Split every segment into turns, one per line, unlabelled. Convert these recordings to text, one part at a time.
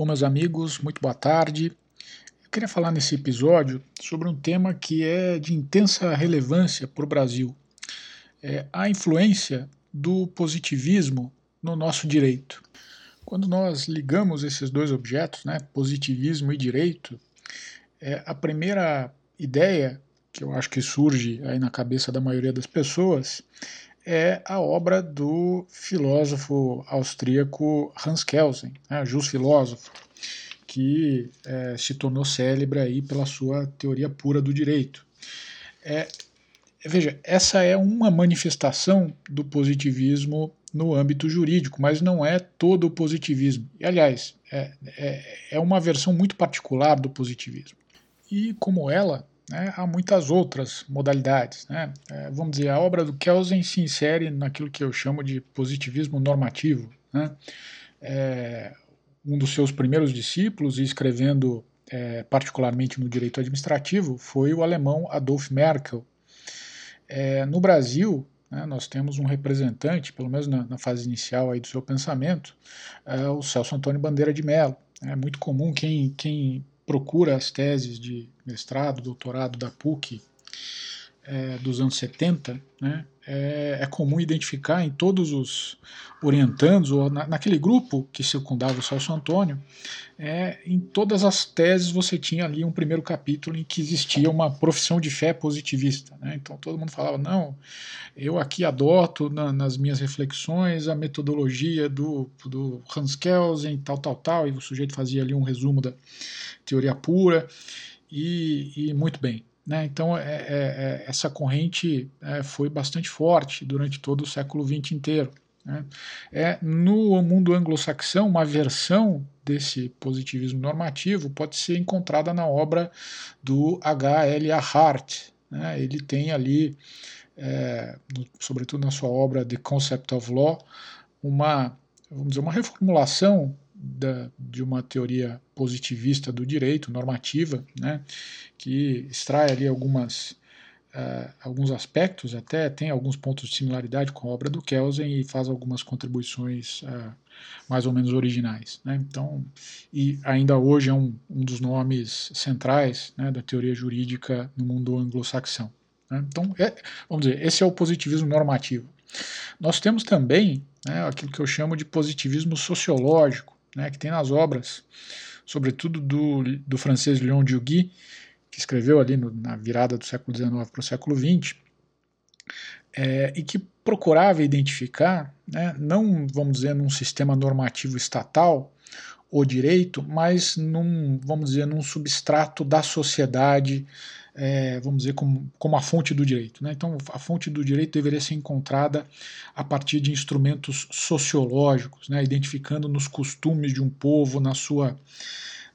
Bom, meus amigos, muito boa tarde. Eu queria falar nesse episódio sobre um tema que é de intensa relevância para o Brasil: é a influência do positivismo no nosso direito. Quando nós ligamos esses dois objetos, né, positivismo e direito, é, a primeira ideia que eu acho que surge aí na cabeça da maioria das pessoas é a obra do filósofo austríaco Hans Kelsen, né, Jus Filósofo, que é, se tornou célebre aí pela sua teoria pura do direito. É, veja, essa é uma manifestação do positivismo no âmbito jurídico, mas não é todo o positivismo. E, aliás, é, é, é uma versão muito particular do positivismo. E, como ela, né, há muitas outras modalidades. Né? É, vamos dizer, a obra do Kelsen se insere naquilo que eu chamo de positivismo normativo. Né? É, um dos seus primeiros discípulos, escrevendo é, particularmente no direito administrativo, foi o alemão Adolf Merkel. É, no Brasil, né, nós temos um representante, pelo menos na, na fase inicial aí do seu pensamento, é, o Celso Antônio Bandeira de Mello. É muito comum quem, quem procura as teses de mestrado, doutorado da PUC é, dos anos 70, né, é, é, comum identificar em todos os orientandos, ou na, naquele grupo que circundava o Celso Antônio, é, em todas as teses você tinha ali um primeiro capítulo em que existia uma profissão de fé positivista. Né? Então todo mundo falava: não, eu aqui adoto na, nas minhas reflexões a metodologia do, do Hans Kelsen, tal, tal, tal, e o sujeito fazia ali um resumo da teoria pura, e, e muito bem. Né? Então, é, é, é, essa corrente é, foi bastante forte durante todo o século XX inteiro. Né? É, no mundo anglo-saxão, uma versão desse positivismo normativo pode ser encontrada na obra do H.L.A. Hart. Né? Ele tem ali, é, no, sobretudo na sua obra The Concept of Law, uma, vamos dizer, uma reformulação da, de uma teoria positivista do direito, normativa, né, que extrai ali algumas, uh, alguns aspectos, até tem alguns pontos de similaridade com a obra do Kelsen e faz algumas contribuições uh, mais ou menos originais. Né, então, e ainda hoje é um, um dos nomes centrais né, da teoria jurídica no mundo anglo-saxão. Né, então, é, vamos dizer, esse é o positivismo normativo. Nós temos também né, aquilo que eu chamo de positivismo sociológico, né, que tem nas obras, sobretudo do, do francês Léon Duguy, que escreveu ali no, na virada do século XIX para o século XX, é, e que procurava identificar, né, não, vamos dizer, num sistema normativo estatal, o direito, mas num, vamos dizer, num substrato da sociedade é, vamos dizer, como, como a fonte do direito. Né? Então, a fonte do direito deveria ser encontrada a partir de instrumentos sociológicos, né? identificando nos costumes de um povo, na sua,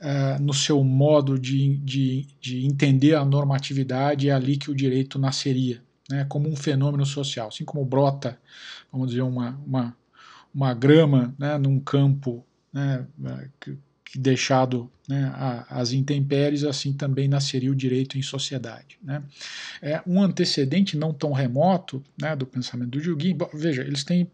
uh, no seu modo de, de, de entender a normatividade, é ali que o direito nasceria, né? como um fenômeno social. Assim como brota, vamos dizer, uma, uma, uma grama né? num campo né? que, deixado né, às intempéries, assim também nasceria o direito em sociedade. Né. É um antecedente não tão remoto né, do pensamento do Dugin, veja, eles têm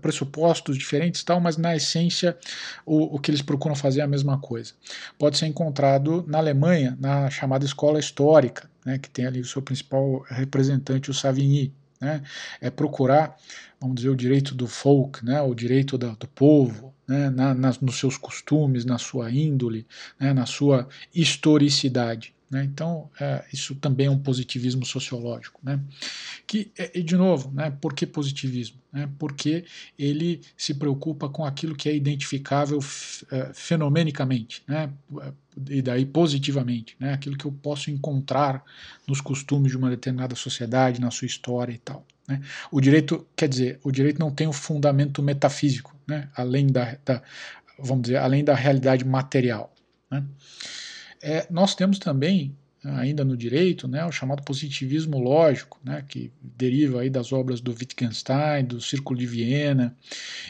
pressupostos diferentes tal, mas na essência o, o que eles procuram fazer é a mesma coisa. Pode ser encontrado na Alemanha, na chamada escola histórica, né, que tem ali o seu principal representante, o Savigny, né, é procurar, vamos dizer, o direito do folk, né, o direito do povo, né, na, nos seus costumes, na sua índole, né, na sua historicidade. Né? Então, é, isso também é um positivismo sociológico. Né? Que, e de novo, né, por que positivismo? Né? Porque ele se preocupa com aquilo que é identificável é, fenomenicamente, né? e daí positivamente, né? aquilo que eu posso encontrar nos costumes de uma determinada sociedade, na sua história e tal. Né? O direito, quer dizer, o direito não tem um fundamento metafísico, né? além da, da, vamos dizer, além da realidade material. Né? É, nós temos também, ainda no direito, né, o chamado positivismo lógico, né, que deriva aí das obras do Wittgenstein, do Círculo de Viena,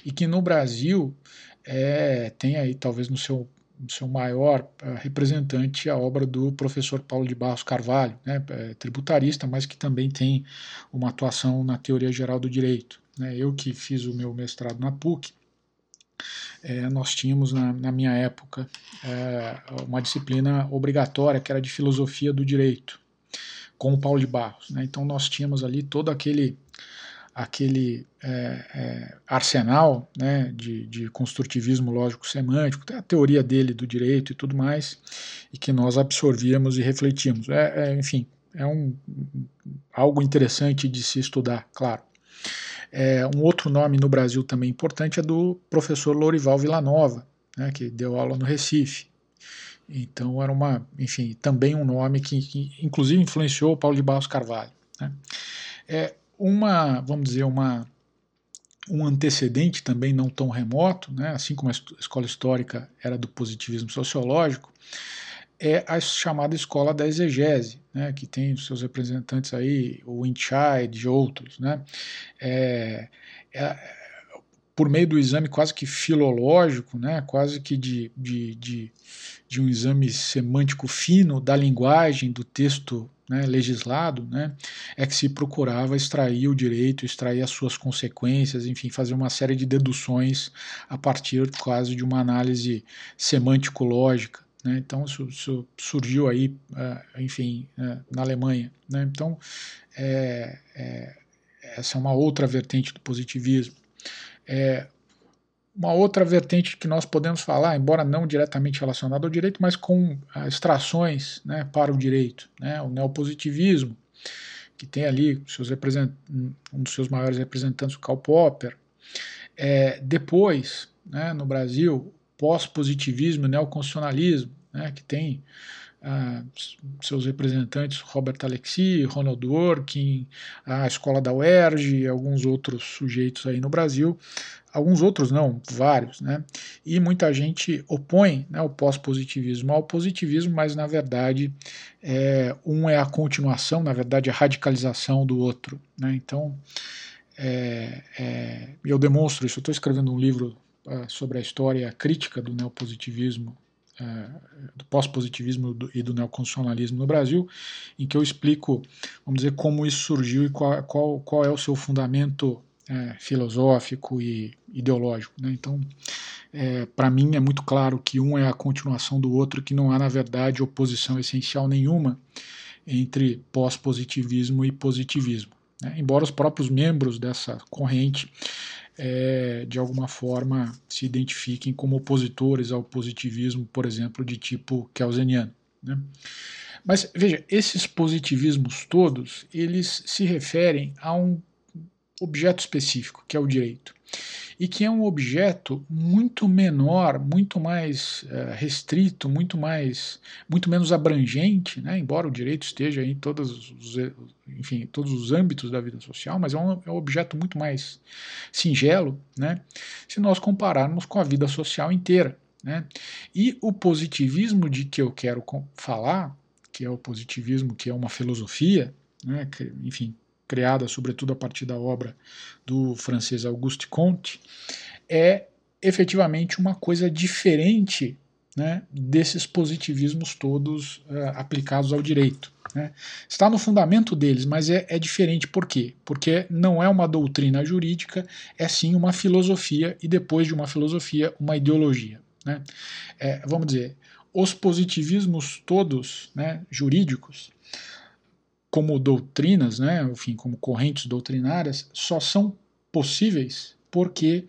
e que no Brasil é, tem aí talvez no seu seu maior uh, representante a obra do professor Paulo de Barros Carvalho, né, é, tributarista, mas que também tem uma atuação na teoria geral do direito. Né. Eu que fiz o meu mestrado na PUC, é, nós tínhamos na, na minha época é, uma disciplina obrigatória que era de filosofia do direito, com o Paulo de Barros. Né? Então nós tínhamos ali todo aquele aquele é, é, arsenal né, de, de construtivismo lógico-semântico, a teoria dele do direito e tudo mais, e que nós absorvíamos e refletíamos. É, é, enfim, é um, algo interessante de se estudar, claro. É, um outro nome no Brasil também importante é do professor Lorival Villanova, né, que deu aula no Recife. Então era uma, enfim, também um nome que, que inclusive influenciou o Paulo de Barros Carvalho. Né. É, uma, vamos dizer, uma, um antecedente também não tão remoto, né, assim como a escola histórica era do positivismo sociológico, é a chamada escola da exegese, né, que tem os seus representantes aí, o Inchide e outros. Né, é, é, por meio do exame quase que filológico, né, quase que de, de, de, de um exame semântico fino da linguagem, do texto né, legislado, né, é que se procurava extrair o direito, extrair as suas consequências, enfim, fazer uma série de deduções a partir quase de uma análise semântico-lógica. Né, então isso, isso, surgiu aí, uh, enfim, uh, na Alemanha. Né, então é, é, essa é uma outra vertente do positivismo. É, uma outra vertente que nós podemos falar, embora não diretamente relacionada ao direito, mas com ah, extrações né, para o direito, né, o neopositivismo, que tem ali seus um dos seus maiores representantes, o Karl Popper. É, depois, né, no Brasil, pós-positivismo e neoconstitucionalismo, né, que tem ah, seus representantes, Robert Alexi, Ronald Dworkin, a escola da UERJ alguns outros sujeitos aí no Brasil, alguns outros não, vários, né? E muita gente opõe né, o pós-positivismo ao positivismo, mas na verdade é, um é a continuação, na verdade a radicalização do outro, né? Então é, é, eu demonstro isso. Estou escrevendo um livro uh, sobre a história crítica do neopositivismo é, do pós-positivismo e do neoconstitucionalismo no Brasil, em que eu explico, vamos dizer, como isso surgiu e qual, qual, qual é o seu fundamento é, filosófico e ideológico. Né? Então, é, para mim é muito claro que um é a continuação do outro, que não há, na verdade, oposição essencial nenhuma entre pós-positivismo e positivismo. Né? Embora os próprios membros dessa corrente, é, de alguma forma, se identifiquem como opositores ao positivismo, por exemplo, de tipo kelseniano. Né? Mas veja, esses positivismos todos, eles se referem a um objeto específico, que é o direito, e que é um objeto muito menor, muito mais uh, restrito, muito mais, muito menos abrangente, né? embora o direito esteja em todos os, enfim, todos os âmbitos da vida social, mas é um, é um objeto muito mais singelo, né? se nós compararmos com a vida social inteira. Né? E o positivismo de que eu quero falar, que é o positivismo que é uma filosofia, né? que, enfim, criada sobretudo a partir da obra do francês Auguste Comte, é efetivamente uma coisa diferente né, desses positivismos todos uh, aplicados ao direito. Né. Está no fundamento deles, mas é, é, diferente. Por quê? Porque não é uma doutrina jurídica, é sim uma filosofia e depois de uma filosofia, uma ideologia. Né. É, vamos dizer, os positivismos todos né, jurídicos como doutrinas, né, enfim, como correntes doutrinárias, só são possíveis porque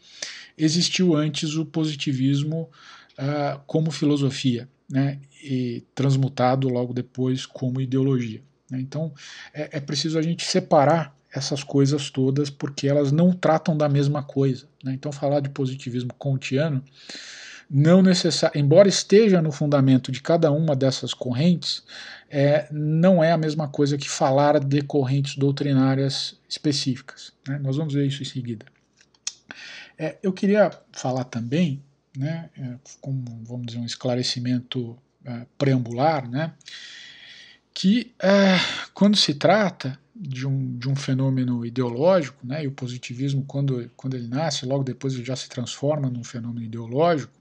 existiu antes o positivismo uh, como filosofia, né, e transmutado logo depois como ideologia. Né. Então é, é preciso a gente separar essas coisas todas porque elas não tratam da mesma coisa. Né. Então falar de positivismo kantiano não necessário, embora esteja no fundamento de cada uma dessas correntes, é, não é a mesma coisa que falar de correntes doutrinárias específicas. Né? Nós vamos ver isso em seguida. É, eu queria falar também, né, é, como vamos dizer um esclarecimento é, preambular, né, que é, quando se trata de um, de um fenômeno ideológico, né, e o positivismo, quando, quando ele nasce, logo depois ele já se transforma num fenômeno ideológico,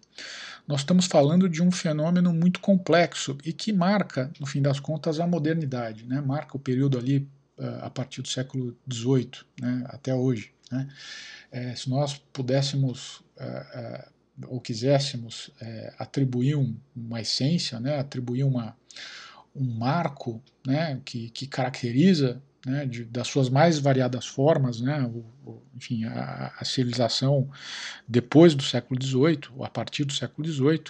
nós estamos falando de um fenômeno muito complexo e que marca, no fim das contas, a modernidade, né? marca o período ali uh, a partir do século XVIII né? até hoje. Né? É, se nós pudéssemos uh, uh, ou quiséssemos é, atribuir um, uma essência, né, atribuir uma, um marco né, que, que caracteriza né, de, das suas mais variadas formas, né, o, o, enfim, a, a, civilização depois do século XVIII, ou a partir do século XVIII,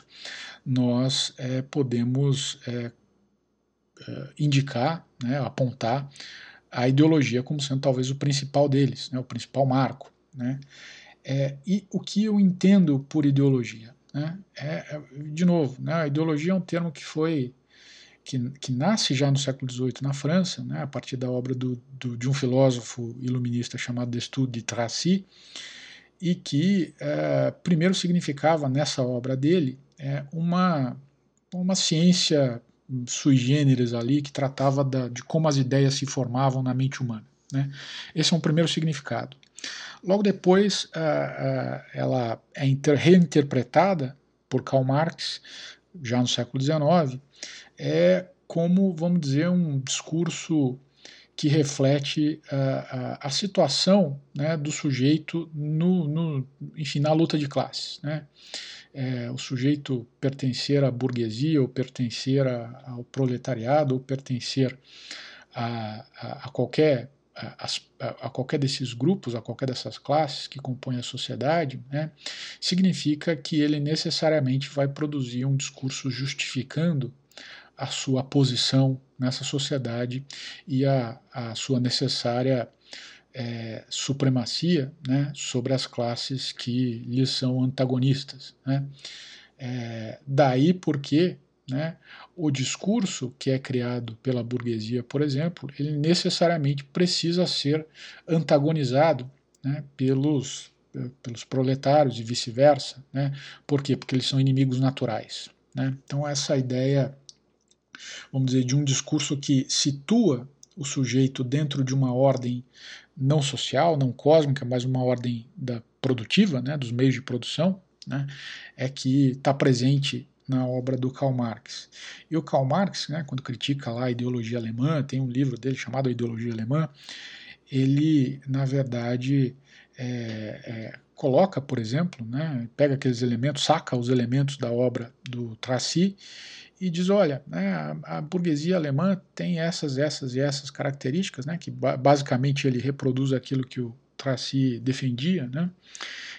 nós é, podemos é, é, indicar, né, apontar a ideologia como sendo talvez o principal deles, né, o principal marco. Né. É, e o que eu entendo por ideologia? Né, é, é de novo, a ideologia é um termo que foi que, que, nasce já no século XVIII na França, né, a partir da obra do, do, de um filósofo iluminista chamado Destutt de Tracy, e que é, primeiro significava nessa obra dele é, uma, uma ciência sui generis ali que tratava da, de como as ideias se formavam na mente humana. Né? Esse é um primeiro significado. Logo depois, uh, ela é inter, reinterpretada por Karl Marx, já no século XIX, é como, vamos dizer, um discurso que reflete uh, a, a, situação né, do sujeito no, no, enfim, na luta de classes. Né? É, o sujeito pertencer à burguesia, ou pertencer a, ao proletariado, ou pertencer a, a qualquer a, a, qualquer desses grupos, a qualquer dessas classes que compõem a sociedade, né, significa que ele necessariamente vai produzir um discurso justificando a sua posição nessa sociedade e a, a sua necessária é, supremacia né, sobre as classes que lhe são antagonistas. Né. É, daí porque né, o discurso que é criado pela burguesia, por exemplo, ele necessariamente precisa ser antagonizado né, pelos, pelos proletários e vice-versa. Né? Por quê? Porque eles são inimigos naturais. Né? Então, essa ideia vamos dizer, de um discurso que situa o sujeito dentro de uma ordem não social, não cósmica, mas uma ordem da produtiva, né, dos meios de produção, né, é que está presente na obra do Karl Marx. E o Karl Marx, né, quando critica lá a ideologia alemã, tem um livro dele chamado Ideologia Alemã, ele, na verdade, é, é, coloca, por exemplo, né, pega aqueles elementos, saca os elementos da obra do Tracy e diz, olha, né, a, a, burguesia alemã tem essas, essas e essas características, né, que ba basicamente ele reproduz aquilo que o Tracy defendia, né,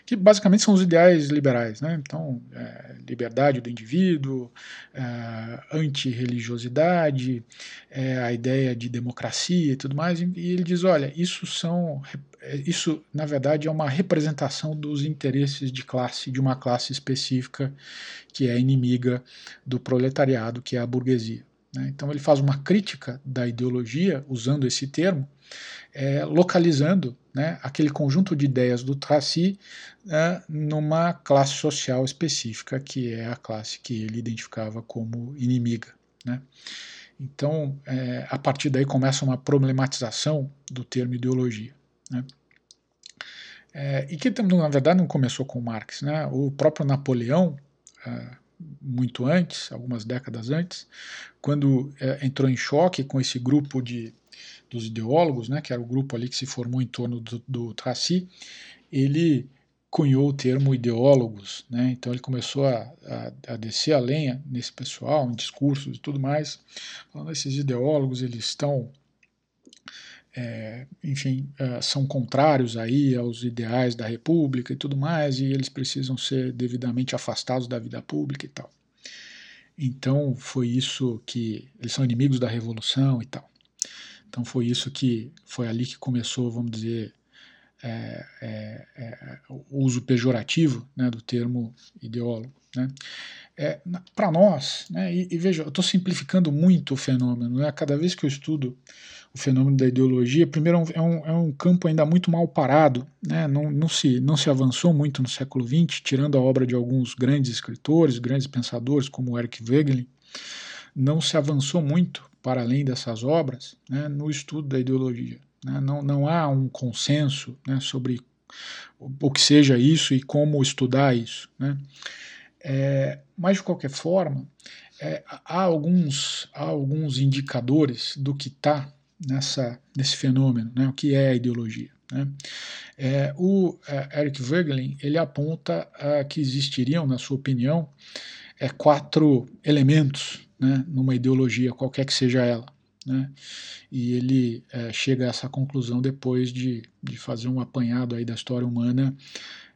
que basicamente são os ideais liberais, né, então é, liberdade do indivíduo, é, antirreligiosidade, é, a ideia de democracia e tudo mais, e ele diz, olha, isso são isso, na verdade, é uma representação dos interesses de classe, de uma classe específica que é inimiga do proletariado, que é a burguesia. Né? Então, ele faz uma crítica da ideologia, usando esse termo, é, localizando né, aquele conjunto de ideias do Tracy né, numa classe social específica, que é a classe que ele identificava como inimiga. Né? Então, é, a partir daí começa uma problematização do termo ideologia. Né? É, e que, na verdade, não começou com Marx. Né? O próprio Napoleão, é, muito antes, algumas décadas antes, quando é, entrou em choque com esse grupo de, dos ideólogos, né, que era o grupo ali que se formou em torno do, do Tracy, ele cunhou o termo ideólogos, né? então ele começou a, a, a, descer a lenha nesse pessoal, em discursos e tudo mais, falando esses ideólogos eles estão é, enfim, é, são contrários aí aos ideais da República e tudo mais, e eles precisam ser devidamente afastados da vida pública e tal. Então foi isso que eles são inimigos da revolução e tal. Então foi isso que foi ali que começou, vamos dizer, é, é, é, o uso pejorativo né, do termo ideólogo. Né. É, Para nós, né, e, e, veja, eu estou simplificando muito o fenômeno, né, cada vez que eu estudo o fenômeno da ideologia, primeiro é um, é um campo ainda muito mal parado, né? não, não, se, não se avançou muito no século XX, tirando a obra de alguns grandes escritores, grandes pensadores, como Eric Wegelin, não se avançou muito para além dessas obras né, no estudo da ideologia. Né? Não, não há um consenso né, sobre o que seja isso e como estudar isso. Né? É, mas, de qualquer forma, é, há, alguns, há alguns indicadores do que está nessa, nesse fenômeno, né? o que é a ideologia. Né? É, o é, Eric Voegelin ele aponta é, que existiriam, na sua opinião, é, quatro elementos né, numa ideologia, qualquer que seja ela. Né? E ele é, chega a essa conclusão depois de, de fazer um apanhado aí da história humana,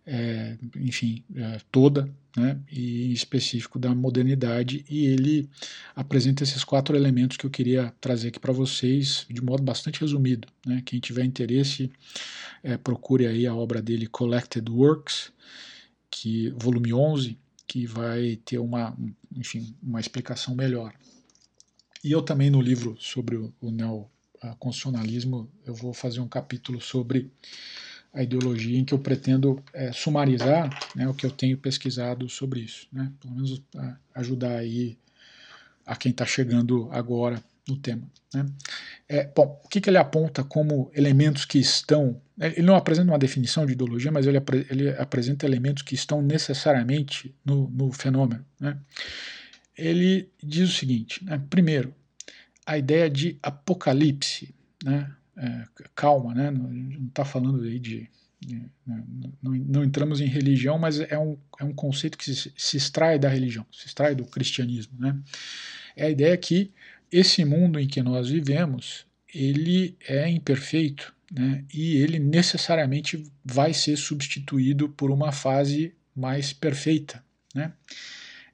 é, enfim, é, toda, né? e em específico da modernidade, e ele apresenta esses quatro elementos que eu queria trazer aqui para vocês de modo bastante resumido. Né? Quem tiver interesse, é, procure aí a obra dele Collected Works, que volume 11, que vai ter uma, enfim, uma explicação melhor. E eu também no livro sobre o, o neoconstitucionalismo, eu vou fazer um capítulo sobre a ideologia em que eu pretendo é, sumarizar né, o que eu tenho pesquisado sobre isso, né, pelo menos ajudar aí a quem está chegando agora no tema. Né. É, bom, o que, que, ele aponta como elementos que estão. Ele não apresenta uma definição de ideologia, mas ele, apre, ele apresenta elementos que estão necessariamente no, no fenômeno. Né. Ele diz o seguinte: né, primeiro, a ideia de apocalipse. Né, é, calma, né? não está falando aí de. né, não, não, entramos em religião, mas é um, é um conceito que se, se extrai da religião, se extrai do cristianismo. Né? É a ideia que esse mundo em que nós vivemos ele é imperfeito né? e ele necessariamente vai ser substituído por uma fase mais perfeita. Né?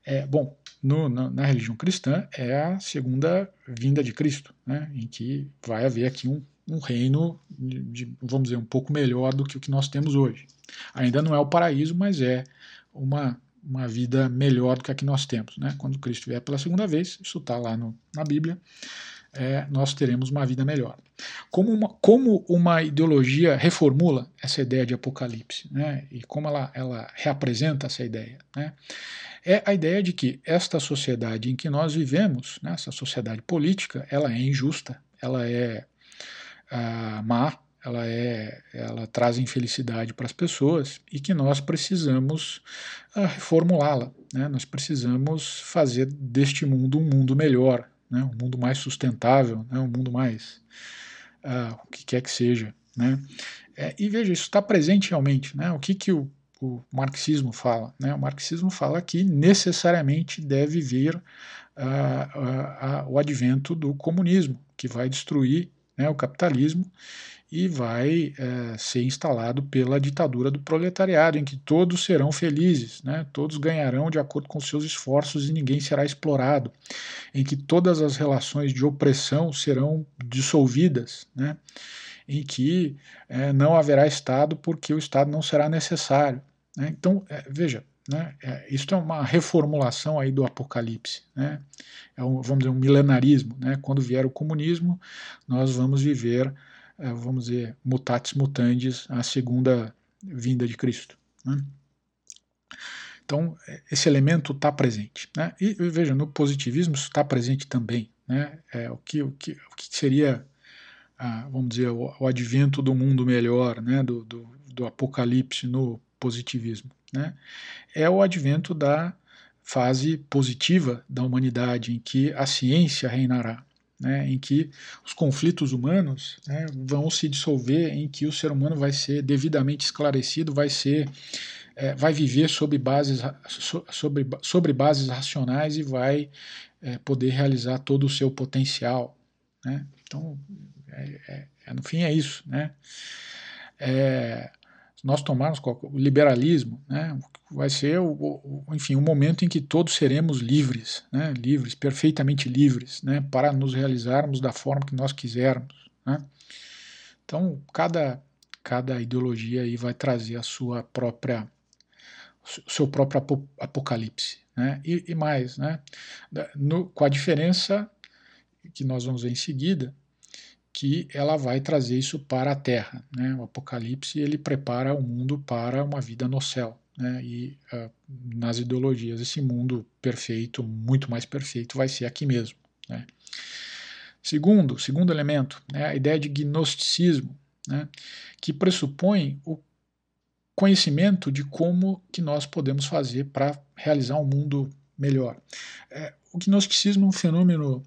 É, bom, no, na, na, religião cristã é a segunda vinda de Cristo, né? em que vai haver aqui um um reino, de, vamos dizer, um pouco melhor do que o que nós temos hoje. Ainda não é o paraíso, mas é uma, uma vida melhor do que a que nós temos. Né? Quando Cristo vier pela segunda vez, isso está lá no, na Bíblia, é, nós teremos uma vida melhor. Como uma, como uma ideologia reformula essa ideia de apocalipse, né? e como ela, ela reapresenta essa ideia? Né? É a ideia de que esta sociedade em que nós vivemos, né, essa sociedade política, ela é injusta, ela é má, ela, é, ela traz infelicidade para as pessoas e que nós precisamos uh, reformulá-la. Né? Nós precisamos fazer deste mundo um mundo melhor, né? um mundo mais sustentável, né? um mundo mais uh, o que quer que seja. Né? É, e veja, isso está presente realmente. Né? O que, que o, o marxismo fala? Né? O marxismo fala que necessariamente deve vir uh, o advento do comunismo, que vai destruir né, o capitalismo, e vai é, ser instalado pela ditadura do proletariado, em que todos serão felizes, né, todos ganharão de acordo com seus esforços e ninguém será explorado, em que todas as relações de opressão serão dissolvidas, né, em que é, não haverá Estado porque o Estado não será necessário. Né. Então, é, veja, né? É, isso é uma reformulação aí do Apocalipse. Né? É um, vamos dizer, um milenarismo. Né? Quando vier o comunismo, nós vamos viver, é, vamos dizer, mutatis mutandis, a segunda vinda de Cristo. Né? Então, esse elemento está presente. Né? E veja, no positivismo isso está presente também. Né? É, o, que, o, que, o que seria, vamos dizer, o, o, advento do mundo melhor, né? do, do, do apocalipse no positivismo? Né, é o advento da fase positiva da humanidade, em que a ciência reinará, né, em que os conflitos humanos né, vão se dissolver, em que o ser humano vai ser devidamente esclarecido, vai ser é, vai viver sobre bases, sobre, sobre bases racionais e vai é, poder realizar todo o seu potencial. Né? Então, é, é, é no fim é isso. Né? É, nós tomarmos o liberalismo, né, vai ser o, o, enfim, um momento em que todos seremos livres, né, livres, perfeitamente livres, né, para nos realizarmos da forma que nós quisermos. Né. Então, cada, cada ideologia aí vai trazer a sua própria, o seu próprio apocalipse. Né, e, e mais, né, no, com a diferença que nós vamos ver em seguida, que ela vai trazer isso para a Terra. Né? O Apocalipse ele prepara o mundo para uma vida no céu. Né? E uh, nas ideologias, esse mundo perfeito, muito mais perfeito, vai ser aqui mesmo. Né? Segundo, segundo elemento, né, a ideia de gnosticismo, né, que pressupõe o conhecimento de como que nós podemos fazer para realizar um mundo melhor. É, o gnosticismo é um fenômeno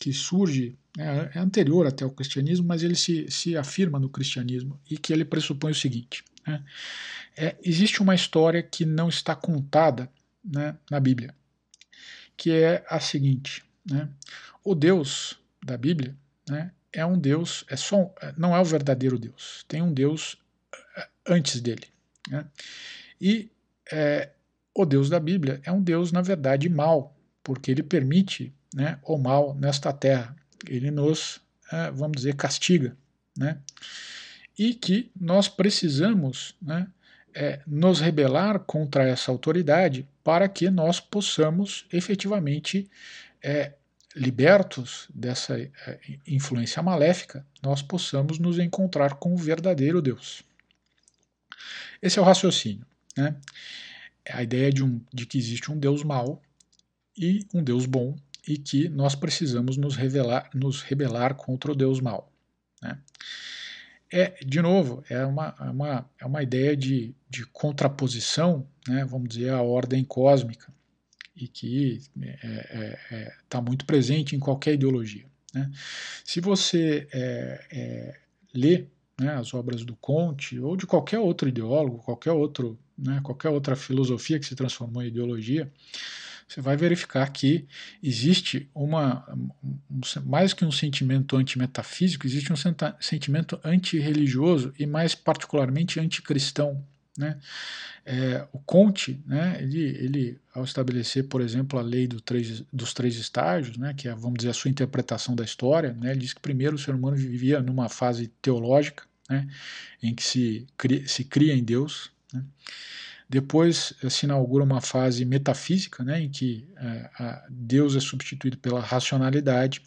que surge é, é, anterior até ao cristianismo, mas ele se, se afirma no cristianismo e que ele pressupõe o seguinte: né, é, existe uma história que não está contada né, na Bíblia, que é a seguinte: né, o Deus da Bíblia né, é um Deus, é só, não é o verdadeiro Deus, tem um Deus é, antes dele. Né, e é, o Deus da Bíblia é um Deus, na verdade, mau, porque ele permite né, o mal nesta terra. Ele nos, é, vamos dizer, castiga. Né? E que nós precisamos né, é, nos rebelar contra essa autoridade para que nós possamos efetivamente, é, libertos dessa é, influência maléfica, nós possamos nos encontrar com o verdadeiro Deus. Esse é o raciocínio. Né? a ideia de, um, de que existe um Deus mau e um Deus bom e que nós precisamos nos, revelar, nos rebelar contra o Deus mau. Né? É, de novo, é uma, uma, é uma ideia de, de contraposição, né, vamos dizer, à ordem cósmica, e que está é, é, é tá muito presente em qualquer ideologia. Né? Se você é, é, lê né, as obras do Conte ou de qualquer outro ideólogo, qualquer outro né, qualquer outra filosofia que se transformou em ideologia, você vai verificar que existe uma, um, mais que um sentimento antimetafísico, existe um sentimento antirreligioso e mais particularmente anticristão. Né? É, o Conte, né, ele, ele, ao estabelecer, por exemplo, a lei do três, dos três estágios, né, que é, vamos dizer, a sua interpretação da história, né, ele diz que primeiro o ser humano vivia numa fase teológica, né, em que se cria, se cria em Deus, né? Depois se inaugura uma fase metafísica, né, em que é, Deus é substituído pela racionalidade,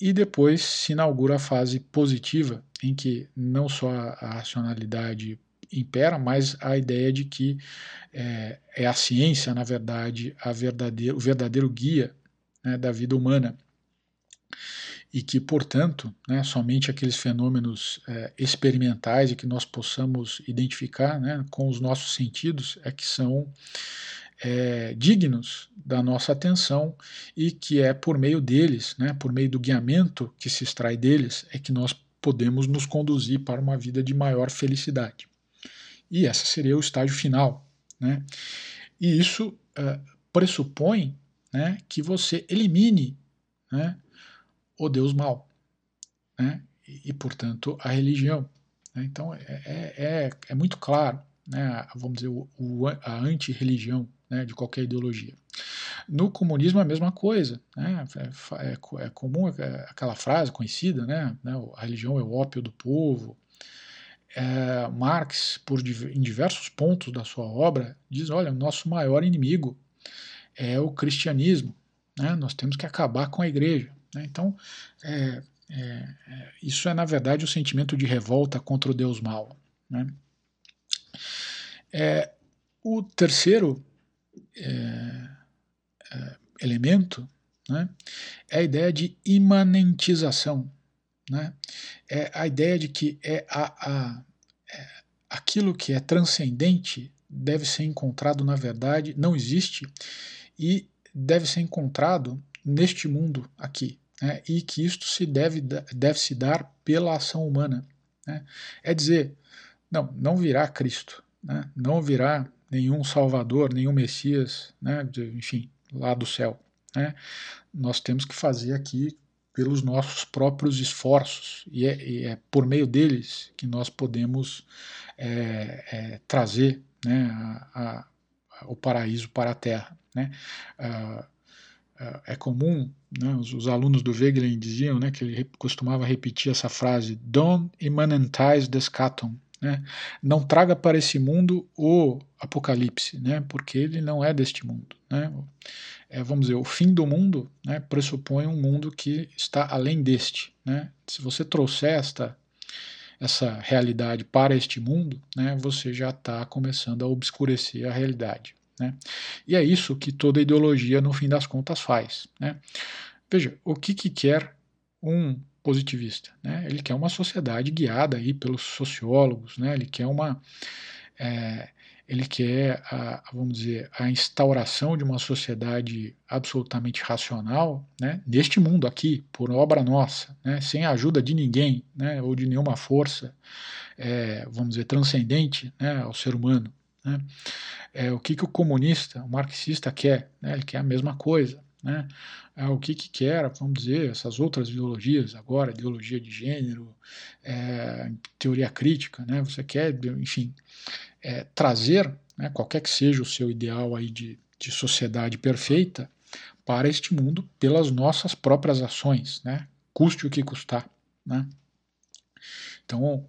e depois se inaugura a fase positiva, em que não só a, racionalidade impera, mas a ideia de que é, é a ciência, na verdade, a verdadeiro, o verdadeiro guia né, da vida humana e que, portanto, né, somente aqueles fenômenos é, experimentais e que nós possamos identificar né, com os nossos sentidos é que são é, dignos da nossa atenção e que é por meio deles, né, por meio do guiamento que se extrai deles, é que nós podemos nos conduzir para uma vida de maior felicidade. E esse seria o estágio final. Né? E isso é, pressupõe né, que você elimine né, o Deus mal, né? e, e portanto, a religião. Né? Então, é, é, é, é muito claro, né? vamos dizer, o, o a anti-religião né? de qualquer ideologia. No comunismo é a mesma coisa. Né? É, é, é comum aquela frase conhecida, né? né? a religião é o ópio do povo. É, Marx, por, em diversos pontos da sua obra, diz: olha, o nosso maior inimigo é o cristianismo. Né? Nós temos que acabar com a igreja. Né? Então, é, é, é, isso é, na verdade, o sentimento de revolta contra o Deus mau. Né? É, o terceiro é, é, elemento né, é a ideia de imanentização. Né? É a ideia de que é a, a aquilo que é transcendente deve ser encontrado na verdade, não existe, e deve ser encontrado neste mundo aqui né, e que isto se deve, deve se dar pela ação humana. Né? É dizer, não, não virá Cristo, né? não virá nenhum Salvador, nenhum Messias, né? Enfim, lá do céu. Né? Nós temos que fazer aqui pelos nossos próprios esforços e é, e é por meio deles que nós podemos é, é, trazer né, a, a, o paraíso para a Terra. Né? Uh, é, é comum, né, os, os, alunos do Wegelin diziam né, que ele costumava repetir essa frase: Don't immanentize the scatum. Né, não traga para esse mundo o apocalipse, né, porque ele não é deste mundo. Né, é, vamos dizer, o fim do mundo né, pressupõe um mundo que está além deste. Né, se você trouxer esta, essa realidade para este mundo, né, você já está começando a obscurecer a realidade. Né? E é isso que toda ideologia, no fim das contas, faz. Né? Veja, o que, que quer um positivista? Né? Ele quer uma sociedade guiada aí pelos sociólogos, né? ele quer uma. É, ele quer, a, vamos dizer, a instauração de uma sociedade absolutamente racional, né, neste mundo aqui, por obra nossa, né, sem a ajuda de ninguém, né, ou de nenhuma força, é, vamos dizer, transcendente né, ao ser humano. Né. É, o que, que o comunista, o marxista quer? Né, ele quer a mesma coisa. Né? É, o que, que quer, vamos dizer, essas outras ideologias agora, ideologia de gênero, é, teoria crítica, né? você quer, enfim, é, trazer, né, qualquer que seja o seu ideal aí de, de sociedade perfeita, para este mundo pelas nossas próprias ações, né? custe o que custar. Né? Então,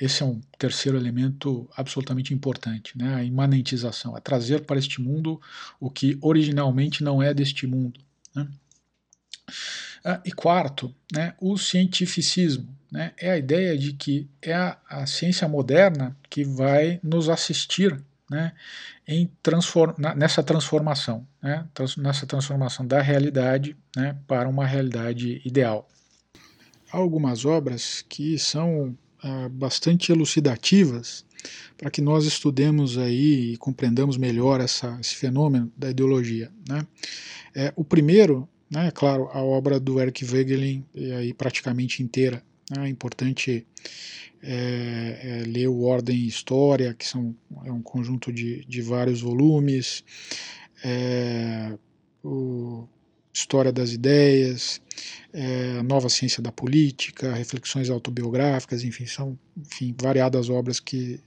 esse é um terceiro elemento absolutamente importante, né? a imanentização, é trazer para este mundo o que originalmente não é deste mundo. Né? Uh, e quarto, né, o cientificismo né, é a ideia de que é a, a ciência moderna que vai nos assistir né, em transform, nessa transformação, né, trans, nessa transformação da realidade né, para uma realidade ideal. Algumas obras que são ah, bastante elucidativas para que nós estudemos aí e compreendamos melhor essa, esse fenômeno da ideologia. Né. É, o primeiro, né, é claro, a obra do Eric Wegelin, e aí praticamente inteira, né? É importante é, é, ler o Ordem e História, que são, é um conjunto de, de vários volumes, é, o História das Ideias, é, Nova Ciência da Política, Reflexões Autobiográficas, enfim, são enfim, variadas obras que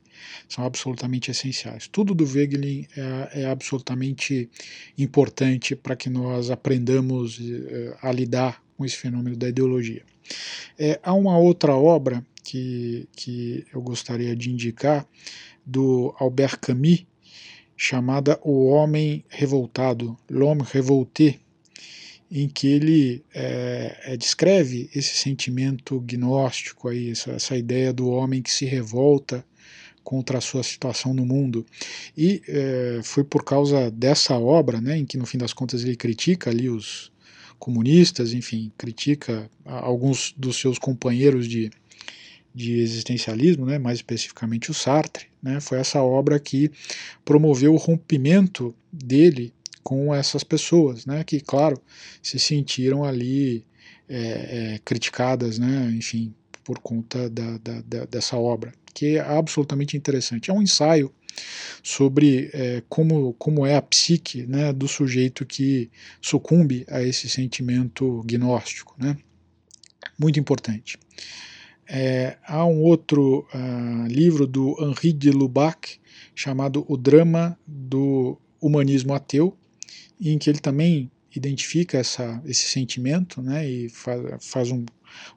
são absolutamente essenciais. Tudo do Wegelin é, é absolutamente importante para que nós aprendamos é, a lidar com esse fenômeno da ideologia. É, há uma outra obra que, que eu gostaria de indicar, do Albert Camus, chamada O Homem Revoltado, L'Homme Révolté, em que ele é, é, descreve esse sentimento gnóstico, aí, essa, essa, ideia do homem que se revolta contra a sua situação no mundo. E é, foi por causa dessa obra, né, em que no fim das contas ele critica ali os, comunistas, enfim, critica alguns dos seus companheiros de, de existencialismo, né, mais especificamente o Sartre. Né, foi essa obra que promoveu o rompimento dele com essas pessoas, né, que, claro, se sentiram ali é, é, criticadas, né, enfim, por conta da, da, da, dessa obra, que é absolutamente interessante. É um ensaio sobre é, como, como é a psique né, do sujeito que sucumbe a esse sentimento gnóstico. Né? Muito importante. É, há um outro uh, livro do Henri de Lubac chamado O Drama do Humanismo Ateu, em que ele também identifica essa, esse sentimento né, e faz, faz um,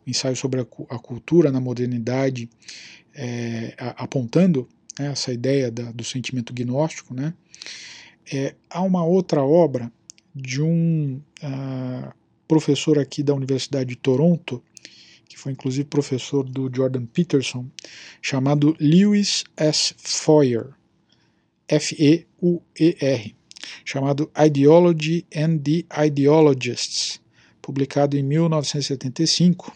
ensaio sobre a, a cultura na modernidade, é, apontando né, essa ideia da, do sentimento gnóstico, né, é, há uma outra obra de um uh, professor aqui da Universidade de Toronto, que foi inclusive professor do Jordan Peterson, chamado Lewis S. Foyer, F-E-U-E-R, chamado Ideology and the Ideologists, publicado em 1975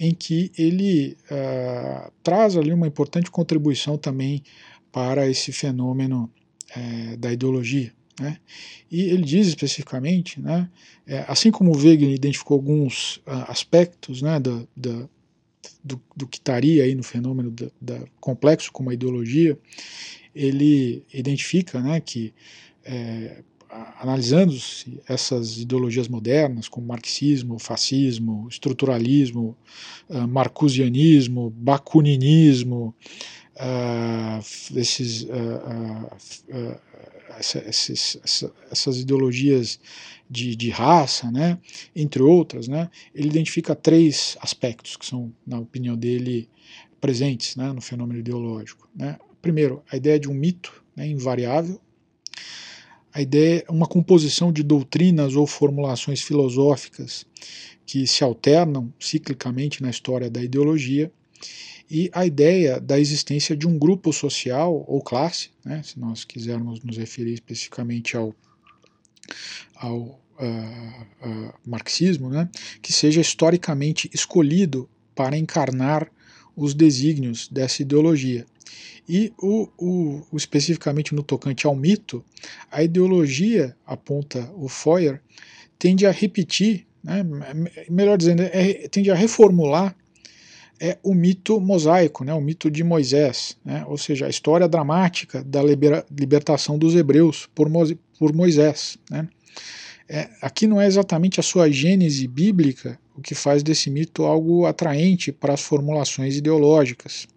em que ele uh, traz ali uma importante contribuição também para esse fenômeno uh, da ideologia. Né? E ele diz especificamente, né, é, assim como Wegener identificou alguns uh, aspectos né, da, da, do, do, que estaria aí no fenômeno da, da complexo como a ideologia, ele identifica né, que é, analisando essas ideologias modernas, como marxismo, fascismo, estruturalismo, uh, marcusianismo, bakuninismo, uh, esses, uh, esses, essas ideologias de, de, raça, né, entre outras, né, ele identifica três aspectos que são, na opinião dele, presentes né, no fenômeno ideológico. Né. Primeiro, a ideia de um mito né, invariável, a ideia é uma composição de doutrinas ou formulações filosóficas que se alternam ciclicamente na história da ideologia e a ideia da existência de um grupo social ou classe, né, se nós quisermos nos referir especificamente ao, ao uh, uh, marxismo, né, que seja historicamente escolhido para encarnar os desígnios dessa ideologia. E o, o, o, especificamente no tocante ao mito, a ideologia, aponta o Feuer, tende a repetir, né, melhor dizendo, é, tende a reformular é o mito mosaico, né, o mito de Moisés, né, ou seja, a história dramática da libera, libertação dos hebreus por, por Moisés. Né. É, aqui não é exatamente a sua gênese bíblica o que faz desse mito algo atraente para as formulações ideológicas.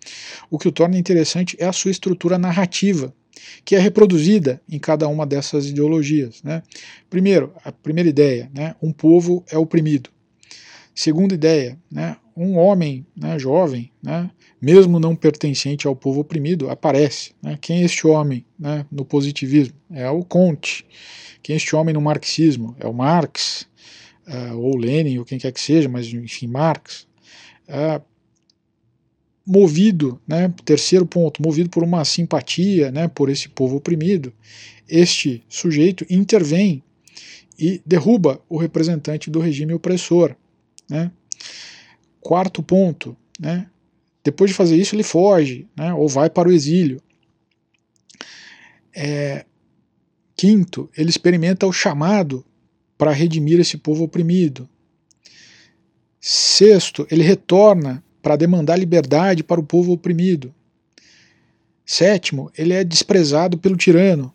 O que o torna interessante é a sua estrutura narrativa, que é reproduzida em cada uma dessas ideologias. Né? Primeiro, a primeira ideia, né, um povo é oprimido. Segunda ideia, né, um homem né, jovem, né, mesmo não pertencente ao povo oprimido, aparece. Né? Quem é este homem né, no positivismo? É o Comte. Quem é este homem no marxismo? É o Marx, uh, ou Lenin, ou quem quer que seja, mas enfim, Marx. Uh, movido, né, terceiro ponto, movido por uma simpatia né, por esse povo oprimido, este sujeito intervém e derruba o representante do regime opressor. Né? Quarto ponto, né, depois de fazer isso ele foge, né, ou vai para o exílio. É, quinto, ele experimenta o chamado para redimir esse povo oprimido. Sexto, ele retorna para demandar liberdade para o povo oprimido. Sétimo, ele é desprezado pelo tirano.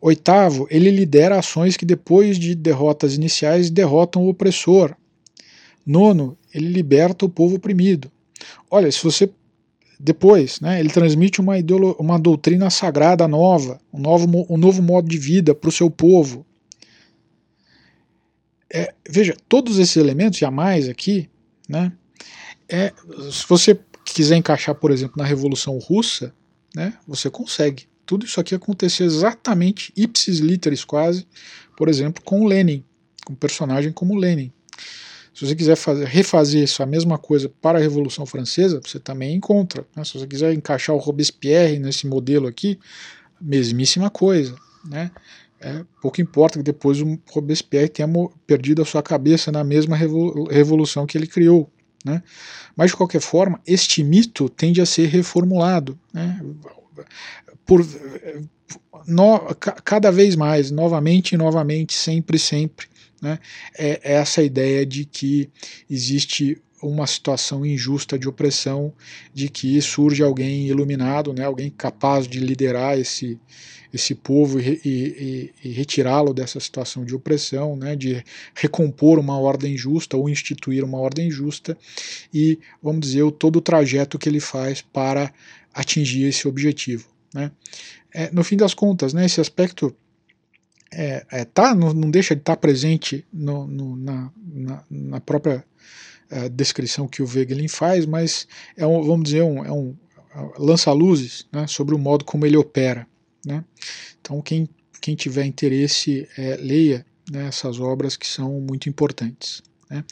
Oitavo, ele lidera ações que depois de derrotas iniciais derrotam o opressor. Nono, ele liberta o povo oprimido. Olha, se você depois, né, ele transmite uma, uma doutrina sagrada nova, um novo, um novo modo de vida para o seu povo. É, veja, todos esses elementos e a mais aqui, né, é, se você quiser encaixar, por exemplo, na Revolução Russa, né, você consegue. Tudo isso aqui aconteceu exatamente, ipsis literis quase, por exemplo, com Lenin, com um personagem como Lenin. Se você quiser fazer, refazer isso, a mesma coisa para a Revolução Francesa, você também encontra. Né? Se você quiser encaixar o Robespierre nesse modelo aqui, mesmíssima coisa. Né? É, pouco importa que depois o Robespierre tenha perdido a sua cabeça na mesma revolução que ele criou. Né? Mas, de qualquer forma, este mito tende a ser reformulado. Né? Por, no, cada vez mais, novamente novamente, sempre, sempre. Né? É, é essa ideia de que existe uma situação injusta de opressão, de que surge alguém iluminado, né, alguém capaz de liderar esse, esse povo e, e, e retirá-lo dessa situação de opressão, né, de recompor uma ordem justa ou instituir uma ordem justa e, vamos dizer, todo o trajeto que ele faz para atingir esse objetivo. Né. É, no fim das contas, né, esse aspecto é, é, tá, não, não, deixa de estar tá presente no, no, na, na, na, própria é, descrição que o Wegelin faz, mas é um, vamos dizer, um, é um lança luzes né, sobre o modo como ele opera. Né? Então, quem, quem tiver interesse, é, leia né, essas obras que são muito importantes. Né?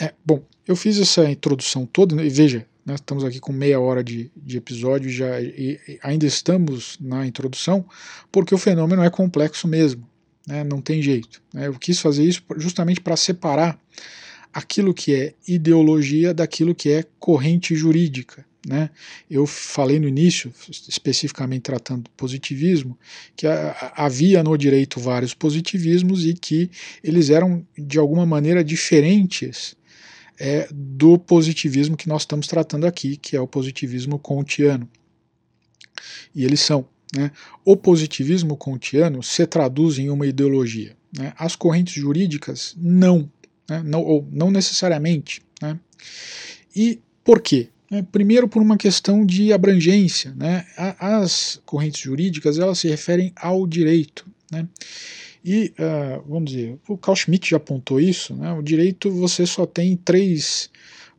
É, bom, eu fiz essa introdução toda, né, e veja, nós estamos aqui com meia hora de, de episódio já e, e ainda estamos na introdução, porque o fenômeno é complexo mesmo, né, não tem jeito. Né, eu quis fazer isso justamente para separar aquilo que é ideologia daquilo que é corrente jurídica. Né? Eu falei no início, especificamente tratando do positivismo, que havia no direito vários positivismos e que eles eram de alguma maneira diferentes é, do positivismo que nós estamos tratando aqui, que é o positivismo kantiano. E eles são. Né? O positivismo kantiano se traduz em uma ideologia. Né? As correntes jurídicas não, né? não ou não necessariamente. Né? E por quê? É, primeiro por uma questão de abrangência. Né? As correntes jurídicas elas se referem ao direito. E, uh, vamos dizer, o Carl Schmitt já apontou isso, né? o direito você só tem três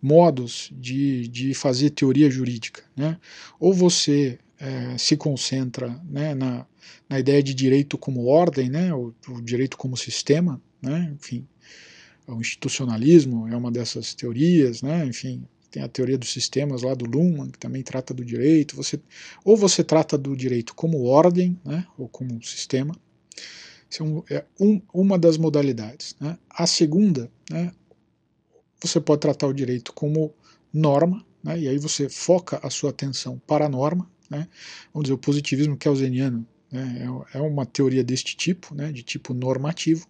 modos de, de fazer teoria jurídica. Né? Ou você é, se concentra né, na, na ideia de direito como ordem, né, o, o direito como sistema, né, enfim, o institucionalismo é uma dessas teorias, né, enfim, tem a teoria dos sistemas lá do Luhmann, que também trata do direito. Você, ou você trata do direito como ordem, né, ou como sistema. Isso é, um, é um, uma das modalidades. Né. A segunda, né, você pode tratar o direito como norma, né, e aí você foca a sua atenção para a norma, né, vamos dizer, o positivismo kelseniano né, é, é uma teoria deste tipo, né, de tipo normativo,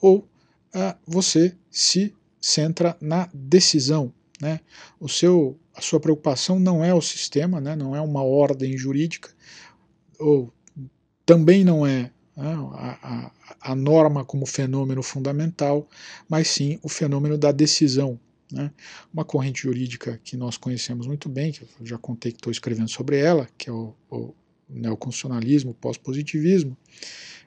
ou ah, você se centra na decisão, né, o seu, a sua preocupação não é o sistema, né, não é uma ordem jurídica, ou também não é a, a, a, norma como fenômeno fundamental, mas sim o fenômeno da decisão. Né? Uma corrente jurídica que nós conhecemos muito bem, que eu já contei que estou escrevendo sobre ela, que é o, o neoconstitucionalismo, pós-positivismo,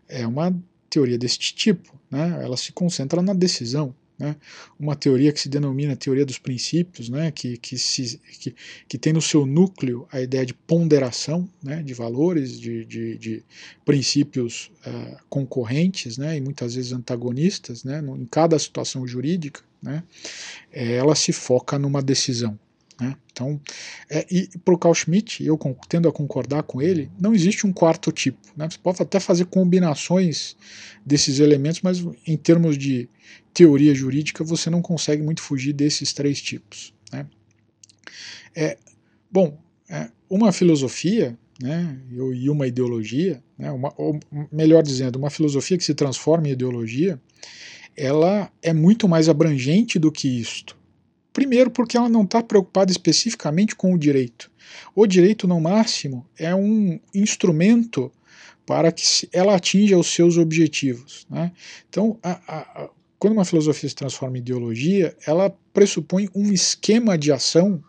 é uma teoria deste tipo. Né? Ela se concentra na decisão. Né? Uma teoria que se denomina teoria dos princípios, né? que, que, se, que, que tem no seu núcleo a ideia de ponderação né? de valores, de, de, de princípios uh, concorrentes né? e muitas vezes antagonistas né? em cada situação jurídica, né? É, ela se foca numa decisão. Né? Então, é, e para o Carl Schmitt, eu tendo a concordar com ele, não existe um quarto tipo. Né? Você pode até fazer combinações desses elementos, mas em termos de teoria jurídica, você não consegue muito fugir desses três tipos. Né? É, bom, é, uma filosofia né, e uma ideologia, né, uma, ou melhor dizendo, uma filosofia que se transforma em ideologia, ela é muito mais abrangente do que isto. Primeiro, porque ela não está preocupada especificamente com o direito. O direito, no máximo, é um instrumento para que ela atinja os seus objetivos. Né? Então, a, a, quando uma filosofia se transforma em ideologia, ela pressupõe um esquema de ação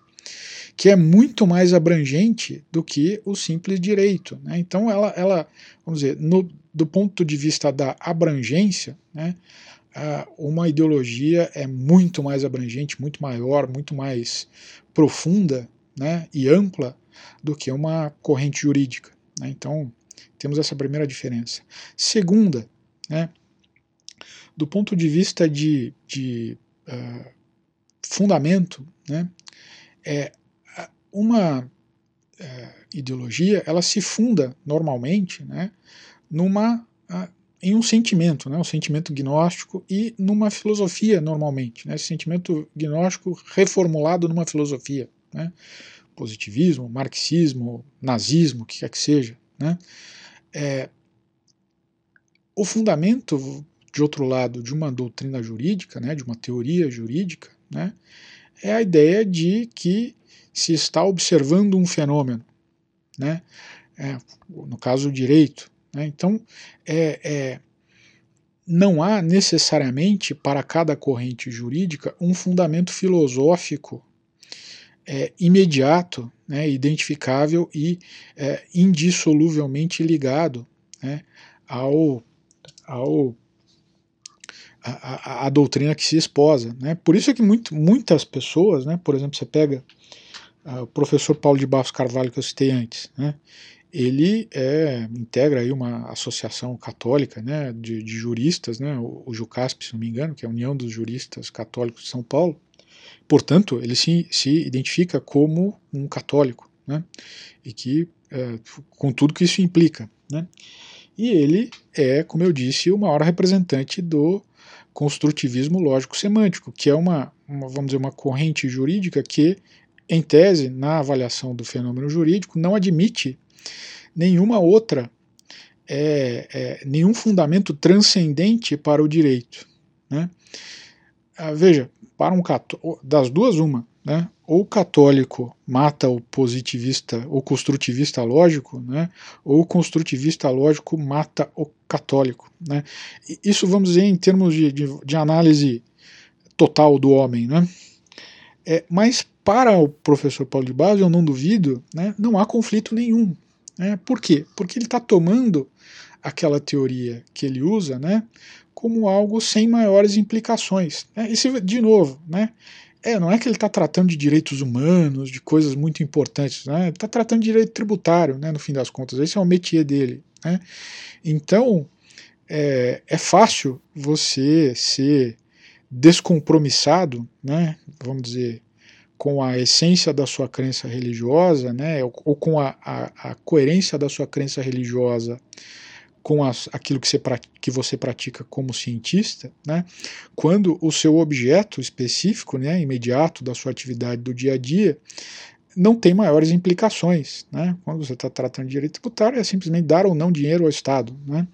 que é muito mais abrangente do que o simples direito. Né? Então, ela, ela, vamos dizer, no, do ponto de vista da abrangência, né, uma ideologia é muito mais abrangente, muito maior, muito mais profunda né, e ampla do que uma corrente jurídica. Né? Então, temos essa primeira diferença. Segunda, né, do ponto de vista de, de uh, fundamento, né, é, uma uh, ideologia ela se funda normalmente né, numa uh, em um sentimento, né, um sentimento gnóstico e numa filosofia normalmente, né, esse sentimento gnóstico reformulado numa filosofia, né, positivismo, marxismo, nazismo, o que quer que seja, né, é, o fundamento, de outro lado, de uma doutrina jurídica, né, de uma teoria jurídica, né, é a ideia de que se está observando um fenômeno, né, é, no caso o direito, né? Então, é, é, não há necessariamente para cada corrente jurídica um fundamento filosófico é, imediato, né, identificável e é, indissoluvelmente ligado né, ao, ao a, a, a, doutrina que se esposa. Né? Por isso é que muito, muitas pessoas, né, por exemplo, você pega uh, o professor Paulo de Barros Carvalho que eu citei antes, né, ele é, integra aí uma associação católica né, de, de juristas, né, o, o JUCASP, se não me engano, que é a União dos Juristas Católicos de São Paulo. Portanto, ele se, se identifica como um católico, né, e que, é, com tudo que isso implica. Né, e ele é, como eu disse, o maior representante do construtivismo lógico-semântico, que é uma, uma, vamos dizer, uma corrente jurídica que, em tese, na avaliação do fenômeno jurídico, não admite nenhuma outra, é, é, nenhum fundamento transcendente para o direito. Né? Ah, veja, para um das duas uma, né? ou o católico mata o positivista, o construtivista lógico, né? ou o construtivista lógico mata o católico. Né? Isso vamos dizer em termos de, de, de análise total do homem. Né? É, mas para o professor Paulo de Base, eu não duvido, né, não há conflito nenhum né? Por quê? Porque ele está tomando aquela teoria que ele usa né, como algo sem maiores implicações. Né? E se, de novo, né, é, não é que ele está tratando de direitos humanos, de coisas muito importantes, né? ele está tratando de direito tributário, né, no fim das contas. Esse é o métier dele. Né? Então, é, é fácil você ser descompromissado, né, vamos dizer, com a essência da sua crença religiosa, né, ou, com a, a, a, coerência da sua crença religiosa com as, aquilo que você, que você pratica como cientista, né, quando o seu objeto específico, né, imediato da sua atividade do dia a dia, não tem maiores implicações. Né? Quando você está tratando de direito tributário, é simplesmente dar ou não dinheiro ao Estado. Né?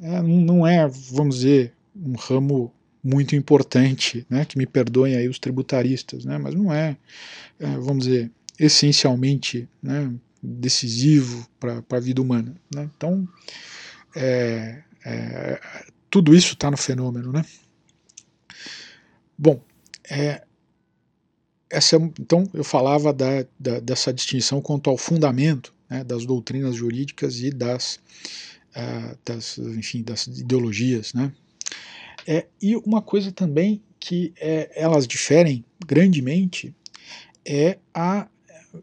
É, não é, vamos dizer, um ramo muito importante, né? que me perdoem aí os tributaristas, né? mas não é, é vamos dizer, essencialmente né, decisivo para a vida humana. Né? Então, é, é, tudo isso está no fenômeno. Né? Bom, é, essa, é então eu falava da, da, dessa distinção quanto ao fundamento né, das doutrinas jurídicas e das, uh, das, enfim, das ideologias. Né? É, e uma coisa também que é, elas diferem grandemente é a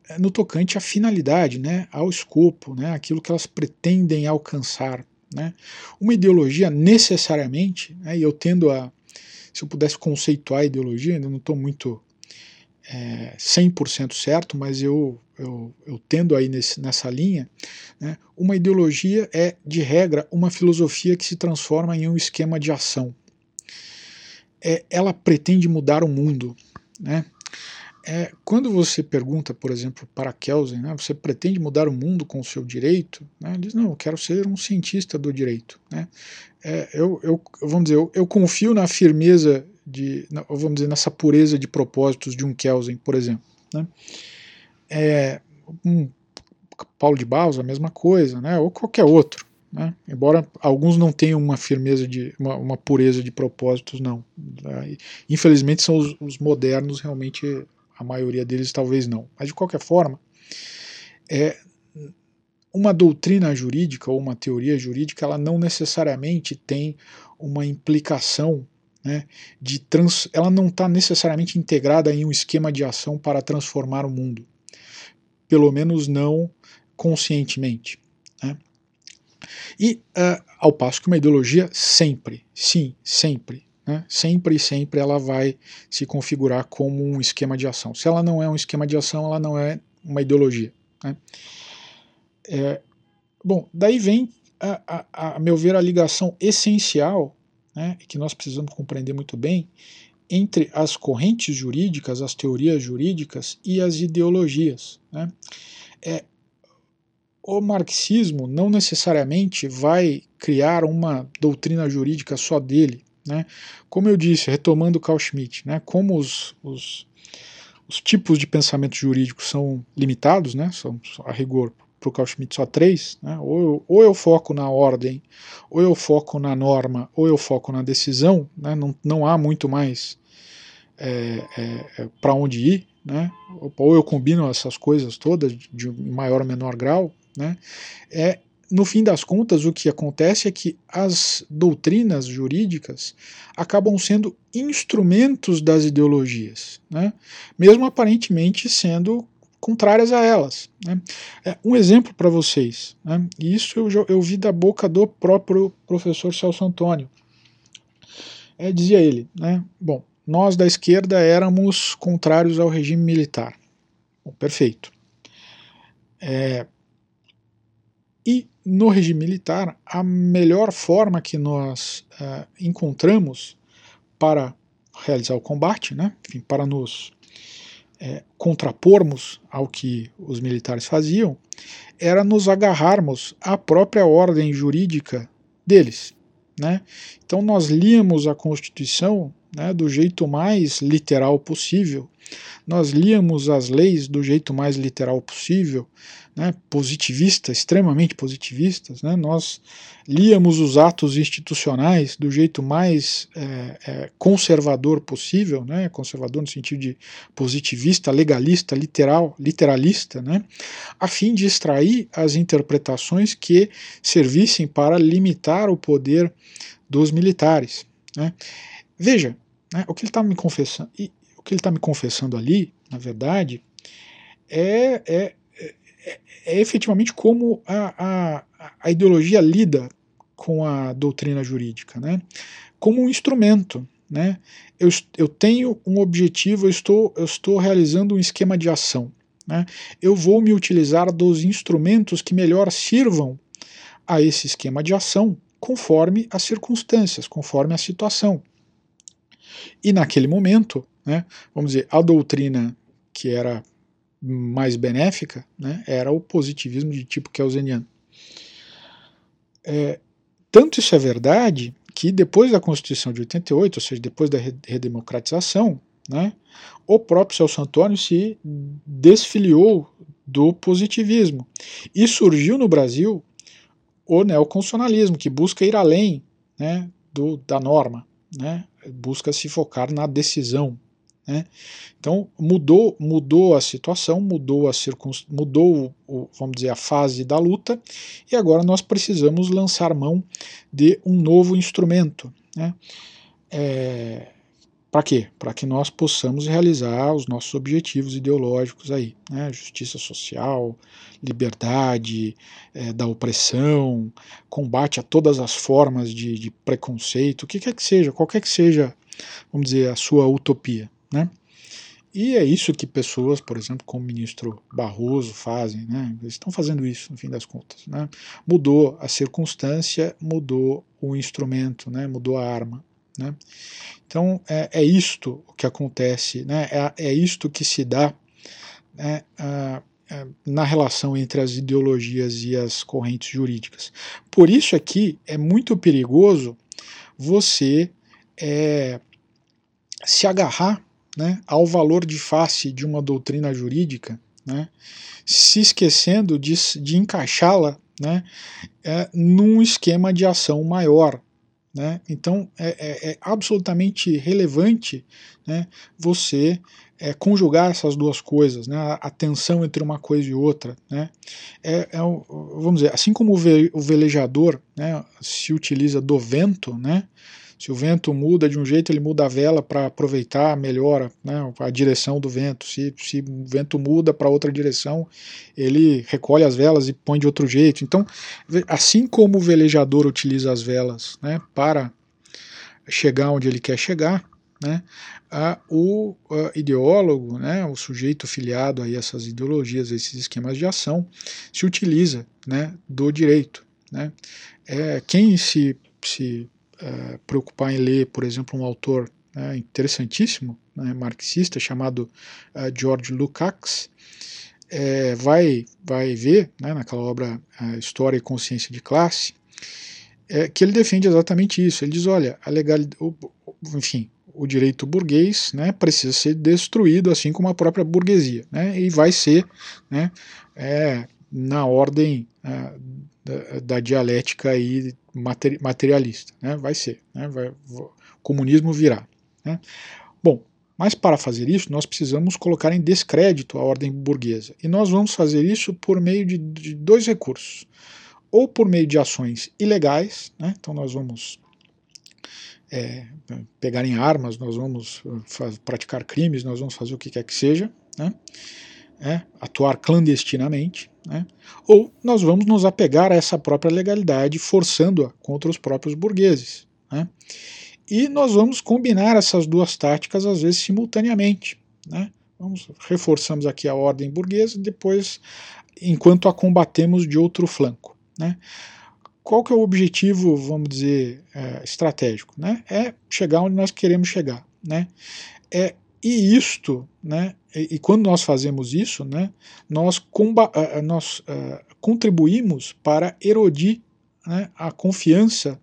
é no tocante à finalidade, né, ao escopo, né, aquilo que elas pretendem alcançar. Né. Uma ideologia necessariamente, né, e eu tendo a, se eu pudesse conceituar a ideologia, ainda não estou muito é, 100% certo, mas eu, eu, eu tendo aí nesse, nessa linha, né, uma ideologia é, de regra, uma filosofia que se transforma em um esquema de ação. É, ela pretende mudar o mundo. Né? É, quando você pergunta, por exemplo, para Kelsen, né, você pretende mudar o mundo com o seu direito? Né, ele diz, não, eu quero ser um cientista do direito. Né? É, eu, eu, vamos dizer, eu, eu confio na firmeza de, vamos dizer, nessa pureza de propósitos de um Kelsen, por exemplo. Né? É, um Paulo de Barros, a mesma coisa, né? ou qualquer outro. Né? Embora alguns não tenham uma firmeza de uma, uma pureza de propósitos, não. Infelizmente são os, os, modernos realmente a maioria deles talvez não. Mas de qualquer forma, é uma doutrina jurídica ou uma teoria jurídica, ela não necessariamente tem uma implicação né, de trans, ela não está necessariamente integrada em um esquema de ação para transformar o mundo, pelo menos não conscientemente. Né. E uh, ao passo que uma ideologia sempre, sim, sempre, né, sempre e sempre ela vai se configurar como um esquema de ação. Se ela não é um esquema de ação, ela não é uma ideologia. Né. É, bom, daí vem, a, a, a meu ver, a ligação essencial né, que nós precisamos compreender muito bem, entre as correntes jurídicas, as teorias jurídicas e as ideologias. Né. É, o marxismo não necessariamente vai criar uma doutrina jurídica só dele. Né. Como eu disse, retomando Carl Schmitt, né, como os, os, os tipos de pensamento jurídico são limitados, né, são a rigor para o Carl Schmitt só três, né? ou, eu, ou eu foco na ordem, ou eu foco na norma, ou eu foco na decisão, né? não, não há muito mais é, é, é para onde ir, né? ou eu combino essas coisas todas de maior ou menor grau, né? é, no fim das contas, o que acontece é que as doutrinas jurídicas acabam sendo instrumentos das ideologias, né? mesmo aparentemente sendo contrárias a elas. Né? É, um exemplo para vocês, né? isso eu, eu vi da boca do próprio professor Celso Antônio. É, dizia ele, né? bom, nós da esquerda éramos contrários ao regime militar. Bom, perfeito. É, e no regime militar, a melhor forma que nós uh, encontramos para realizar o combate, né, enfim, para nos é, contrapormos ao que os militares faziam, era nos agarrarmos à própria ordem jurídica deles. Né? Então nós líamos a Constituição né, do jeito mais literal possível, nós líamos as leis do jeito mais literal possível, né, positivista, extremamente positivistas, né, nós líamos os atos institucionais do jeito mais é, é, conservador possível, né, conservador no sentido de positivista, legalista, literal, literalista, né, a fim de extrair as interpretações que servissem para limitar o poder dos militares. Né. Veja, né, o que ele está me confessando, que ele está me confessando ali, na verdade, é, é é, é efetivamente como a, a, a ideologia lida com a doutrina jurídica, né? como um instrumento. Né? Eu, eu tenho um objetivo, eu estou, eu estou realizando um esquema de ação. Né? Eu vou me utilizar dos instrumentos que melhor sirvam a esse esquema de ação conforme as circunstâncias, conforme a situação. E naquele momento, né, vamos dizer, a doutrina que era mais benéfica né, era o positivismo de tipo kelseniano. É, tanto isso é verdade que depois da Constituição de 88, ou seja, depois da redemocratização, né, o próprio Celso Antônio se desfiliou do positivismo. E surgiu no Brasil o neoconstitucionalismo, que busca ir além né, do, da norma, né, busca se focar na decisão. Né. Então mudou, mudou a situação, mudou a circunst... mudou o, vamos dizer a fase da luta e agora nós precisamos lançar mão de um novo instrumento. Né. É, para quê? Para que nós possamos realizar os nossos objetivos ideológicos aí, né? Justiça social, liberdade é, da opressão, combate a todas as formas de, de, preconceito, o que quer que seja, qualquer que seja, vamos dizer, a sua utopia, né? E é isso que pessoas, por exemplo, como o ministro Barroso fazem, né? Eles estão fazendo isso, no fim das contas, né? Mudou a circunstância, mudou o instrumento, né? Mudou a arma, né? Então é, é isto que acontece, né? é, é isto que se dá né, a, a, na relação entre as ideologias e as correntes jurídicas. Por isso aqui é muito perigoso você é, se agarrar né, ao valor de face de uma doutrina jurídica, né, se esquecendo de, de encaixá-la né, é, num esquema de ação maior, né? Então é, é, é, absolutamente relevante né, você é, conjugar essas duas coisas, né, a, tensão entre uma coisa e outra. Né? É, é vamos dizer, assim como o, ve, o velejador né, se utiliza do vento, né, se o vento muda de um jeito, ele muda a vela para aproveitar melhor né, a direção do vento. Se, se o vento muda para outra direção, ele recolhe as velas e põe de outro jeito. Então, assim como o velejador utiliza as velas né, para chegar onde ele quer chegar, né, a, o a, ideólogo, né, o sujeito filiado a essas ideologias, a esses esquemas de ação, se utiliza né, do direito. Né. É, quem se, se uh, preocupar em ler, por exemplo, um autor né, interessantíssimo, né, marxista, chamado uh, George Lukács, é, vai, vai ver, né, naquela obra uh, História e Consciência de Classe, é, que ele defende exatamente isso. Ele diz, olha, a legalidade, enfim, o direito burguês né, precisa ser destruído, assim como a própria burguesia, né, e vai ser né, é, na ordem uh, da, da, dialética aí materialista, né? vai ser, né? Vai, o comunismo virá. Né? Bom, mas para fazer isso nós precisamos colocar em descrédito a ordem burguesa e nós vamos fazer isso por meio de, de dois recursos, ou por meio de ações ilegais, né? então nós vamos é, pegar em armas, nós vamos praticar crimes, nós vamos fazer o que quer que seja, né? É, atuar clandestinamente, né? ou nós vamos nos apegar a essa própria legalidade, forçando-a contra os próprios burgueses. Né? E nós vamos combinar essas duas táticas, às vezes, simultaneamente. Né? Vamos, reforçamos aqui a ordem burguesa, depois, enquanto a combatemos de outro flanco. Né? Qual que é o objetivo, vamos dizer, é, estratégico? Né? É chegar onde nós queremos chegar. É e isto, né, e, e, quando nós fazemos isso, né, nós, uh, nós uh, contribuímos para erodir né, a confiança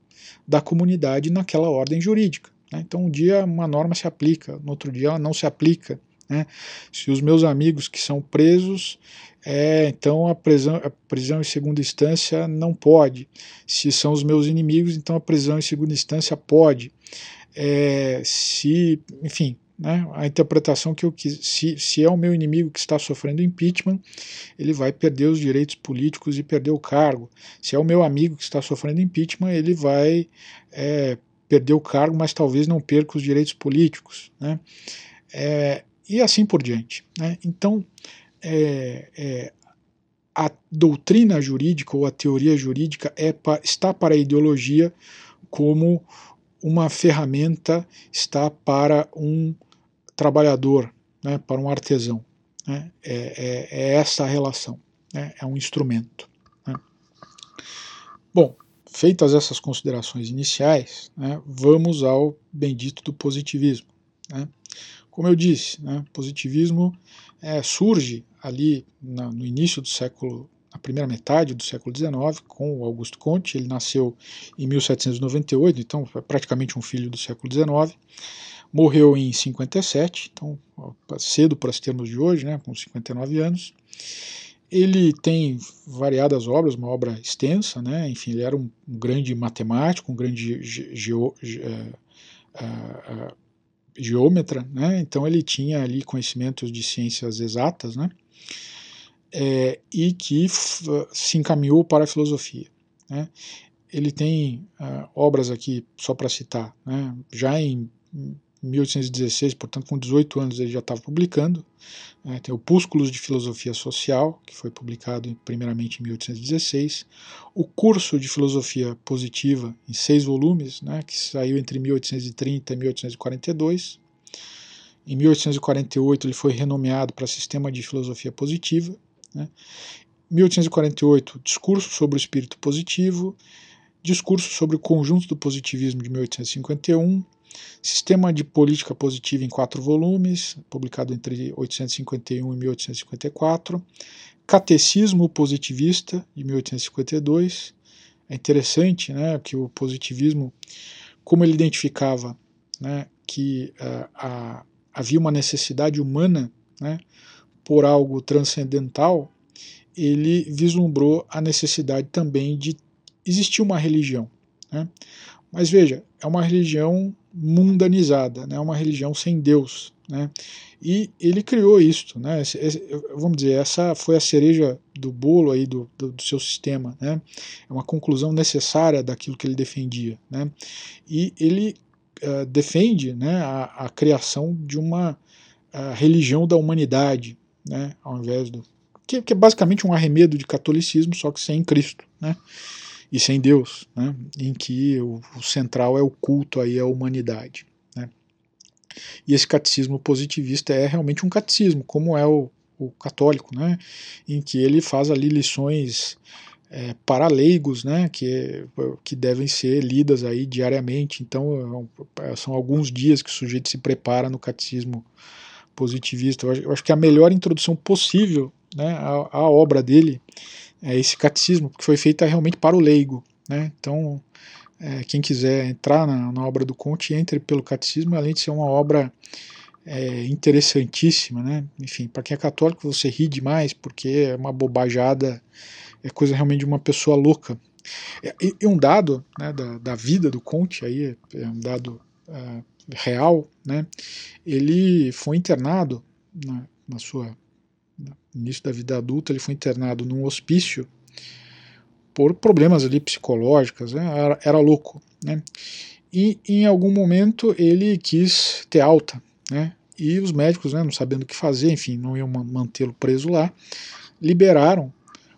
da comunidade naquela ordem jurídica. Né? Então, um dia uma norma se aplica, no outro dia ela não se aplica. Né? Se os meus amigos que são presos, é, então a prisão, a prisão em segunda instância não pode. Se são os meus inimigos, então a prisão em segunda instância pode. É, se, enfim, né, a interpretação que eu quis, se, se é o meu inimigo que está sofrendo impeachment, ele vai perder os direitos políticos e perder o cargo. Se é o meu amigo que está sofrendo impeachment, ele vai é, perder o cargo, mas talvez não perca os direitos políticos. Né? É, e assim por diante. Né? Então, é, é a doutrina jurídica ou a teoria jurídica é, está para a ideologia como uma ferramenta está para um trabalhador, né, para um artesão. Né, é, é, é, essa a relação, né, é um instrumento. Né. Bom, feitas essas considerações iniciais, né, vamos ao bendito do positivismo. Né? Como eu disse, positivismo é, surge ali na, no início do século, na primeira metade do século XIX, com o Augusto Comte. Ele nasceu em 1798, então é praticamente um filho do século XIX. Morreu em 57, então cedo para os termos de hoje, né, com 59 anos. Ele tem variadas obras, uma obra extensa, né? enfim, ele era um, um grande matemático, um grande ge, ge, ge, uh, uh, geômetra, né? então ele tinha ali conhecimentos de ciências exatas, né? É, e que se encaminhou para a filosofia. Né? Ele tem uh, obras aqui, só para citar, né? já em 1816, portanto, com 18 anos ele já estava publicando. Né, tem Opúsculos de Filosofia Social, que foi publicado primeiramente em 1816. O Curso de Filosofia Positiva, em seis volumes, né, que saiu entre 1830 e 1842. Em 1848 ele foi renomeado para Sistema de Filosofia Positiva. Né. 1848, Discurso sobre o Espírito Positivo. Discurso sobre o Conjunto do Positivismo de 1851 Sistema de Política Positiva em quatro volumes, publicado entre 1851 e 1854. Catecismo Positivista, de 1852. É interessante né, que o positivismo, como ele identificava né, que uh, a, havia uma necessidade humana né, por algo transcendental, ele vislumbrou a necessidade também de existir uma religião. Né? Mas veja, é uma religião mundanizada, né, uma religião sem Deus. Né, e ele criou isto, né, vamos dizer, essa foi a cereja do bolo aí do, do, do, seu sistema, né, é uma conclusão necessária daquilo que ele defendia. Né, e ele uh, defende né, a, a, criação de uma religião da humanidade, né, ao invés do. Que, que é basicamente um arremedo de catolicismo, só que sem Cristo. Né, e sem Deus, né, em que o, o, central é o culto aí à humanidade. Né. E esse catecismo positivista é realmente um catecismo, como é o, o católico, né, em que ele faz ali lições é, para leigos, né, que, que devem ser lidas aí diariamente. Então, é são alguns dias que o sujeito se prepara no catecismo positivista. Eu acho, que a melhor introdução possível né, à, à obra dele é, esse catecismo, que foi feita realmente para o leigo. Né? Então, é, quem quiser entrar na, na, obra do Conte, entre pelo catecismo, além de ser uma obra é, interessantíssima. Né? Enfim, para quem é católico, você ri demais, porque é uma bobajada, é coisa realmente de uma pessoa louca. E, e um dado né, da, da, vida do Conte, aí, é um dado uh, real, né? ele foi internado na, na sua no início da vida adulta, ele foi internado num hospício por problemas ali psicológicos, né? era, era, louco, né? E em algum momento ele quis ter alta, né? E os médicos, né, não sabendo o que fazer, enfim, não iam mantê-lo preso lá, liberaram,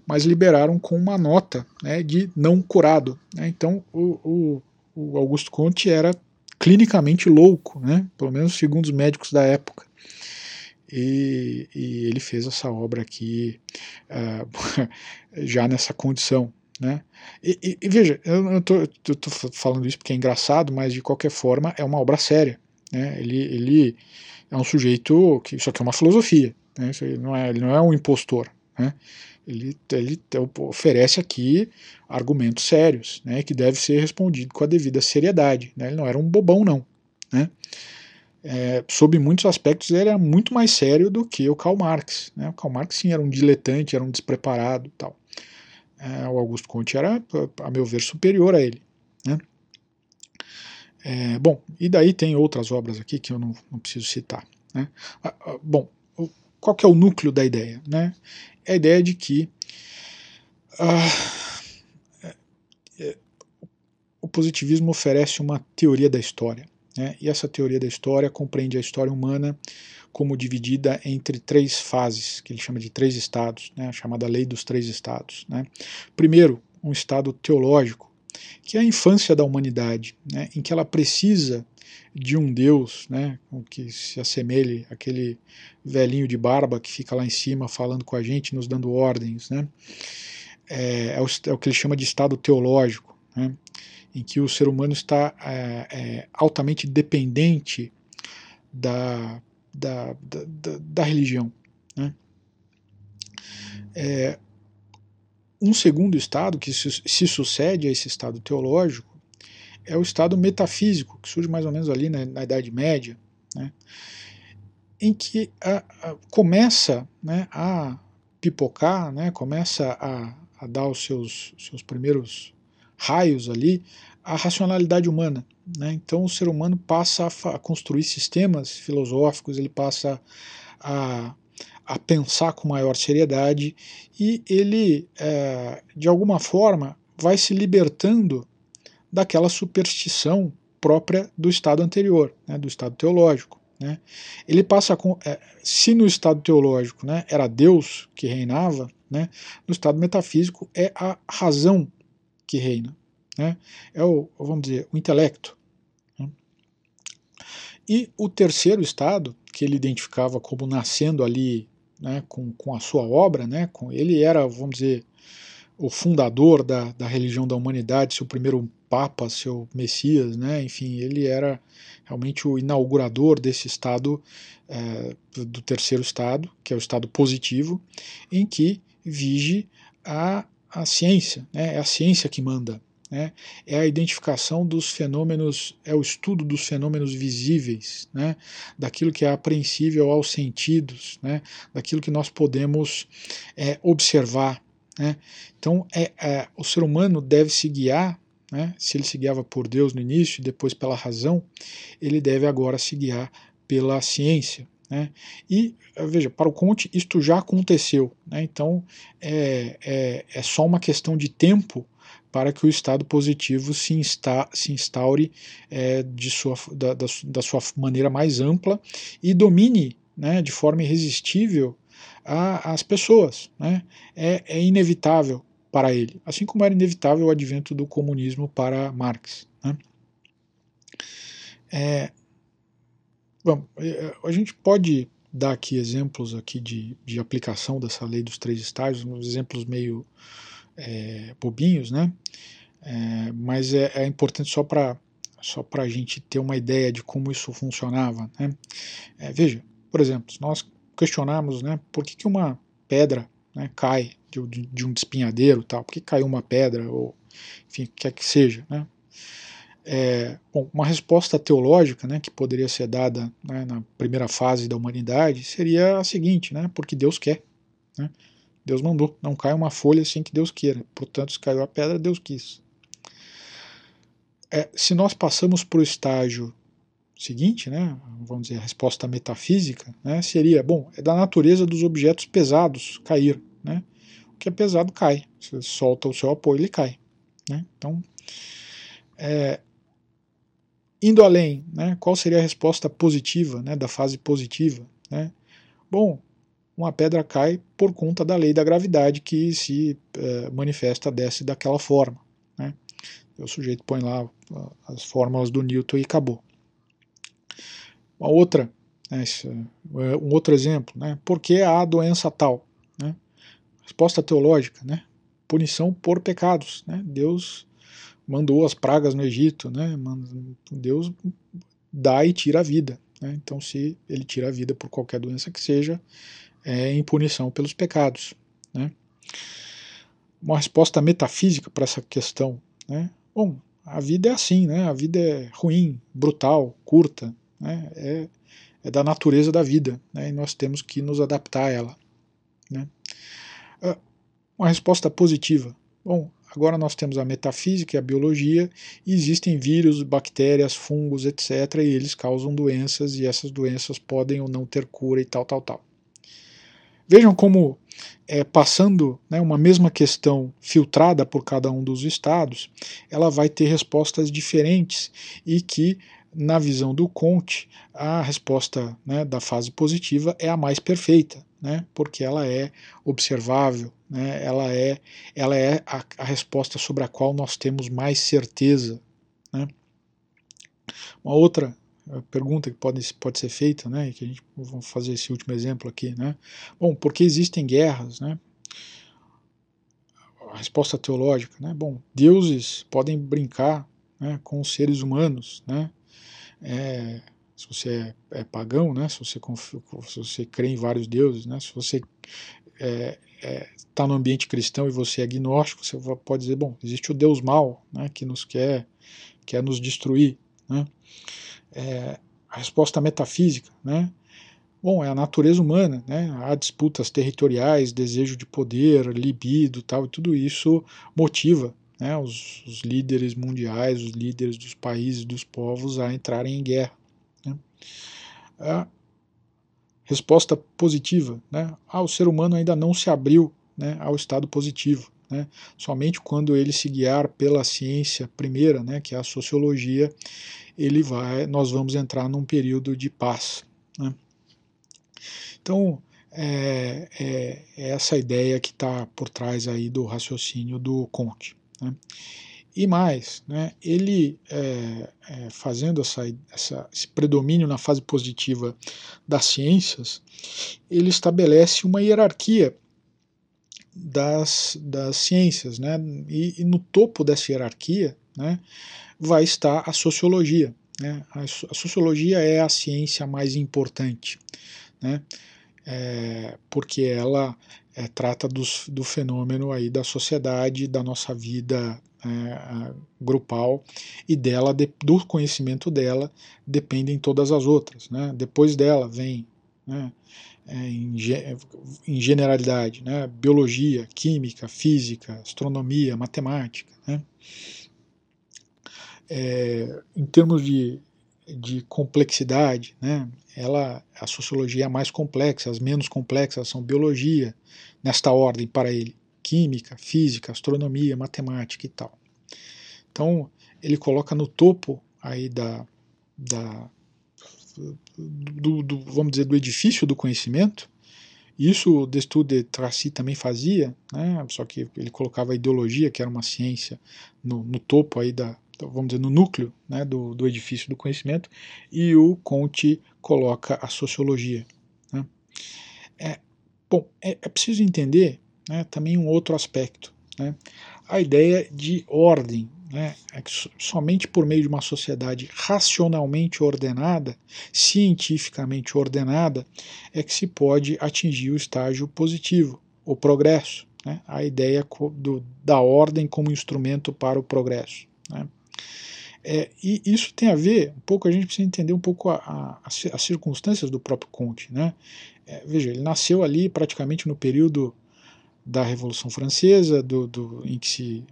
mas liberaram com uma nota né, de não curado. Né? Então o, o, o Augusto Conte era clinicamente louco, né? Pelo menos segundo os médicos da época. E, e, ele fez essa obra aqui uh, já nessa condição. Né? E, e, e veja, eu estou falando isso porque é engraçado, mas de qualquer forma é uma obra séria. Né? Ele, ele é um sujeito que isso aqui é uma filosofia, né? ele, não é, ele não é um impostor. Né? Ele, ele oferece aqui argumentos sérios, né, que deve ser respondido com a devida seriedade. Né? Ele não era um bobão, não. Né? É, sob muitos aspectos, ele era muito mais sério do que o Karl Marx. Né? O Karl Marx, sim, era um diletante, era um despreparado tal. É, o Augusto Conte era, a meu ver, superior a ele. Né? É, bom, e daí tem outras obras aqui que eu não, não preciso citar. Né? Ah, ah, bom, qual que é o núcleo da ideia? Né? É a ideia de que ah, é, é, o positivismo oferece uma teoria da história. Né? E essa teoria da história compreende a história humana como dividida entre três fases, que ele chama de três estados, né? a chamada lei dos três estados. Né? Primeiro, um estado teológico, que é a infância da humanidade, né? em que ela precisa de um Deus, né, que se assemelhe àquele velhinho de barba que fica lá em cima falando com a gente, nos dando ordens, né, é, é, o, é, o, que ele chama de estado teológico, né? Em que o ser humano está é, é altamente dependente da, da, da, da, religião. Né? É, um segundo estado que se, se, sucede a esse estado teológico é o estado metafísico, que surge mais ou menos ali na, na Idade Média, né, em que a, a, começa né, a pipocar, né, começa a, a dar os seus, seus primeiros raios ali a racionalidade humana. Né? Então o ser humano passa a, construir sistemas filosóficos, ele passa a, a pensar com maior seriedade e ele, é, de alguma forma, vai se libertando daquela superstição própria do estado anterior, né, do estado teológico. Né. Ele passa é, se no estado teológico né, era Deus que reinava, né, no estado metafísico é a razão que reina, né, é o, vamos dizer, o intelecto. Né. E o terceiro estado, que ele identificava como nascendo ali né, com, com a sua obra, né, com, ele era, vamos dizer, o fundador da, da religião da humanidade, seu primeiro papa, seu messias, né, enfim, ele era realmente o inaugurador desse estado, é, do terceiro estado, que é o estado positivo, em que vige a, a ciência, né, é a ciência que manda, né, é a identificação dos fenômenos, é o estudo dos fenômenos visíveis, né, daquilo que é apreensível aos sentidos, né, daquilo que nós podemos é, observar. Né. Então, é, é, o ser humano deve se guiar, né, se ele se guiava por Deus no início e depois pela razão, ele deve agora se guiar pela ciência. Né? E veja, para o Conte isto já aconteceu, né? então é, é, é só uma questão de tempo para que o estado positivo se, insta, se instaure é, de sua, da, da, da, sua maneira mais ampla e domine né, de forma irresistível a, as pessoas. Né? É, é inevitável para ele, assim como era inevitável o advento do comunismo para Marx. Né? É, bom, é, a gente pode dar aqui exemplos aqui de, de aplicação dessa lei dos três estágios, uns exemplos meio é, bobinhos, né? É, mas é, é, importante só para só para a gente ter uma ideia de como isso funcionava. Né? É, veja, por exemplo, se nós questionarmos né, por que, que uma pedra né, cai de, de, um espinhadeiro, tal, por que caiu uma pedra, ou enfim, quer que seja. Né? É, bom, uma resposta teológica né, que poderia ser dada né, na primeira fase da humanidade seria a seguinte, né, porque Deus quer. Né? Deus mandou. Não cai uma folha sem que Deus queira. Portanto, se caiu a pedra, Deus quis. É, se nós passamos para o estágio seguinte, né, vamos dizer, a resposta metafísica, né, seria, bom, é da natureza dos objetos pesados cair. Né? O que é pesado cai. Você solta o seu apoio, ele cai. Né? Então, é, indo além, né, qual seria a resposta positiva, né, da fase positiva? Né? Bom, uma pedra cai por conta da lei da gravidade que se é, manifesta desce daquela forma. Né? O sujeito põe lá as fórmulas do Newton e acabou. Uma outra, né, é, um outro exemplo, né? por que há doença tal? Né? Resposta teológica, né? punição por pecados. Né? Deus mandou as pragas no Egito, né? Deus dá e tira a vida. Né? Então, se ele tira a vida por qualquer doença que seja, é, em punição pelos pecados. Né? Uma resposta metafísica para essa questão. Né? Bom, a vida é assim, né? a vida é ruim, brutal, curta, né? é, é da natureza da vida né? e nós temos que nos adaptar a ela. Né? Ah, uma resposta positiva. Bom, agora nós temos a metafísica e a biologia, e existem vírus, bactérias, fungos, etc., e eles causam doenças, e essas doenças podem ou não ter cura e tal, tal, tal. Vejam como, é, passando né, uma mesma questão filtrada por cada um dos estados, ela vai ter respostas diferentes e que, na visão do Conte, a resposta né, da fase positiva é a mais perfeita, né, porque ela é observável, né, ela é, ela é a, a resposta sobre a qual nós temos mais certeza. Né. Uma outra pergunta que pode, pode ser feita, né, que a gente vamos fazer esse último exemplo aqui, né? Bom, porque existem guerras, né? A resposta teológica, né? Bom, deuses podem brincar né, com os seres humanos, né? É, se você é, é, pagão, né? Se você, se você crê em vários deuses, né? Se você está é, é, tá no ambiente cristão e você é agnóstico, você pode dizer, bom, existe o Deus mal, né? Que nos quer, quer nos destruir, né? É, a resposta metafísica, né? Bom, é a natureza humana, né? Há disputas territoriais, desejo de poder, libido, tal, e tudo isso motiva né, os, os, líderes mundiais, os líderes dos países, dos povos a entrarem em guerra. A resposta positiva, né? Ah, o ser humano ainda não se abriu né, ao estado positivo. Né? Somente quando ele se guiar pela ciência primeira, né, que é a sociologia, ele vai, nós vamos entrar num período de paz. Né? Então, é, é, é, essa ideia que está por trás aí do raciocínio do Conte. Né? E mais, né, ele é, é, fazendo essa, essa, esse predomínio na fase positiva das ciências, ele estabelece uma hierarquia das, das ciências, né, e, e no topo dessa hierarquia né, vai estar a sociologia. Né, a, a sociologia é a ciência mais importante, né, é, porque ela é, trata dos, do fenômeno aí da sociedade, da nossa vida é, grupal e dela, de, do conhecimento dela, dependem todas as outras. Né? Depois dela vem, né, é, em, em, generalidade, né, biologia, química, física, astronomia, matemática. Né? É, em termos de de complexidade, né? Ela, a sociologia é mais complexa, as menos complexas são biologia, nesta ordem para ele, química, física, astronomia, matemática e tal. Então ele coloca no topo aí da, da do, do, vamos dizer do edifício do conhecimento. Isso Destude de Tracy também fazia, né? Só que ele colocava a ideologia, que era uma ciência, no, no topo aí da, então, vamos dizer, no núcleo né, do, do edifício do conhecimento, e o Conte coloca a sociologia. Né. É, bom, é, é, preciso entender né, também um outro aspecto, né, a ideia de ordem, né, é que somente por meio de uma sociedade racionalmente ordenada, cientificamente ordenada, é que se pode atingir o estágio positivo, o progresso, né, a ideia do, da ordem como instrumento para o progresso. Né. É, e isso tem a ver, um pouco, a gente precisa entender um pouco a, a, as circunstâncias do próprio Conte. Né? É, veja, ele nasceu ali praticamente no período da Revolução Francesa, do, do, em que se,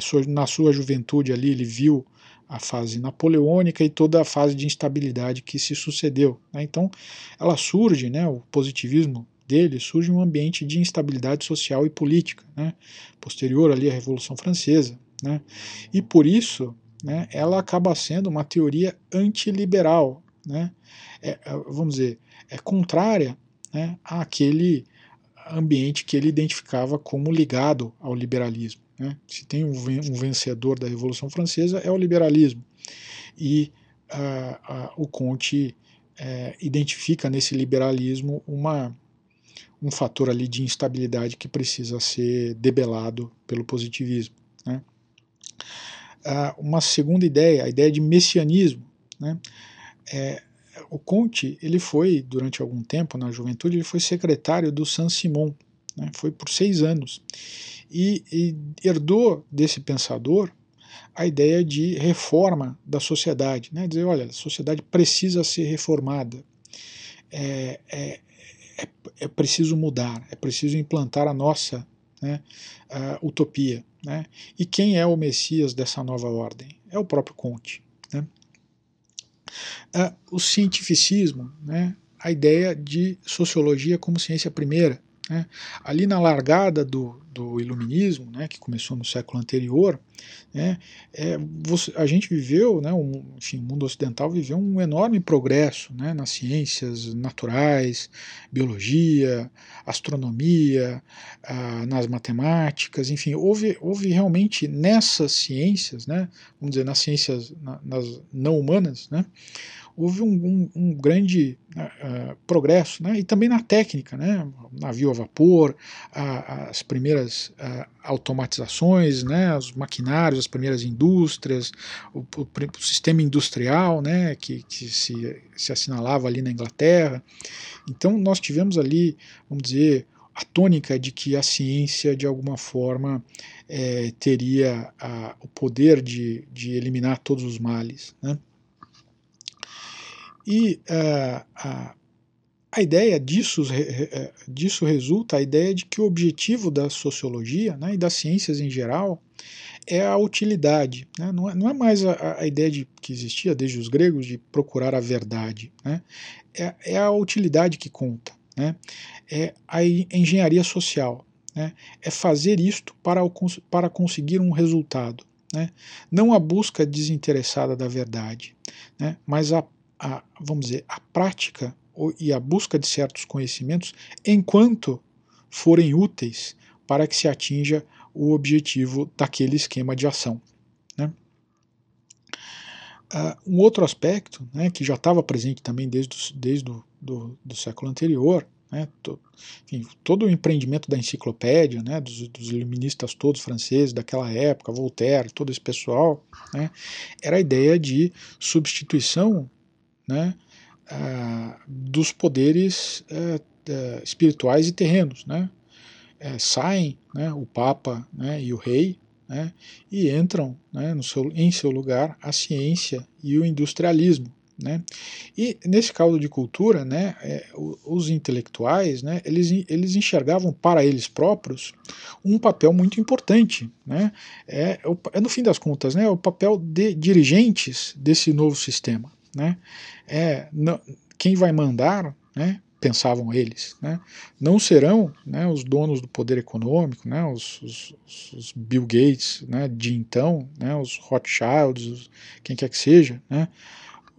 sua, na sua juventude ali ele viu a fase napoleônica e toda a fase de instabilidade que se sucedeu. Né? Então, ela surge, né, o positivismo dele surge um ambiente de instabilidade social e política, né, posterior ali à Revolução Francesa. Né? E por isso né, ela acaba sendo uma teoria antiliberal, né, é, é, vamos dizer, é contrária né, àquele ambiente que ele identificava como ligado ao liberalismo. Né. Se tem um, vencedor da Revolução Francesa, é o liberalismo. E uh, uh, o Conte uh, identifica nesse liberalismo uma, um fator ali de instabilidade que precisa ser debelado pelo positivismo. Né uma segunda ideia, a ideia de messianismo. Né? É, o Conte, ele foi, durante algum tempo, na juventude, ele foi secretário do Saint-Simon, né? foi por seis anos, e, e herdou desse pensador a ideia de reforma da sociedade, né? dizer, olha, a sociedade precisa ser reformada, é, é, é, é preciso mudar, é preciso implantar a nossa né, a utopia. Né? E quem é o Messias dessa nova ordem? É o próprio Conte. Né? Uh, o cientificismo, né, a ideia de sociologia como ciência primeira. Né? Ali na largada do, do iluminismo, né, que começou no século anterior, né, é, você, a gente viveu, né, um, enfim, o mundo ocidental viveu um enorme progresso né, nas ciências naturais, biologia, astronomia, ah, nas matemáticas, enfim, houve, houve realmente nessas ciências, né, vamos dizer, nas ciências na, nas não humanas, né, houve um, um, um grande uh, progresso, né? e também na técnica, né? navio a vapor, a, as primeiras uh, automatizações, né, os maquinários, as primeiras indústrias, o, o, o sistema industrial né, que, que se, se assinalava ali na Inglaterra. Então nós tivemos ali, vamos dizer, a tônica de que a ciência, de alguma forma, é, teria a, o poder de, de eliminar todos os males. Né? E uh, a, a ideia disso, é, disso resulta a ideia de que o objetivo da sociologia né, e das ciências em geral é a utilidade. Né? Não, é, não, é, mais a, a, ideia de, que existia desde os gregos de procurar a verdade. Né? É, é, a utilidade que conta. Né? É a engenharia social. Né? É fazer isto para, o, para conseguir um resultado. Né? Não a busca desinteressada da verdade, mas a, a, vamos dizer, a prática e a busca de certos conhecimentos enquanto forem úteis para que se atinja o objetivo daquele esquema de ação. Né? Uh, um outro aspecto, né, que já estava presente também desde, desde o do, do século anterior, né, to, enfim, todo o empreendimento da enciclopédia, né, dos, dos, iluministas todos franceses daquela época, Voltaire, todo esse pessoal, né, era a ideia de substituição né, ah, dos poderes eh, eh, espirituais e terrenos. Né? Eh, saem né, o Papa né, e o Rei né, e entram né, no seu, em seu lugar a ciência e o industrialismo. Né? E nesse caldo de cultura, né, é, os intelectuais, né, eles, eles enxergavam para eles próprios um papel muito importante. Né? É, é, no fim das contas, né, o papel de dirigentes desse novo sistema né? É, não, quem vai mandar, né? pensavam eles, né? não serão né, os donos do poder econômico, né, os, os, os Bill Gates né, de então, né, os Rothschilds, os, quem quer que seja, né,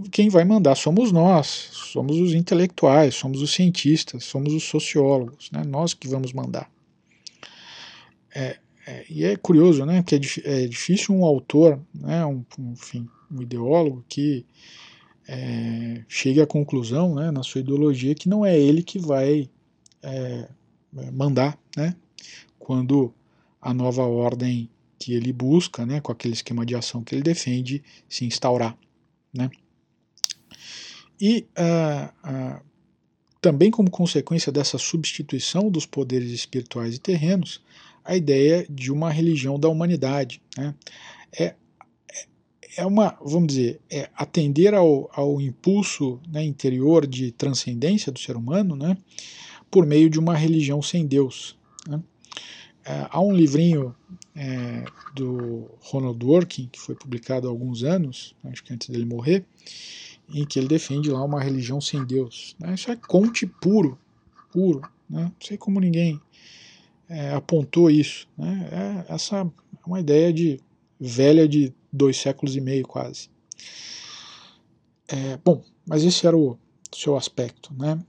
quem vai mandar somos nós, somos os intelectuais, somos os cientistas, somos os sociólogos, né, nós que vamos mandar. É, é, e é curioso né, que é, é difícil um autor, né, um, enfim, um ideólogo que é, chegue à conclusão, né, na sua ideologia, que não é ele que vai é, mandar, né, quando a nova ordem que ele busca, né, com aquele esquema de ação que ele defende, se instaurar. Né. E uh, uh, também como consequência dessa substituição dos poderes espirituais e terrenos, a ideia de uma religião da humanidade. Né? É é uma, vamos dizer, é atender ao, ao impulso né, interior de transcendência do ser humano né, por meio de uma religião sem Deus. Né. É, há um livrinho é, do Ronald Dworkin, que foi publicado há alguns anos, acho que antes dele morrer, em que ele defende lá uma religião sem Deus. Né. Isso é conte puro, puro. Né. Não sei como ninguém é, apontou isso. Né. É, essa é uma ideia de velha de dois séculos e meio quase. É, bom, mas esse era o seu aspecto, né?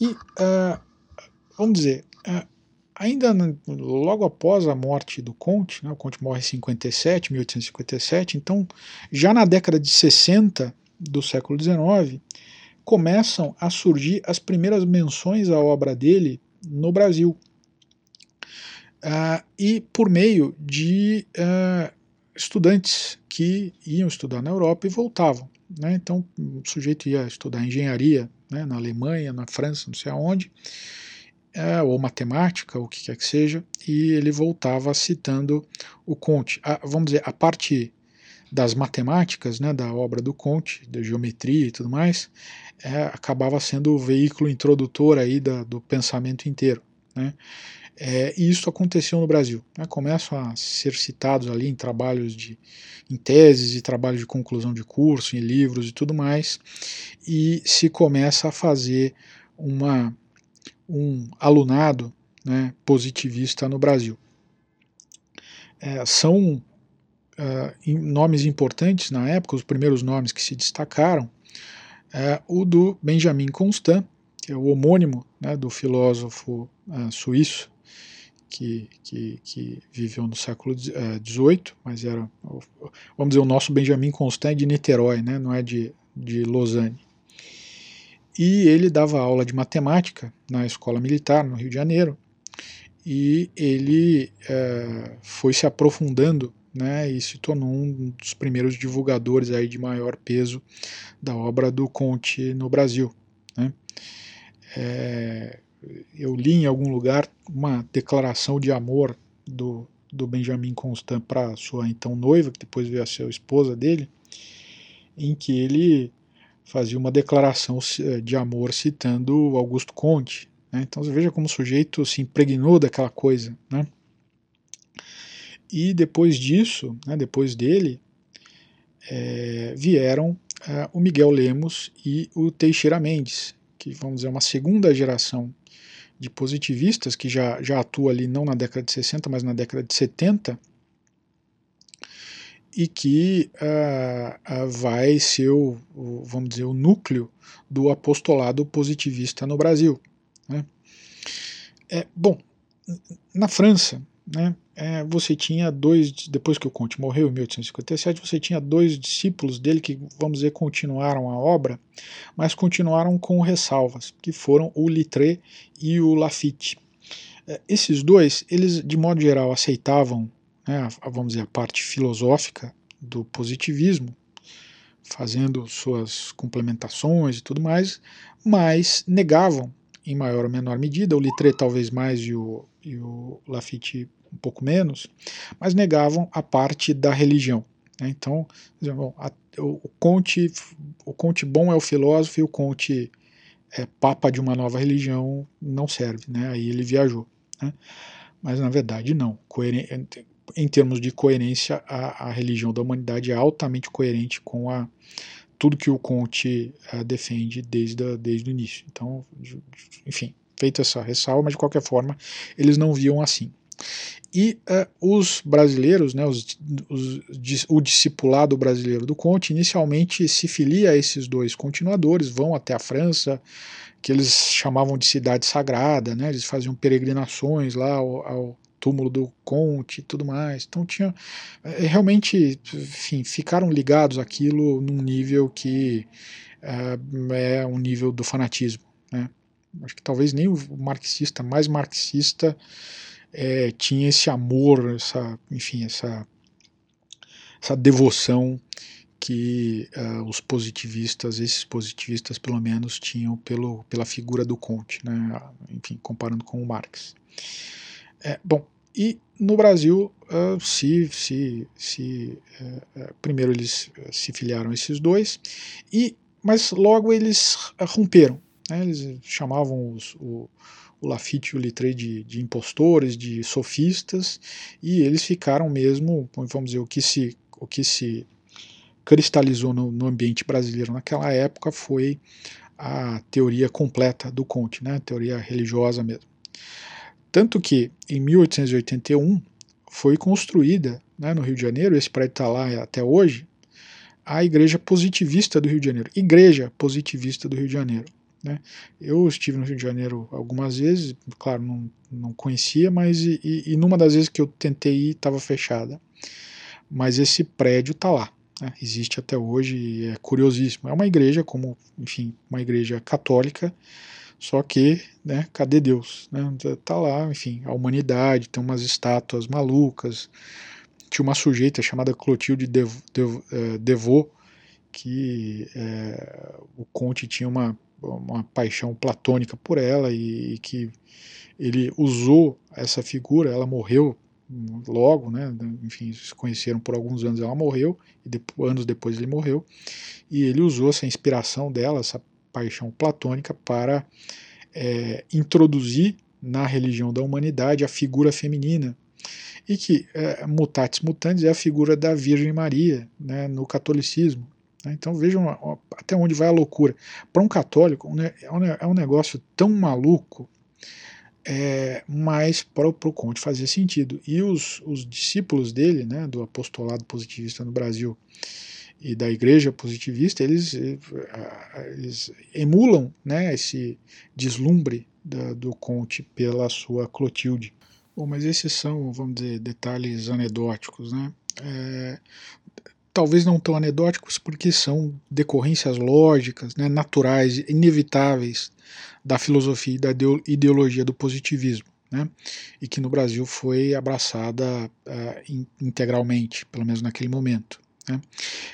E uh, vamos dizer, uh, ainda no, logo após a morte do Conte, né, o Conte morre em 57, 1857, então já na década de 60 do século XIX começam a surgir as primeiras menções à obra dele no Brasil. Uh, e por meio de uh, estudantes que iam estudar na Europa e voltavam. Né? Então, o sujeito ia estudar engenharia né, na Alemanha, na França, não sei aonde, é, ou matemática, ou o que quer que seja, e ele voltava citando o Conte. A, vamos dizer, a parte das matemáticas, né, da obra do Conte, da geometria e tudo mais, é, acabava sendo o veículo introdutor aí da, do pensamento inteiro. Né? É, e isso aconteceu no Brasil. Né? Começam a ser citados ali em trabalhos de em teses e trabalhos de conclusão de curso, em livros e tudo mais, e se começa a fazer uma, um alunado né, positivista no Brasil. É, são uh, nomes importantes na época, os primeiros nomes que se destacaram, é, o do Benjamin Constant, que é o homônimo né, do filósofo uh, suíço que, que, que viveu no século XVIII, eh, mas era, vamos dizer, o nosso Benjamin Constant de Niterói, né, não é de, de Lausanne. E ele dava aula de matemática na escola militar no Rio de Janeiro, e ele é, foi se aprofundando né, e se tornou um dos primeiros divulgadores aí de maior peso da obra do Conte no Brasil. Né. É, eu li em algum lugar uma declaração de amor do, do Benjamin Constant para sua então noiva, que depois veio a ser a esposa dele, em que ele fazia uma declaração de amor citando Augusto Conte. Né? Então você veja como o sujeito se impregnou daquela coisa. Né? E depois disso, né, depois dele, é, vieram é, o Miguel Lemos e o Teixeira Mendes, que vamos dizer uma segunda geração de positivistas que já, já atua ali não na década de 60, mas na década de 70, e que uh, uh, vai ser o, o, vamos dizer, o núcleo do apostolado positivista no Brasil. Né? É, bom, na França, né, é, você tinha dois, depois que o Conte morreu em 1857, você tinha dois discípulos dele que, vamos dizer, continuaram a obra, mas continuaram com ressalvas, que foram o Littré e o Lafitte. É, esses dois, eles, de modo geral, aceitavam, né, a, vamos dizer, a parte filosófica do positivismo, fazendo suas complementações e tudo mais, mas negavam em maior ou menor medida, o Littré talvez mais e o, e o Lafitte um pouco menos, mas negavam a parte da religião. Né? Então, bom, a, o, Conte, o Conte bom é o filósofo e o Conte é papa de uma nova religião não serve, né? aí ele viajou. Né? Mas na verdade não. Coeren em termos de coerência, a, a religião da humanidade é altamente coerente com a tudo que o Conte uh, defende desde, a, desde o início. Então, enfim, feita essa ressalva, mas de qualquer forma, eles não viam assim. E uh, os brasileiros, né, os, os, o discipulado brasileiro do Conte, inicialmente se filia a esses dois continuadores, vão até a França, que eles chamavam de cidade sagrada, né, eles faziam peregrinações lá ao, ao túmulo do Conte e tudo mais. Então tinha é, realmente, enfim, ficaram ligados àquilo num nível que é, é um nível do fanatismo. Né? Acho que talvez nem o marxista mais marxista é, tinha esse amor, essa, enfim, essa, essa devoção que uh, os positivistas, esses positivistas pelo menos, tinham pelo, pela figura do Conte, né? enfim, comparando com o Marx. É, bom, e no Brasil, uh, se, se, se uh, primeiro eles se filiaram esses dois, e, mas logo eles romperam. Né, eles chamavam os, o, o Lafitte e o Littré de, de impostores, de sofistas, e eles ficaram mesmo, vamos dizer, o que se, o que se cristalizou no, no ambiente brasileiro naquela época foi a teoria completa do Conte, né, a teoria religiosa mesmo. Tanto que em 1881 foi construída né, no Rio de Janeiro, esse prédio está lá até hoje, a Igreja Positivista do Rio de Janeiro. Igreja Positivista do Rio de Janeiro. Né? Eu estive no Rio de Janeiro algumas vezes, claro, não, não conhecia, mas e, e numa das vezes que eu tentei ir estava fechada. Mas esse prédio está lá, né? existe até hoje e é curiosíssimo. É uma igreja, como, enfim, uma igreja católica, só que, né, cadê Deus? Né? Tá lá, enfim, a humanidade, tem umas estátuas malucas. Tinha uma sujeita chamada Clotilde é, Devot, que é, o Conte tinha uma, uma paixão platônica por ela e, e que ele usou essa figura, ela morreu logo, né? Enfim, se conheceram por alguns anos, ela morreu e depois, anos depois ele morreu. E ele usou essa inspiração dela, essa paixão platônica para é, introduzir na religião da humanidade a figura feminina e que é, mutatis mutandis é a figura da Virgem Maria né, no catolicismo. Né? Então vejam até onde vai a loucura. Para um católico é, é um negócio tão maluco, é, mas para o Conte fazia sentido. E os, os discípulos dele, né, do apostolado positivista no Brasil, e da igreja positivista, eles, eh, eles emulam né, esse deslumbre da, do Conte pela sua Clotilde. Bom, mas esses são, vamos dizer, detalhes anedóticos, né? É, talvez não tão anedóticos porque são decorrências lógicas, né, naturais, inevitáveis da filosofia e da ideologia do positivismo. né, e que no Brasil foi abraçada uh, integralmente, pelo menos naquele momento. Né.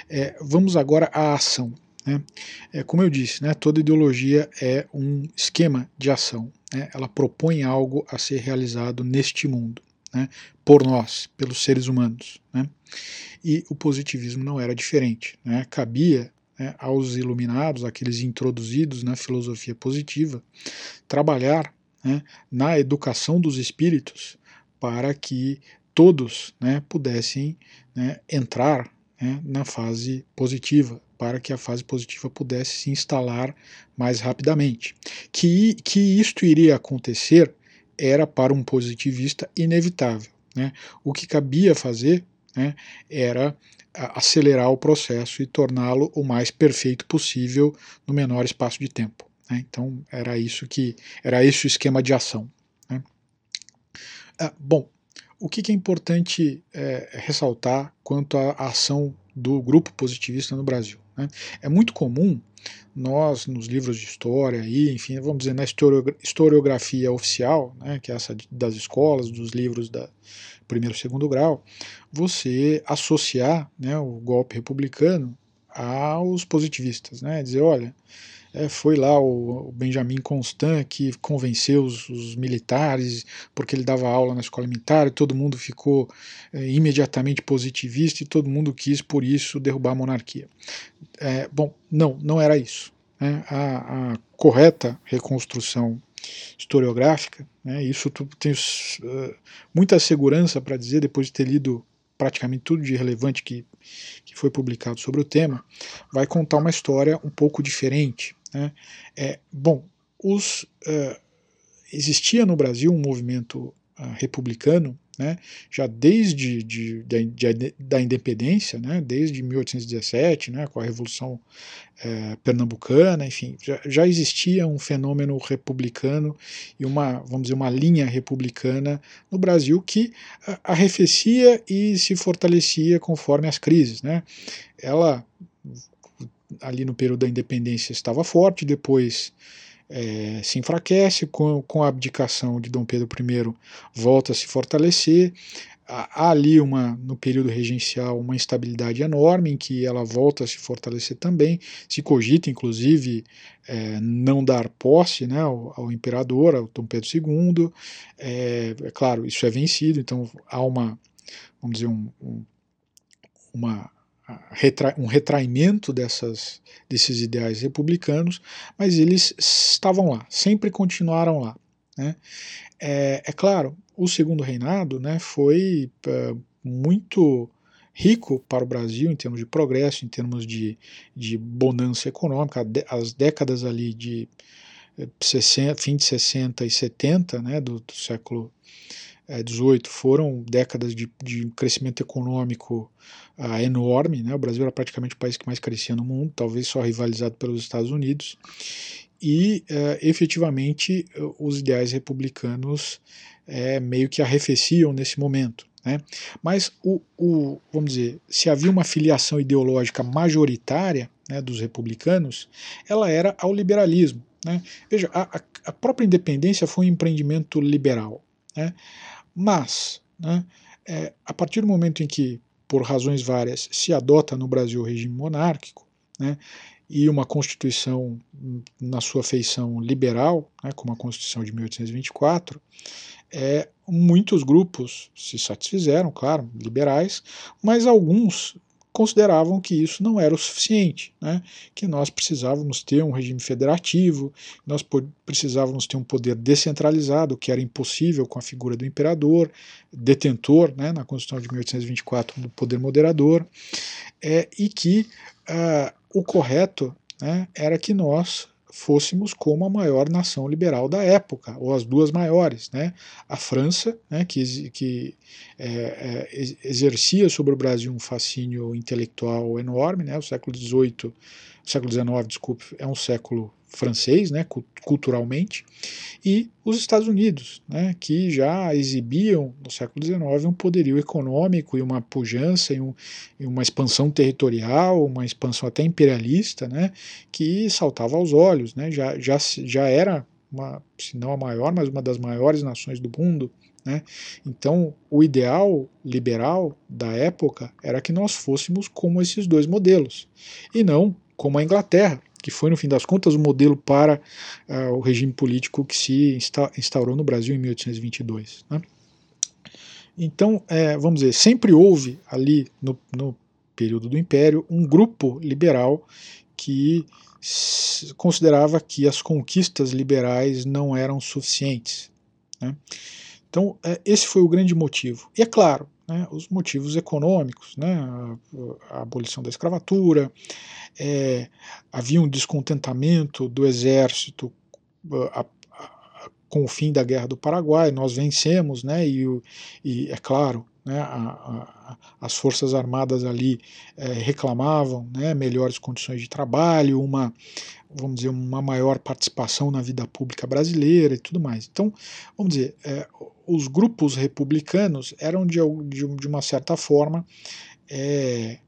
É, vamos agora à ação. Né. É, como eu disse, né, toda ideologia é um esquema de ação. Né, ela propõe algo a ser realizado neste mundo, né, por nós, pelos seres humanos. Né. E o positivismo não era diferente. Né, cabia né, aos iluminados, aqueles introduzidos na filosofia positiva, trabalhar né, na educação dos espíritos para que todos né, pudessem entrar na fase positiva, para que a fase positiva pudesse se instalar mais rapidamente. Que, que isto iria acontecer era para um positivista inevitável. Né? O que cabia fazer né, era acelerar o processo e torná-lo o mais perfeito possível no menor espaço de tempo. Né? Então era isso que era esse o esquema de ação. Né? Ah, bom, o que, que é importante é, ressaltar quanto à ação do grupo positivista no Brasil? Né? É muito comum nós, nos livros de história, e, enfim, vamos dizer, na historiografia oficial, né, que é essa das escolas, dos livros da primeiro e segundo grau, você associar né, o golpe republicano aos positivistas, né, dizer, olha, é, foi lá o, Benjamin Constant que convenceu os, os, militares, porque ele dava aula na escola militar, e todo mundo ficou é, imediatamente positivista e todo mundo quis, por isso, derrubar a monarquia. É, bom, não, não era isso. Né? A, a, correta reconstrução historiográfica, né? isso tu tenho uh, muita segurança para dizer, depois de ter lido praticamente tudo de relevante que, que foi publicado sobre o tema, vai contar uma história um pouco diferente. Né? É, bom, os, uh, existia no Brasil um movimento uh, republicano né, já desde de, de, de, da independência, né, desde 1817, né, com a Revolução é, Pernambucana, enfim, já, já, existia um fenômeno republicano e uma, vamos dizer, uma linha republicana no Brasil que arrefecia e se fortalecia conforme as crises. Né. Ela, ali no período da independência, estava forte, depois é, se enfraquece, com, com a abdicação de Dom Pedro I volta a se fortalecer. Há ali uma, no período regencial uma instabilidade enorme em que ela volta a se fortalecer também. Se cogita, inclusive, é, não dar posse né, ao, ao, imperador, ao Dom Pedro II. É, é, claro, isso é vencido, então há uma, vamos dizer, um, um, uma um retraimento dessas, desses ideais republicanos, mas eles estavam lá, sempre continuaram lá. Né? É, é, claro, o segundo reinado né, foi é, muito rico para o Brasil em termos de progresso, em termos de, de bonança econômica, as décadas ali de 60, é, fim de 60 e 70 né, do, do século 18 é, foram décadas de, de crescimento econômico uh, enorme. Né? O Brasil era praticamente o país que mais crescia no mundo, talvez só rivalizado pelos Estados Unidos. E uh, efetivamente os ideais republicanos uh, meio que arrefeciam nesse momento. Né? Mas, o, o, vamos dizer, se havia uma filiação ideológica majoritária né, dos republicanos, ela era ao liberalismo. Né? Veja, a, a própria independência foi um empreendimento liberal. Né? Mas, né, é, a partir do momento em que, por razões várias, se adota no Brasil o regime monárquico, né, e uma Constituição na sua feição liberal, né, como a Constituição de 1824, é, muitos grupos se satisfizeram, claro, liberais, mas alguns consideravam que isso não era o suficiente, né? que nós precisávamos ter um regime federativo, nós precisávamos ter um poder descentralizado, que era impossível com a figura do imperador, detentor, né, na Constituição de 1824, do poder moderador, é, e que uh, o correto né, era que nós fôssemos como a maior nação liberal da época, ou as duas maiores, né? A França, né, que, que é, é, exercia sobre o Brasil um fascínio intelectual enorme, né? O século XVIII, século XIX, desculpe, é um século francês, né, culturalmente, e os Estados Unidos, né, que já exibiam no século XIX um poderio econômico e uma pujança e, um, e uma expansão territorial, uma expansão até imperialista, né, que saltava aos olhos, né, já, já, já era uma, se não a maior, mas uma das maiores nações do mundo. Né? Então, o ideal liberal da época era que nós fôssemos como esses dois modelos, e não como a Inglaterra, que foi, no fim das contas, o modelo para uh, o regime político que se instaurou no Brasil em 1822. Né? Então, é, vamos dizer, sempre houve ali no, no período do Império um grupo liberal que considerava que as conquistas liberais não eram suficientes. Né? Então, é, esse foi o grande motivo. E é claro, né, os motivos econômicos, né, a, a abolição da escravatura, é, havia um descontentamento do exército a, a, com o fim da Guerra do Paraguai, nós vencemos, né, e, e é claro, né, as forças armadas ali é, reclamavam né, melhores condições de trabalho, uma, vamos dizer, uma maior participação na vida pública brasileira e tudo mais. Então, vamos dizer, é, os grupos republicanos eram de, de, de uma certa forma, é,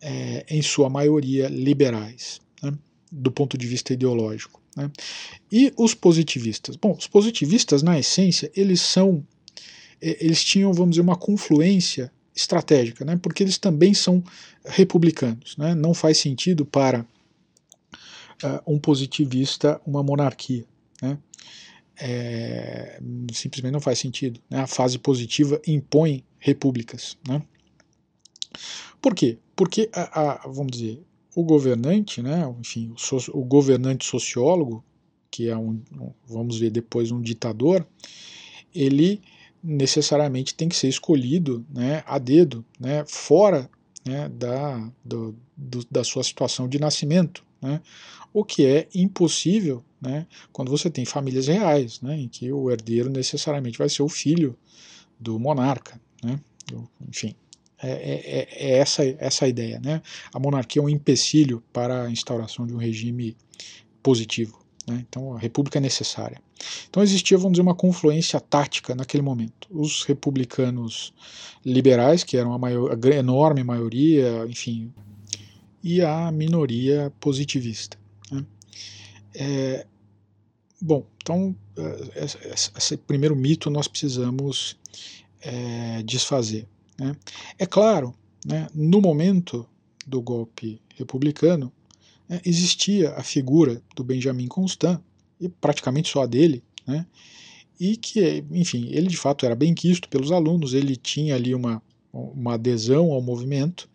é, em sua maioria, liberais, né, do ponto de vista ideológico. Né. E os positivistas? Bom, os positivistas, na essência, eles são, eles tinham, vamos dizer, uma confluência estratégica, né, porque eles também são republicanos. Né, não faz sentido para uh, um positivista uma monarquia. Né é, simplesmente não faz sentido. Né? A fase positiva impõe repúblicas. Né? Por quê? Porque, a, a, vamos dizer, o governante, né, enfim, o, so, o governante sociólogo, que é um, vamos ver depois, um ditador, ele necessariamente tem que ser escolhido né, a dedo, né, fora né, da, do, do, da sua situação de nascimento, né, o que é impossível né, quando você tem famílias reais, né, em que o herdeiro necessariamente vai ser o filho do monarca. Né, enfim, é, é, é, é essa, essa a ideia. Né? A monarquia é um empecilho para a instauração de um regime positivo. Né? Então a república é necessária. Então existia, vamos dizer, uma confluência tática naquele momento. Os republicanos liberais, que eram a, maior, a enorme maioria, enfim, e a minoria positivista. Né? É, bom, então é, esse primeiro mito nós precisamos é, desfazer. Né? É claro, né, no momento do golpe republicano, né, existia a figura do Benjamin Constant, e praticamente só a dele, né, e que, enfim, ele de fato era bem quisto pelos alunos, ele tinha ali uma, uma adesão ao movimento,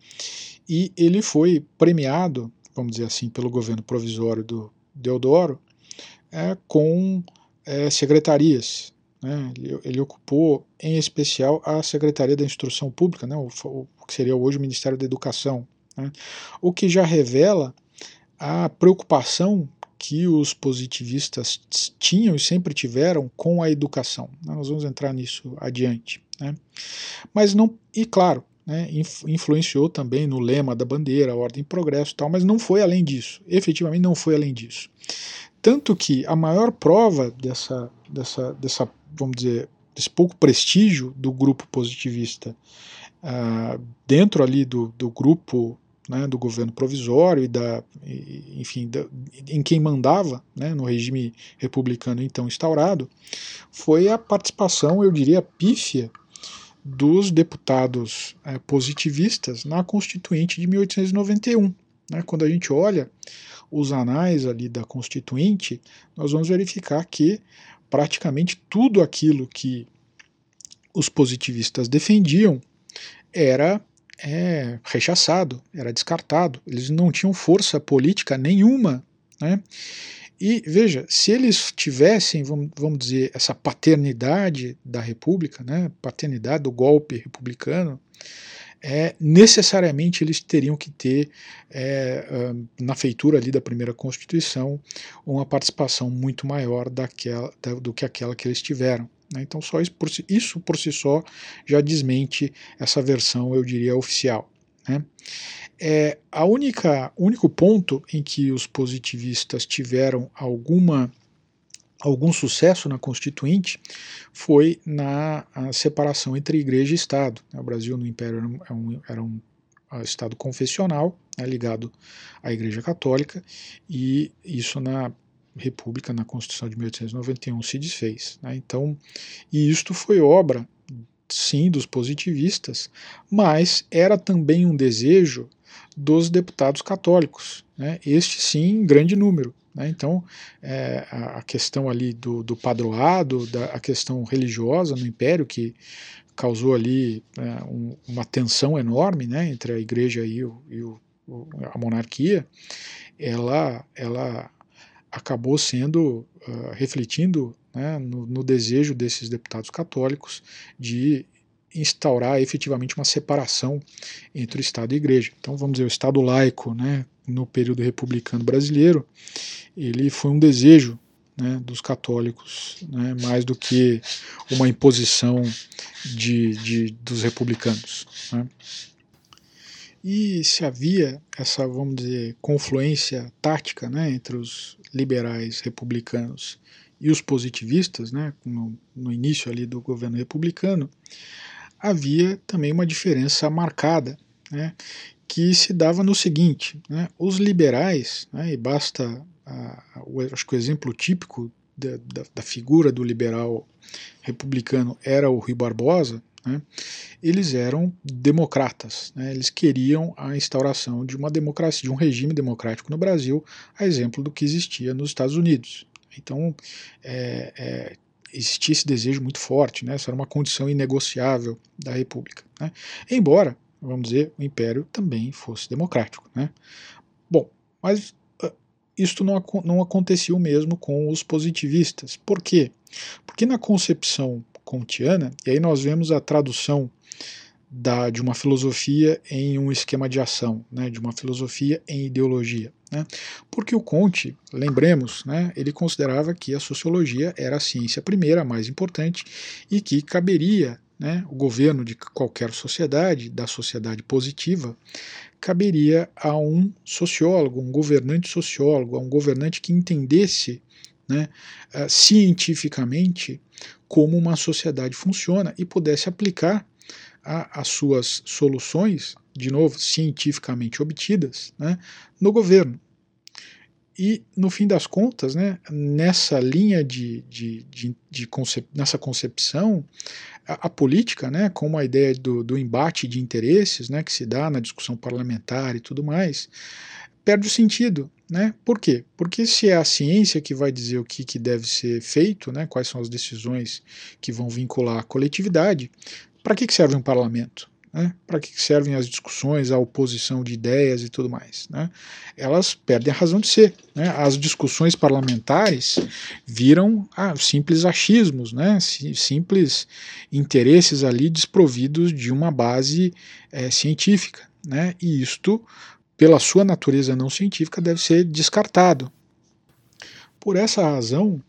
e ele foi premiado, vamos dizer assim, pelo governo provisório do Deodoro, é, com é, secretarias. Né? Ele, ele, ocupou, em especial, a Secretaria da Instrução Pública, né? o, o que seria hoje o Ministério da Educação, né? o que já revela a preocupação que os positivistas tinham e sempre tiveram com a educação. Né? Nós vamos entrar nisso adiante. Né? Mas não, e claro, né, influenciou também no lema da bandeira, ordem e progresso e tal, mas não foi além disso. Efetivamente não foi além disso. Tanto que a maior prova dessa, dessa, dessa vamos dizer, desse pouco prestígio do grupo positivista uh, dentro ali do, do grupo né, do governo provisório e da, enfim, da, em quem mandava né, no regime republicano então instaurado, foi a participação, eu diria, pífia dos deputados é, positivistas na Constituinte de 1891. Né? Quando a gente olha os anais ali da Constituinte, nós vamos verificar que praticamente tudo aquilo que os positivistas defendiam era é, rechaçado, era descartado. Eles não tinham força política nenhuma. Né? E veja, se eles tivessem, vamos, dizer, essa paternidade da República, né, paternidade do golpe republicano, é, necessariamente eles teriam que ter, é, na feitura ali da primeira Constituição, uma participação muito maior daquela, da, do que aquela que eles tiveram. Né? Então, só isso por, si, isso por si só já desmente essa versão, eu diria, oficial. Né? É, a única único ponto em que os positivistas tiveram alguma algum sucesso na Constituinte foi na separação entre igreja e Estado. O Brasil no Império era um, era um Estado confessional, né, ligado à Igreja Católica, e isso na república na Constituição de 1891 se desfez. Né? Então, e isto foi obra, sim, dos positivistas, mas era também um desejo dos deputados católicos, né? este sim em grande número. Né? Então, é, a questão ali do, do padroado, da, a questão religiosa no Império, que causou ali é, um, uma tensão enorme né, entre a igreja e, o, e o, a monarquia, ela, ela acabou sendo, uh, refletindo né, no, no, desejo desses deputados católicos de instaurar efetivamente uma separação entre o Estado e a Igreja. Então, vamos dizer, o Estado laico, né, no período republicano brasileiro, ele foi um desejo né, dos católicos, né, mais do que uma imposição de, de dos republicanos. Né. E se havia essa, vamos dizer, confluência tática né, entre os liberais republicanos e os positivistas, né, no, no início ali do governo republicano, havia também uma diferença marcada, né, que se dava no seguinte: né, os liberais, né, e basta, acho que o exemplo típico da, da, da, figura do liberal republicano era o Rui Barbosa, né, eles eram democratas, né, eles queriam a instauração de uma democracia, de um regime democrático no Brasil, a exemplo do que existia nos Estados Unidos. Então, é, é, existia esse desejo muito forte, né? Isso era uma condição inegociável da República. Né? Embora, vamos dizer, o Império também fosse democrático, né? Bom, mas uh, isto não, não acontecia o mesmo com os positivistas. Por quê? Porque na concepção kantiana, e aí nós vemos a tradução da, de uma filosofia em um esquema de ação, né, de uma filosofia em ideologia. Né? Porque o Conte, lembremos, né, ele considerava que a sociologia era a ciência primeira, a mais importante, e que caberia né, o governo de qualquer sociedade, da sociedade positiva, caberia a um sociólogo, um governante sociólogo, a um governante que entendesse né, uh, cientificamente como uma sociedade funciona e pudesse aplicar a, as suas soluções, de novo, cientificamente obtidas, né, no governo. E, no fim das contas, né, nessa linha de, de, de, de concep nessa concepção, a, a, política, né, como a ideia do, do embate de interesses né, que se dá na discussão parlamentar e tudo mais, perde o sentido. Né? Por quê? Porque se é a ciência que vai dizer o que, que deve ser feito, né, quais são as decisões que vão vincular a coletividade, para que, que serve um parlamento? Né? Para que servem as discussões, a oposição de ideias e tudo mais? Né? Elas perdem a razão de ser. Né? As discussões parlamentares viram ah, simples achismos, né? simples interesses ali desprovidos de uma base é, científica. Né? E isto, pela sua natureza não científica, deve ser descartado. Por essa razão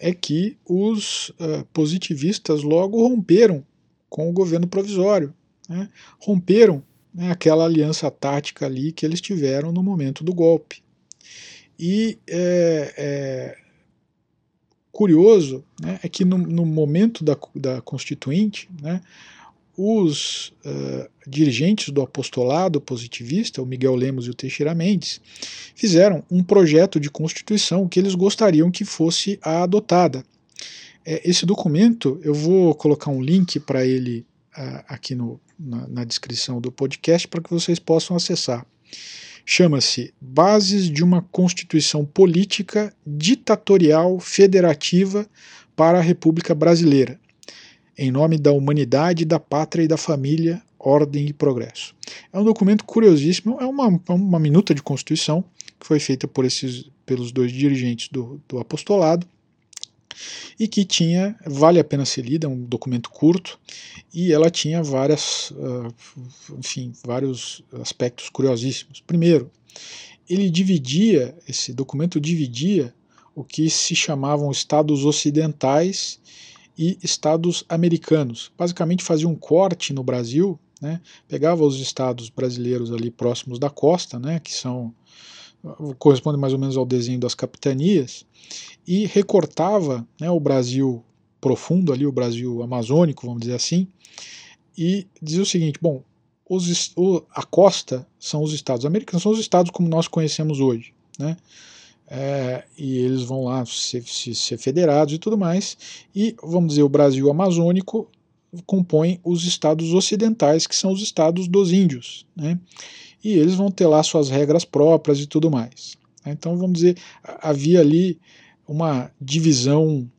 é que os uh, positivistas logo romperam com o governo provisório. Né? Romperam né, aquela aliança tática ali que eles tiveram no momento do golpe. E é, é curioso né, é que no, no momento da, da Constituinte, né, os uh, dirigentes do apostolado positivista, o Miguel Lemos e o Teixeira Mendes, fizeram um projeto de constituição que eles gostariam que fosse adotada. É, esse documento, eu vou colocar um link para ele uh, aqui no, na, na descrição do podcast para que vocês possam acessar. Chama-se Bases de uma Constituição Política Ditatorial Federativa para a República Brasileira, em nome da humanidade, da pátria e da família, ordem e progresso. É um documento curiosíssimo, é uma, uma minuta de Constituição que foi feita por esses, pelos dois dirigentes do, do apostolado e que tinha, vale a pena ser lida, é um documento curto, e ela tinha várias, uh, enfim, vários aspectos curiosíssimos. Primeiro, ele dividia, esse documento dividia o que se chamavam estados ocidentais e estados americanos. Basicamente fazia um corte no Brasil, né, pegava os estados brasileiros ali próximos da costa, né, que são corresponde mais ou menos ao desenho das capitanias, e recortava né, o Brasil profundo ali, o Brasil amazônico, vamos dizer assim, e dizia o seguinte, bom, os, o, a costa são os estados americanos, são os estados como nós conhecemos hoje, né? é, e eles vão lá ser, ser, federados e tudo mais, e vamos dizer, o Brasil amazônico compõe os estados ocidentais, que são os estados dos índios, né? E eles vão ter lá suas regras próprias e tudo mais. Então, vamos dizer, havia ali uma divisão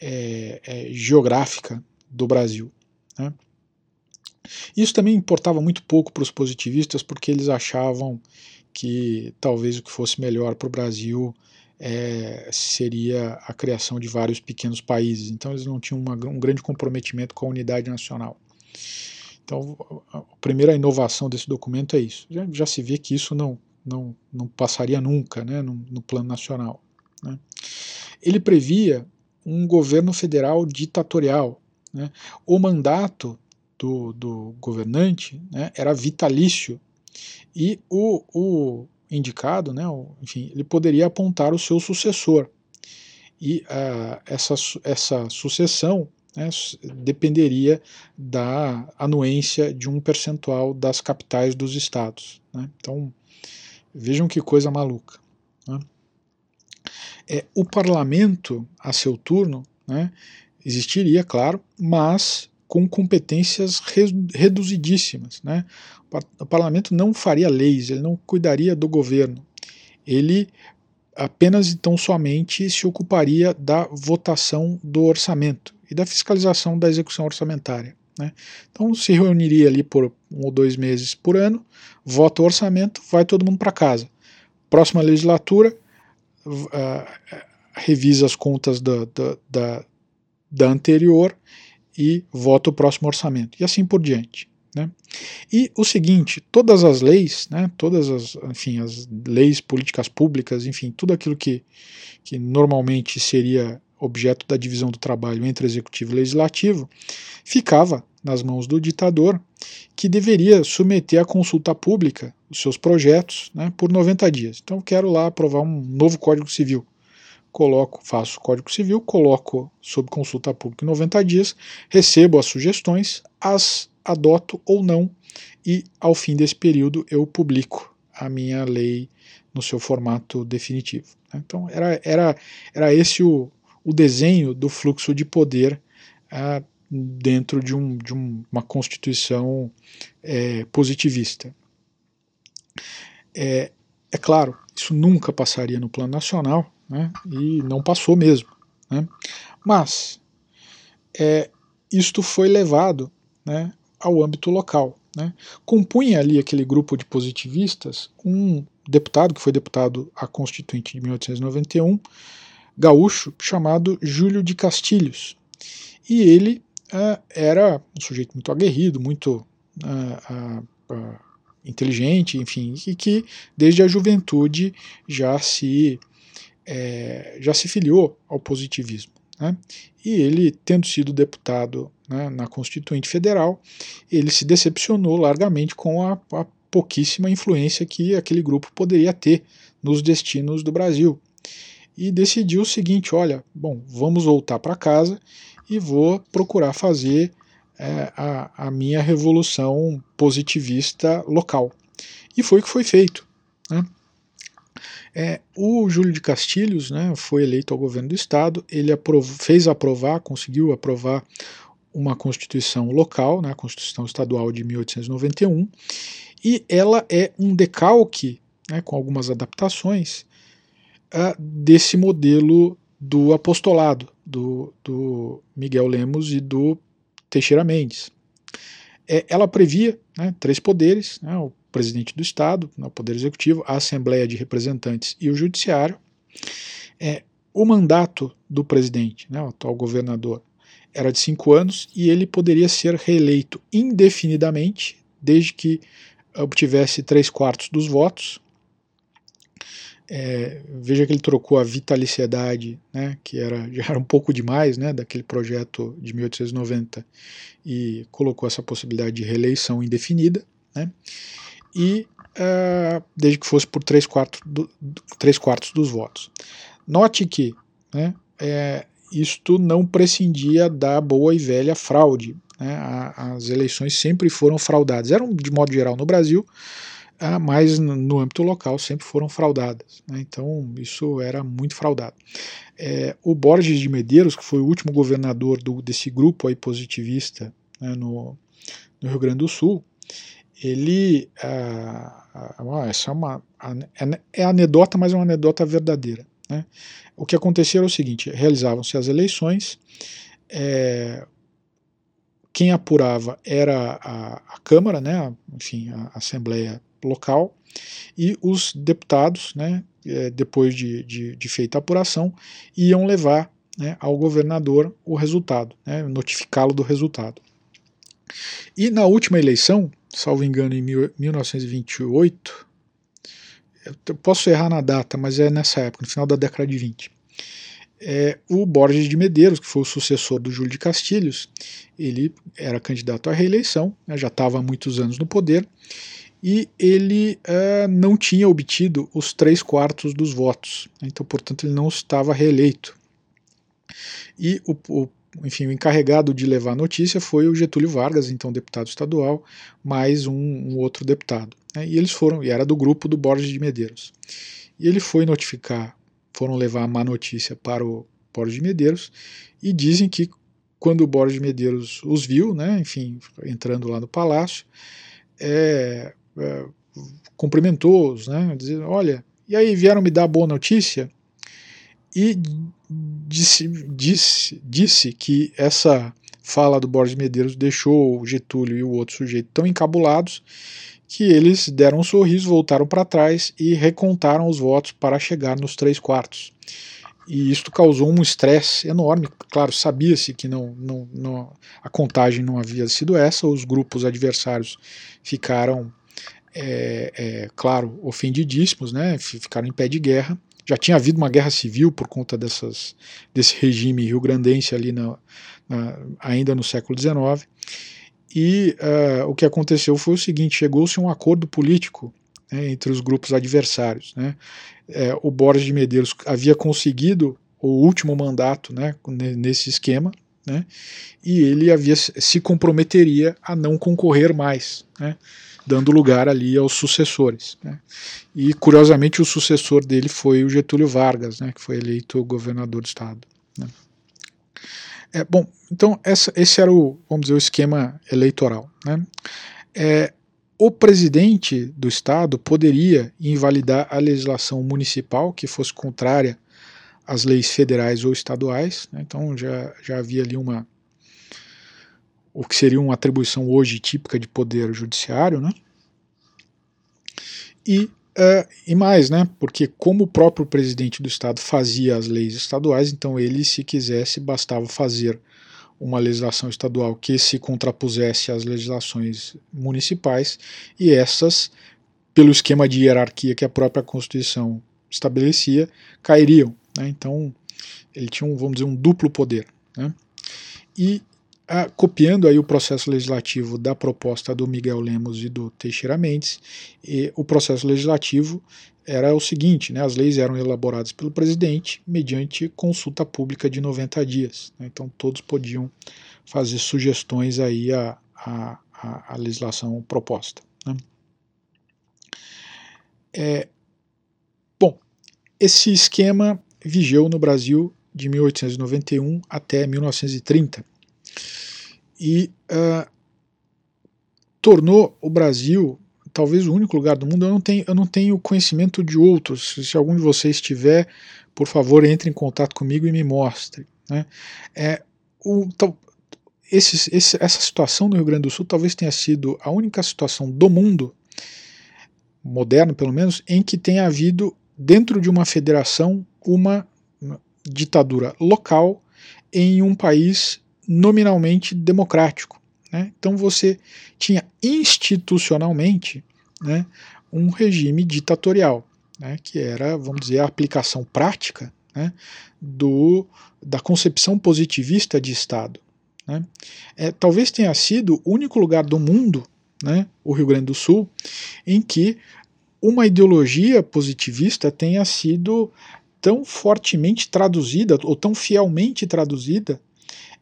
é, é, geográfica do Brasil. Né? Isso também importava muito pouco para os positivistas, porque eles achavam que talvez o que fosse melhor para o Brasil é, seria a criação de vários pequenos países. Então eles não tinham uma, um grande comprometimento com a unidade nacional. Então a primeira inovação desse documento é isso. Já, já se vê que isso não, não, não passaria nunca né, no, no plano nacional. Né. Ele previa um governo federal ditatorial. Né. O mandato do, do governante né, era vitalício e o, o indicado, né, o, enfim, ele poderia apontar o seu sucessor. E uh, essa, essa sucessão né, dependeria da anuência de um percentual das capitais dos estados. Né? Então, vejam que coisa maluca. Né? É, o parlamento, a seu turno, né, existiria, claro, mas com competências reduzidíssimas. Né? O parlamento não faria leis, ele não cuidaria do governo. Ele apenas então somente se ocuparia da votação do orçamento e da fiscalização da execução orçamentária. Né? Então se reuniria ali por um ou dois meses por ano, vota o orçamento, vai todo mundo para casa. Próxima legislatura, uh, revisa as contas da, da, da, da anterior e vota o próximo orçamento, e assim por diante. Né? E o seguinte, todas as leis, né, todas as, enfim, as leis, políticas públicas, enfim, tudo aquilo que, que normalmente seria objeto da divisão do trabalho entre executivo e legislativo, ficava nas mãos do ditador, que deveria submeter à consulta pública os seus projetos né, por 90 dias. Então, quero lá aprovar um novo Código Civil coloco, faço o Código Civil, coloco sob consulta pública em 90 dias, recebo as sugestões, as adoto ou não, e ao fim desse período eu publico a minha lei no seu formato definitivo. Né? Então era, era, era esse o, o desenho do fluxo de poder ah, dentro de, um, de um, uma constituição é, positivista. É, é claro, isso nunca passaria no plano nacional, né, e não passou mesmo. Né. Mas é, isto foi levado né, ao âmbito local. Né. Compunha ali aquele grupo de positivistas um deputado, que foi deputado a Constituinte de 1891, gaúcho, chamado Júlio de Castilhos. E ele é, era um sujeito muito aguerrido, muito uh, uh, inteligente, enfim, e que desde a juventude já se é, já se filiou ao positivismo. Né? E ele, tendo sido deputado né, na Constituinte Federal, ele se decepcionou largamente com a, a pouquíssima influência que aquele grupo poderia ter nos destinos do Brasil. E decidiu o seguinte: olha, bom, vamos voltar para casa e vou procurar fazer é, a, a minha revolução positivista local. E foi o que foi feito. Né? É, o Júlio de Castilhos né, foi eleito ao governo do estado, ele fez aprovar, conseguiu aprovar uma constituição local, né, a Constituição Estadual de 1891, e ela é um decalque, né, com algumas adaptações, desse modelo do apostolado, do, do Miguel Lemos e do Teixeira Mendes. É, ela previa né, três poderes, né, o presidente do Estado, né, o Poder Executivo, a Assembleia de Representantes e o Judiciário. É, o mandato do presidente, né, o atual governador, era de cinco anos e ele poderia ser reeleito indefinidamente, desde que obtivesse três quartos dos votos. É, veja que ele trocou a vitaliciedade, né, que era, já era um pouco demais né, daquele projeto de 1890, e colocou essa possibilidade de reeleição indefinida. Né e uh, desde que fosse por três quartos, do, quartos dos votos. Note que né, é, isto não prescindia da boa e velha fraude. Né, a, as eleições sempre foram fraudadas. Eram, de modo geral, no Brasil, mas no âmbito local sempre foram fraudadas. Né? Então isso era muito fraudado. É, o Borges de Medeiros, que foi o último governador do, desse grupo aí positivista né, no, no, Rio Grande do Sul, ele. Ah, essa é uma. É, anedota, mas é uma anedota verdadeira. Né? O que acontecia era o seguinte: realizavam-se as eleições, é, quem apurava era a, a Câmara, né, enfim, a Assembleia local, e os deputados, né, é, depois de, de, de, feita a apuração, iam levar né, ao governador o resultado, né, notificá-lo do resultado. E na última eleição, salvo engano, em 1928, eu posso errar na data, mas é nessa época, no final da década de 20. É, o Borges de Medeiros, que foi o sucessor do Júlio de Castilhos, ele era candidato à reeleição, né, já estava há muitos anos no poder, e ele uh, não tinha obtido os três quartos dos votos, então, portanto, ele não estava reeleito. E o, o, enfim, o encarregado de levar a notícia foi o Getúlio Vargas, então deputado estadual, mais um, um outro deputado. Né, e eles foram, e era do grupo do Borges de Medeiros. E ele foi notificar, foram levar a má notícia para o Borges de Medeiros, e dizem que quando o Borges de Medeiros os viu, né, enfim, entrando lá no palácio, é, é, cumprimentou-os, né, dizendo, olha, e aí vieram me dar boa notícia? E disse, disse, disse que essa fala do Borges Medeiros deixou o Getúlio e o outro sujeito tão encabulados que eles deram um sorriso, voltaram para trás e recontaram os votos para chegar nos três quartos. E isto causou um estresse enorme. Claro, sabia-se que não, não, não, a contagem não havia sido essa, os grupos adversários ficaram é, é, claro, ofendidíssimos, né, ficaram em pé de guerra. Já tinha havido uma guerra civil por conta dessas, desse regime rio-grandense ali na, na, ainda no século XIX. E uh, o que aconteceu foi o seguinte: chegou-se a um acordo político né, entre os grupos adversários. Né. É, o Borges de Medeiros havia conseguido o último mandato né, nesse esquema, né, e ele havia se comprometeria a não concorrer mais. Né, dando lugar ali aos sucessores. Né? E, curiosamente, o sucessor dele foi o Getúlio Vargas, né, que foi eleito governador do estado. Né? É, bom, então essa, esse era o, vamos dizer, o esquema eleitoral. Né? É, o presidente do estado poderia invalidar a legislação municipal que fosse contrária às leis federais ou estaduais, né? então já, já havia ali uma o que seria uma atribuição hoje típica de poder judiciário, né? E, uh, e mais, né? Porque como o próprio presidente do estado fazia as leis estaduais, então ele, se quisesse, bastava fazer uma legislação estadual que se contrapusesse às legislações municipais e essas, pelo esquema de hierarquia que a própria Constituição estabelecia, cairiam. Né? Então ele tinha, um, vamos dizer, um duplo poder. Né? E ah, copiando aí o processo legislativo da proposta do Miguel Lemos e do Teixeira Mendes, e o processo legislativo era o seguinte, né, as leis eram elaboradas pelo presidente mediante consulta pública de 90 dias, né, então todos podiam fazer sugestões aí à, à, à legislação proposta. Né. É, bom, esse esquema vigeu no Brasil de 1891 até 1930 e uh, tornou o Brasil talvez o único lugar do mundo. Eu não tenho, eu não tenho conhecimento de outros. Se algum de vocês tiver, por favor, entre em contato comigo e me mostre. Né? É, o, tal, esse, esse, essa situação no Rio Grande do Sul talvez tenha sido a única situação do mundo, moderno pelo menos, em que tenha havido, dentro de uma federação, uma ditadura local em um país nominalmente democrático. Né? Então você tinha institucionalmente né, um regime ditatorial, né, que era, vamos dizer, a aplicação prática né, do, da concepção positivista de Estado. Né? É, talvez tenha sido o único lugar do mundo, né, o Rio Grande do Sul, em que uma ideologia positivista tenha sido tão fortemente traduzida ou tão fielmente traduzida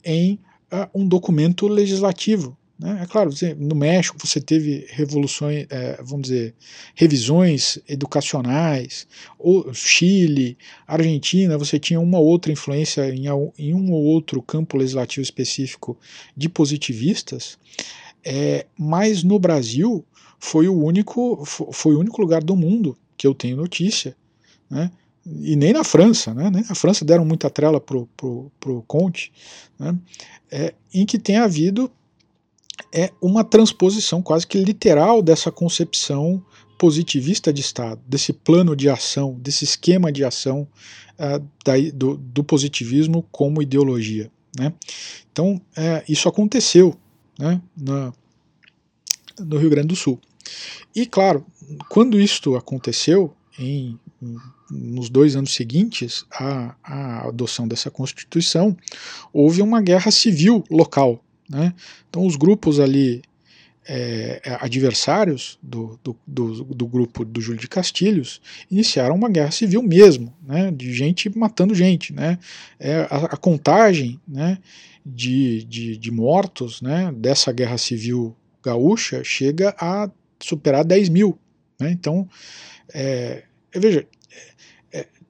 em uh, um documento legislativo. Né? É claro, você, no México você teve revoluções, é, vamos dizer, revisões educacionais, ou Chile, Argentina, você tinha uma outra influência em, em um ou outro campo legislativo específico de positivistas, é, mas no Brasil foi o único foi o único lugar do mundo que eu tenho notícia, né? E nem na França, né? nem na França deram muita trela pro, pro, pro Conte, né? é, em que tem havido é uma transposição quase que literal dessa concepção positivista de Estado, desse plano de ação, desse esquema de ação uh, da, do, do, positivismo como ideologia. Né? Então, é, isso aconteceu né, na, no Rio Grande do Sul. E, claro, quando isto aconteceu, em, nos dois anos seguintes à, à adoção dessa Constituição, houve uma guerra civil local né? Então, os grupos ali é, é, adversários do, do, do, do, grupo do Júlio de Castilhos iniciaram uma guerra civil mesmo, né, de gente matando gente. Né, é, a, a contagem né, de, de, de, mortos né, dessa guerra civil gaúcha chega a superar 10 mil. Né, então, é, veja,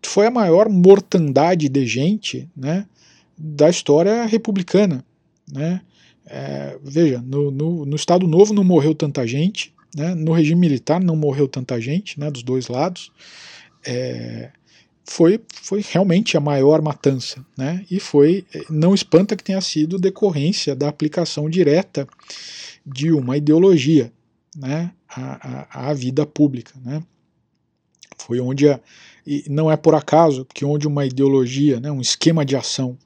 foi a maior mortandade de gente né, da história republicana. Né, é, veja, no, no, no, Estado Novo não morreu tanta gente, né, no regime militar não morreu tanta gente, né, dos dois lados. É, foi, foi realmente a maior matança, né, e foi, não espanta que tenha sido decorrência da aplicação direta de uma ideologia né, à, à, à vida pública. Né. Foi onde, a, e não é por acaso que onde uma ideologia, né, um esquema de ação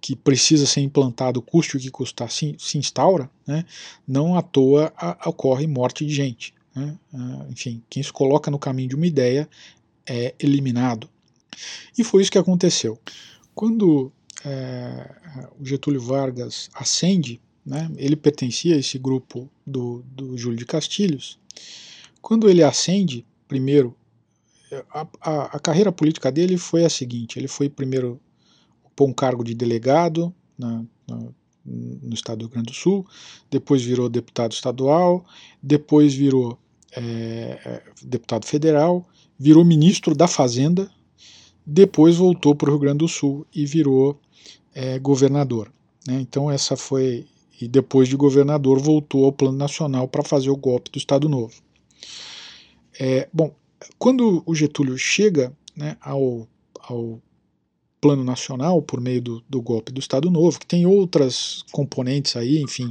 que precisa ser implantado, custe o que custar, se, se instaura, né, não à toa a, ocorre morte de gente. Né, enfim, quem se coloca no caminho de uma ideia é eliminado. E foi isso que aconteceu. Quando é, o Getúlio Vargas ascende, né, ele pertencia a esse grupo do, do Júlio de Castilhos, quando ele ascende, primeiro, a, a, a carreira política dele foi a seguinte: ele foi primeiro ocupou um cargo de delegado na, na, no estado do Rio Grande do Sul, depois virou deputado estadual, depois virou é, deputado federal, virou ministro da Fazenda, depois voltou para o Rio Grande do Sul e virou é, governador. Né? Então essa foi e depois de governador voltou ao plano nacional para fazer o golpe do Estado Novo. É, bom, quando o Getúlio chega né, ao, ao plano nacional por meio do, do, golpe do Estado Novo, que tem outras componentes aí, enfim.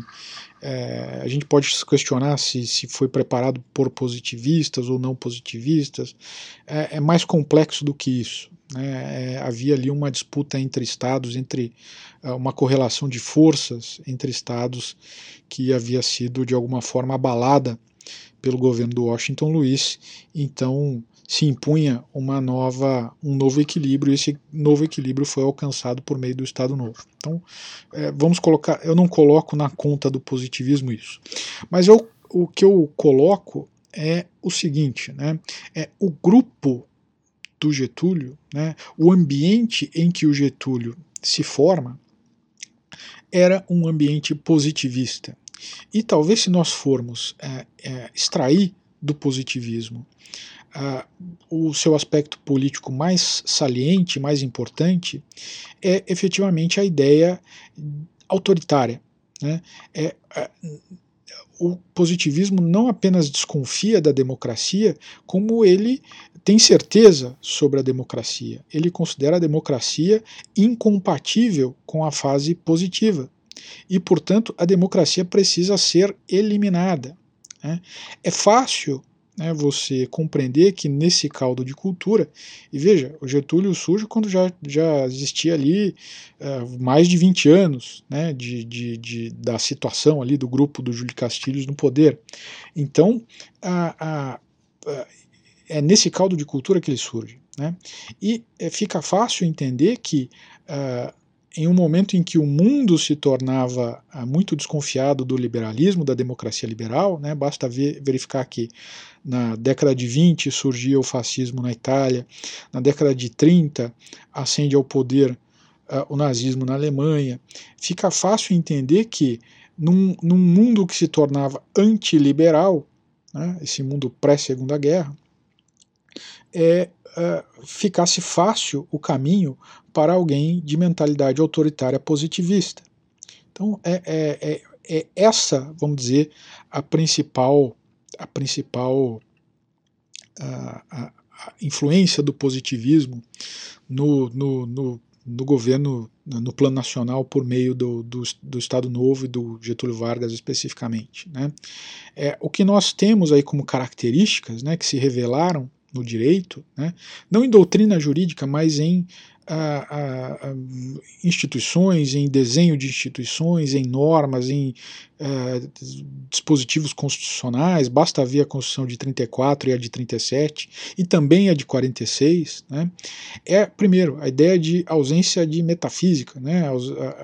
É, a gente pode questionar se, se foi preparado por positivistas ou não positivistas. É, é mais complexo do que isso. Né? É, havia ali uma disputa entre estados, entre é, uma correlação de forças entre estados que havia sido de alguma forma abalada pelo governo do Washington Luiz. Então, se impunha uma nova, um novo equilíbrio, e esse novo equilíbrio foi alcançado por meio do Estado Novo. Então, é, vamos colocar, eu não coloco na conta do positivismo isso, mas eu, o que eu coloco é o seguinte, né, é o grupo do Getúlio, né, o ambiente em que o Getúlio se forma, era um ambiente positivista. E talvez se nós formos é, é, extrair do positivismo uh, o seu aspecto político mais saliente, mais importante, é efetivamente a ideia autoritária. Né? É, uh, o positivismo não apenas desconfia da democracia, como ele tem certeza sobre a democracia. Ele considera a democracia incompatível com a fase positiva. E, portanto, a democracia precisa ser eliminada. Né? É fácil né, você compreender que nesse caldo de cultura, e veja, o Getúlio surge quando já, já existia ali uh, mais de 20 anos né, de, de, de, da situação ali do grupo do Júlio Castilhos no poder. Então, a, a, a, é nesse caldo de cultura que ele surge. Né? E é, fica fácil entender que uh, em um momento em que o mundo se tornava uh, muito desconfiado do liberalismo, da democracia liberal, né, basta ver, verificar que na década de 20 surgia o fascismo na Itália, na década de 30 ascende ao poder uh, o nazismo na Alemanha. Fica fácil entender que num, num mundo que se tornava antiliberal, né, esse mundo pré-segunda guerra, é, é, ficasse fácil o caminho para alguém de mentalidade autoritária positivista. Então é, é, é, é essa, vamos dizer, a principal, a principal a, a, a influência do positivismo no, no, no, no, governo, no plano nacional, por meio do, do, do, Estado Novo e do Getúlio Vargas especificamente. Né? É, o que nós temos aí como características né, que se revelaram no direito, né, não em doutrina jurídica, mas em a, a, a instituições, em desenho de instituições, em normas, em uh, dispositivos constitucionais, basta ver a Constituição de 34 e a de 37, e também a de 46, né, é, primeiro, a ideia de ausência de metafísica, né,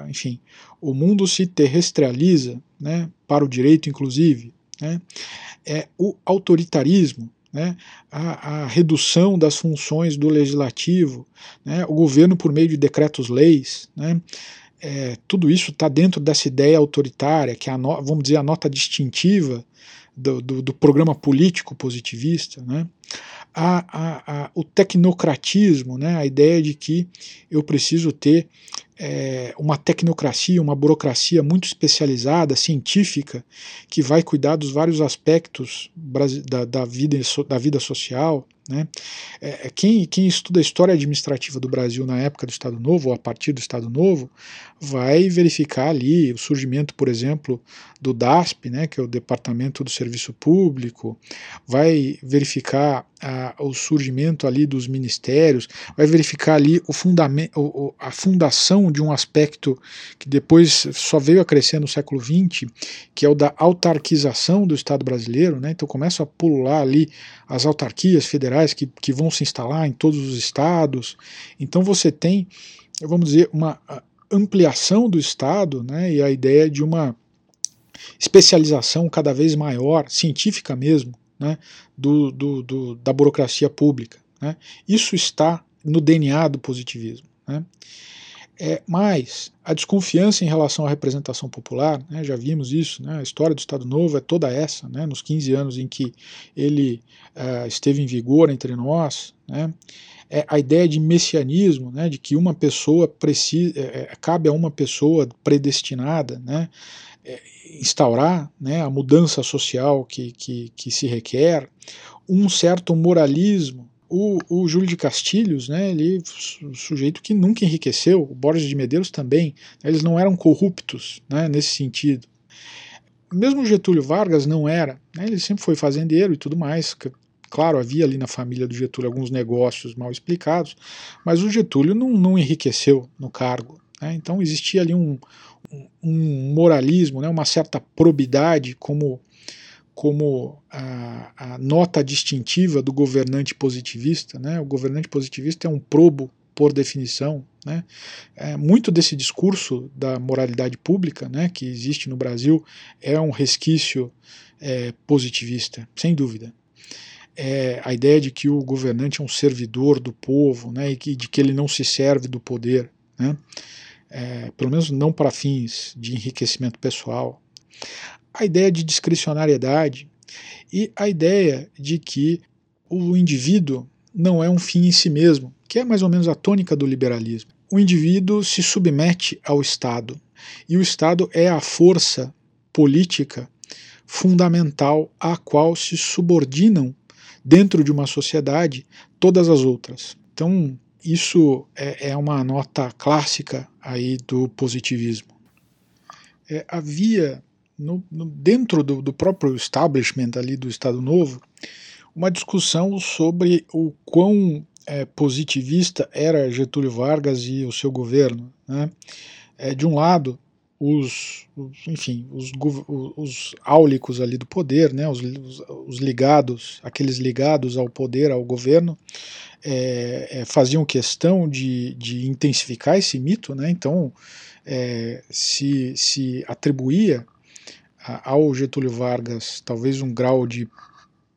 enfim, o mundo se terrestrializa, né, para o direito inclusive, né, é o autoritarismo, né, a, a, redução das funções do legislativo, né, o governo por meio de decretos-leis, né, é, tudo isso está dentro dessa ideia autoritária, que é a no, vamos dizer a nota distintiva do, do, do programa político positivista, né, a, a, o tecnocratismo, né, a ideia de que eu preciso ter é, uma tecnocracia, uma burocracia muito especializada, científica, que vai cuidar dos vários aspectos da, da, vida, da vida social, né? É, é, quem, quem estuda a história administrativa do Brasil na época do Estado Novo, ou a partir do Estado Novo, vai verificar ali o surgimento, por exemplo, do DASP, né, que é o Departamento do Serviço Público, vai verificar o surgimento ali dos ministérios, vai verificar ali o fundamento, a fundação de um aspecto que depois só veio a crescer no século XX, que é o da autarquização do Estado brasileiro, né, então começa a pular ali as autarquias federais que, que vão se instalar em todos os estados. Então você tem, vamos dizer, uma ampliação do Estado né, e a ideia de uma especialização cada vez maior, científica mesmo, né, do, do, do, da burocracia pública. Né. Isso está no DNA do positivismo. Né. É, mas a desconfiança em relação à representação popular, né, já vimos isso, né, a história do Estado Novo é toda essa, né, nos 15 anos em que ele uh, esteve em vigor entre nós, né, é a ideia de messianismo, né, de que uma pessoa precisa, é, é, cabe a uma pessoa predestinada, é, instaurar a mudança social que, que, que se requer, um certo moralismo o, o Júlio de Castilhos, né, ele um sujeito que nunca enriqueceu, o Borges de Medeiros também, eles não eram corruptos né, nesse sentido. Mesmo Getúlio Vargas não era, né, ele sempre foi fazendeiro e tudo mais. Claro, havia ali na família do Getúlio alguns negócios mal explicados, mas o Getúlio não, não enriqueceu no cargo. Né, então existia ali um, um moralismo, né, uma certa probidade como como a, a, nota distintiva do governante positivista. Né? O governante positivista é um probo por definição. Né? É, muito desse discurso da moralidade pública né, que existe no Brasil é um resquício é, positivista, sem dúvida. É a ideia de que o governante é um servidor do povo né, e que, de que ele não se serve do poder, né? É, pelo menos não para fins de enriquecimento pessoal a ideia de discricionariedade e a ideia de que o indivíduo não é um fim em si mesmo, que é mais ou menos a tônica do liberalismo. O indivíduo se submete ao Estado e o Estado é a força política fundamental à qual se subordinam dentro de uma sociedade todas as outras. Então, isso é, é uma nota clássica aí do positivismo. É, havia no, no, dentro do, do, próprio establishment ali do Estado Novo, uma discussão sobre o quão é, positivista era Getúlio Vargas e o seu governo. Né? É, de um lado, os, os enfim, os, os, áulicos ali do poder, né, os, os, ligados, aqueles ligados ao poder, ao governo, é, é, faziam questão de, de intensificar esse mito, né, então é, se, se atribuía ao Getúlio Vargas talvez um grau de,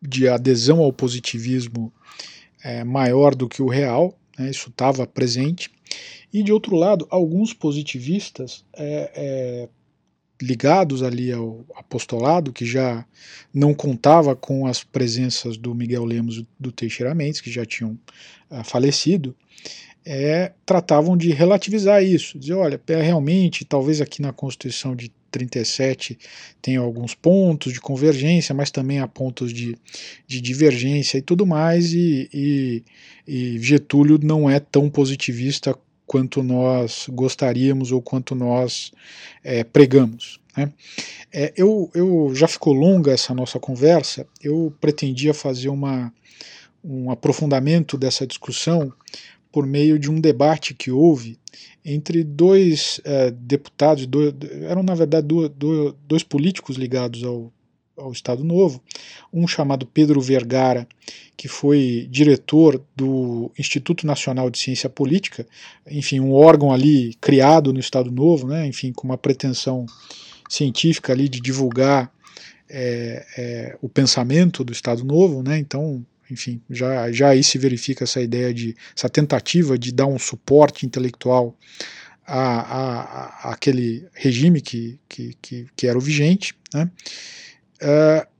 de adesão ao positivismo é, maior do que o real, né, isso estava presente, e de outro lado, alguns positivistas é, é, ligados ali ao apostolado, que já não contava com as presenças do Miguel Lemos do Teixeira Mendes, que já tinham uh, falecido, é, tratavam de relativizar isso, dizer, olha, é, realmente, talvez aqui na Constituição de 37 tem alguns pontos de convergência, mas também há pontos de, de divergência e tudo mais, e, e, e Getúlio não é tão positivista quanto nós gostaríamos ou quanto nós é, pregamos. Né? É, eu, eu já ficou longa essa nossa conversa, eu pretendia fazer uma, um aprofundamento dessa discussão por meio de um debate que houve entre dois é, deputados, dois, eram na verdade dois, dois políticos ligados ao, ao Estado Novo, um chamado Pedro Vergara, que foi diretor do Instituto Nacional de Ciência Política, enfim, um órgão ali criado no Estado Novo, né, enfim, com uma pretensão científica ali de divulgar é, é, o pensamento do Estado Novo, né, então enfim, já, já aí se verifica essa ideia de, essa tentativa de dar um suporte intelectual a, a, aquele regime que, que, que, que, era o vigente, né? Uh,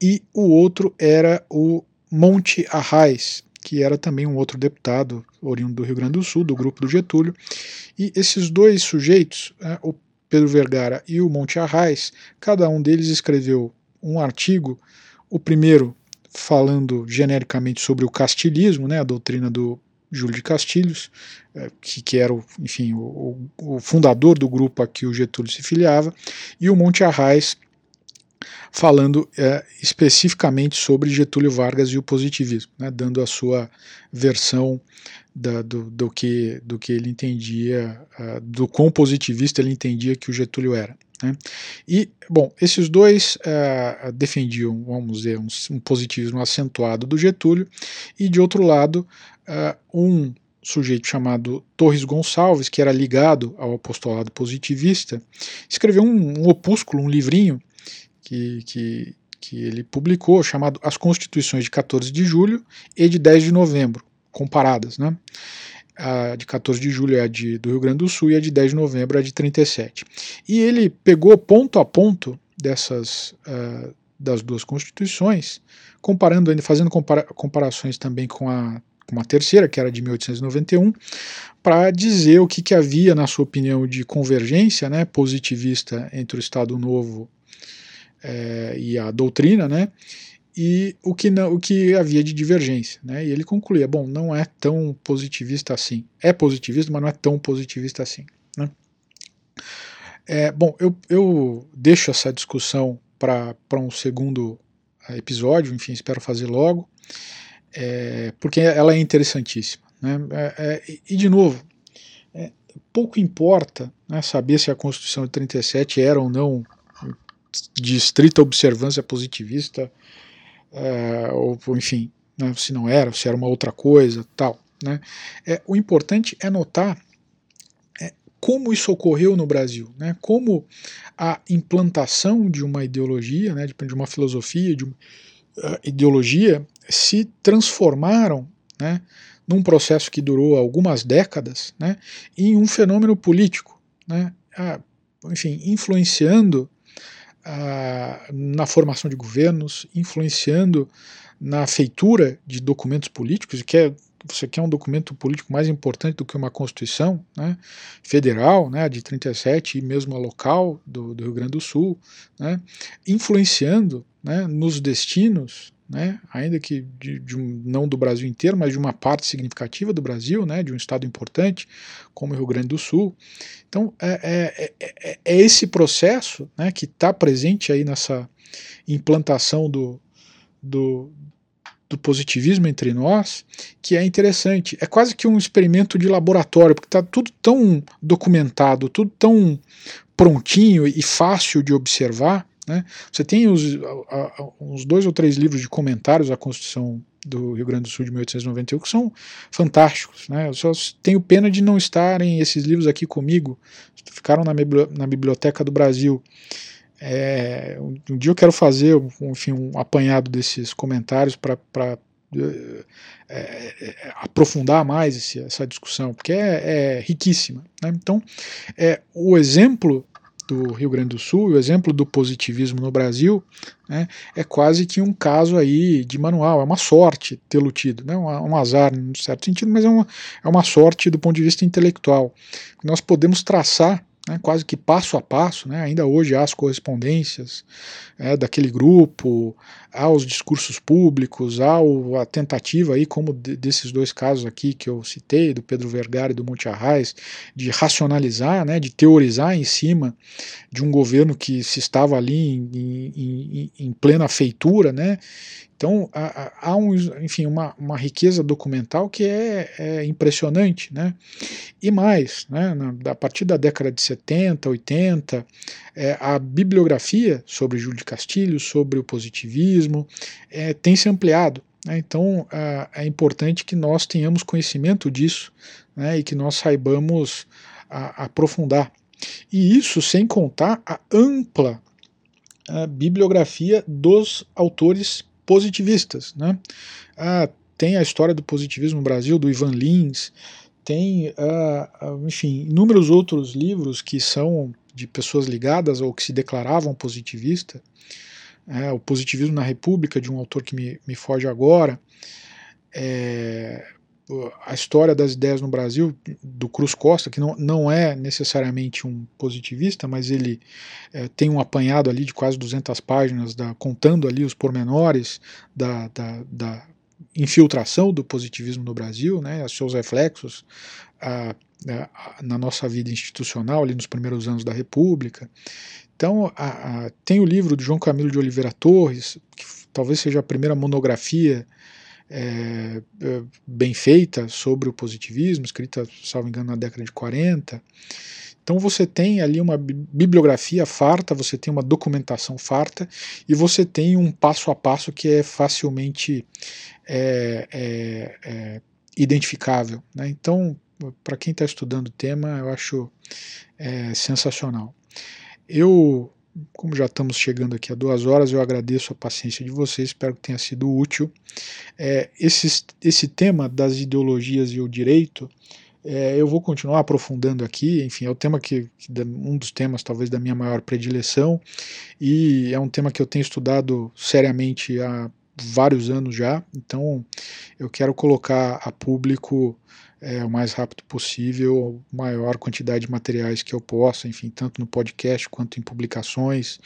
e o outro era o Monte Arraes, que era também um outro deputado oriundo do Rio Grande do Sul, do grupo do Getúlio, e esses dois sujeitos, uh, o Pedro Vergara e o Monte Arraes, cada um deles escreveu um artigo, o primeiro falando genericamente sobre o castilismo, né, a doutrina do Júlio de Castilhos, é, que, que era, o, enfim, o, o, fundador do grupo a que o Getúlio se filiava, e o Monte Arraes falando é, especificamente sobre Getúlio Vargas e o positivismo, né, dando a sua versão da, do, do, que, do que ele entendia, uh, do quão positivista ele entendia que o Getúlio era. Né? E, bom, esses dois uh, defendiam, vamos dizer, um, um, positivismo acentuado do Getúlio, e de outro lado, uh, um sujeito chamado Torres Gonçalves, que era ligado ao apostolado positivista, escreveu um, um opúsculo, um livrinho, que, que, que ele publicou, chamado As Constituições de 14 de Julho e de 10 de Novembro, comparadas, né? A de 14 de julho é a de, do Rio Grande do Sul e a de 10 de novembro é a de 37. E ele pegou ponto a ponto dessas uh, das duas constituições, comparando, fazendo compara comparações também com a, com a terceira, que era de 1891, para dizer o que, que havia, na sua opinião, de convergência né, positivista entre o Estado Novo é, e a doutrina, né, e o que, não, o que havia de divergência. Né? E ele concluía: bom, não é tão positivista assim. É positivista, mas não é tão positivista assim. Né? É, bom, eu, eu deixo essa discussão para um segundo eh, episódio, enfim, espero fazer logo, é, porque ela é interessantíssima. Né? É, é, e, de novo, é, pouco importa né, saber se a Constituição de 37 era ou não de estrita observância positivista é, ou enfim, né, se não era, se era uma outra coisa, tal. Né? É, o importante é notar é, como isso ocorreu no Brasil, né? como a implantação de uma ideologia, né, de uma filosofia, de uma uh, ideologia, se transformaram né, num processo que durou algumas décadas né, em um fenômeno político, né, enfim, influenciando na formação de governos, influenciando na feitura de documentos políticos, que é, você quer um documento político mais importante do que uma Constituição né, federal, né, de 37, e mesmo a local do, do Rio Grande do Sul, né, influenciando né, nos destinos né, ainda que de, de um, não do Brasil inteiro, mas de uma parte significativa do Brasil, né, de um estado importante como o Rio Grande do Sul. Então é, é, é, é esse processo né, que está presente aí nessa implantação do, do, do positivismo entre nós, que é interessante. É quase que um experimento de laboratório, porque está tudo tão documentado, tudo tão prontinho e fácil de observar, né? Você tem os, uns dois ou três livros de comentários à Constituição do Rio Grande do Sul de 1891 que são fantásticos. Né? Eu só tenho pena de não estarem esses livros aqui comigo, ficaram na, na Biblioteca do Brasil. É, um, dia eu quero fazer enfim, um apanhado desses comentários para é, é, aprofundar mais esse, essa discussão, porque é, é riquíssima. Né? Então, é, o exemplo do Rio Grande do Sul, o exemplo do positivismo no Brasil, né, é quase que um caso aí de manual, é uma sorte tê-lo tido, né, um, azar, em certo sentido, mas é uma, é uma sorte do ponto de vista intelectual. Nós podemos traçar né, quase que passo a passo, né, ainda hoje há as correspondências é, daquele grupo, há os discursos públicos, há o, a tentativa aí, como de, desses dois casos aqui que eu citei, do Pedro Vergara e do Monte Arraes, de racionalizar, né, de teorizar em cima de um governo que se estava ali em, em, em, em plena feitura, né, então há, há um, enfim, uma, uma riqueza documental que é, é impressionante. Né? E mais, né, na, a partir da década de 70, 80, é, a bibliografia sobre Júlio de Castilho, sobre o positivismo, é, tem se ampliado. Né? Então é, importante que nós tenhamos conhecimento disso né, e que nós saibamos a, aprofundar. E isso sem contar a ampla a bibliografia dos autores positivistas. Né? Ah, tem a história do positivismo no Brasil, do Ivan Lins, tem, ah, ah, enfim, inúmeros outros livros que são de pessoas ligadas ou que se declaravam positivista. É, o Positivismo na República, de um autor que me, me foge agora. É, a história das ideias no Brasil, do Cruz Costa, que não, não é necessariamente um positivista, mas ele é, tem um apanhado ali de quase 200 páginas, da, contando ali os pormenores da, da, da infiltração do positivismo no Brasil, né, os seus reflexos a, a, na nossa vida institucional, ali nos primeiros anos da República. Então, a, tem o livro de João Camilo de Oliveira Torres, que talvez seja a primeira monografia é, é, bem feita sobre o positivismo, escrita, salvo engano, na década de 40. Então você tem ali uma bibliografia farta, você tem uma documentação farta e você tem um passo a passo que é facilmente é, é, é identificável. Né? Então, para quem está estudando o tema, eu acho é, sensacional. Eu como já estamos chegando aqui a duas horas, eu agradeço a paciência de vocês, espero que tenha sido útil. É, esse, esse tema das ideologias e o direito, é, eu vou continuar aprofundando aqui, enfim, é o tema que, que, um dos temas talvez da minha maior predileção, e é um tema que eu tenho estudado seriamente há vários anos já, então eu quero colocar a público é, o mais rápido possível, maior quantidade de materiais que eu possa, enfim, tanto no podcast quanto em publicações.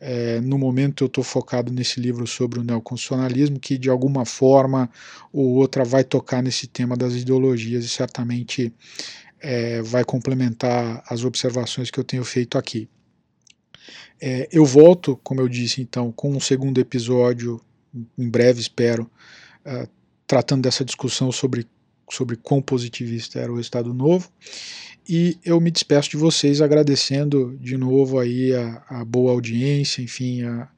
É, no momento eu estou focado nesse livro sobre o neoconstitucionalismo, que de alguma forma ou outra vai tocar nesse tema das ideologias e certamente é, vai complementar as observações que eu tenho feito aqui. É, eu volto, como eu disse, então, com um segundo episódio, em breve, espero, uh, tratando dessa discussão sobre sobre quão positivista era o Estado Novo. E eu me despeço de vocês agradecendo de novo aí a, a boa audiência, enfim, a,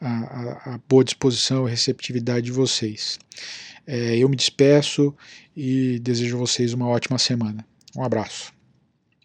a, a, boa disposição e receptividade de vocês. É, eu me despeço e desejo a vocês uma ótima semana. Um abraço.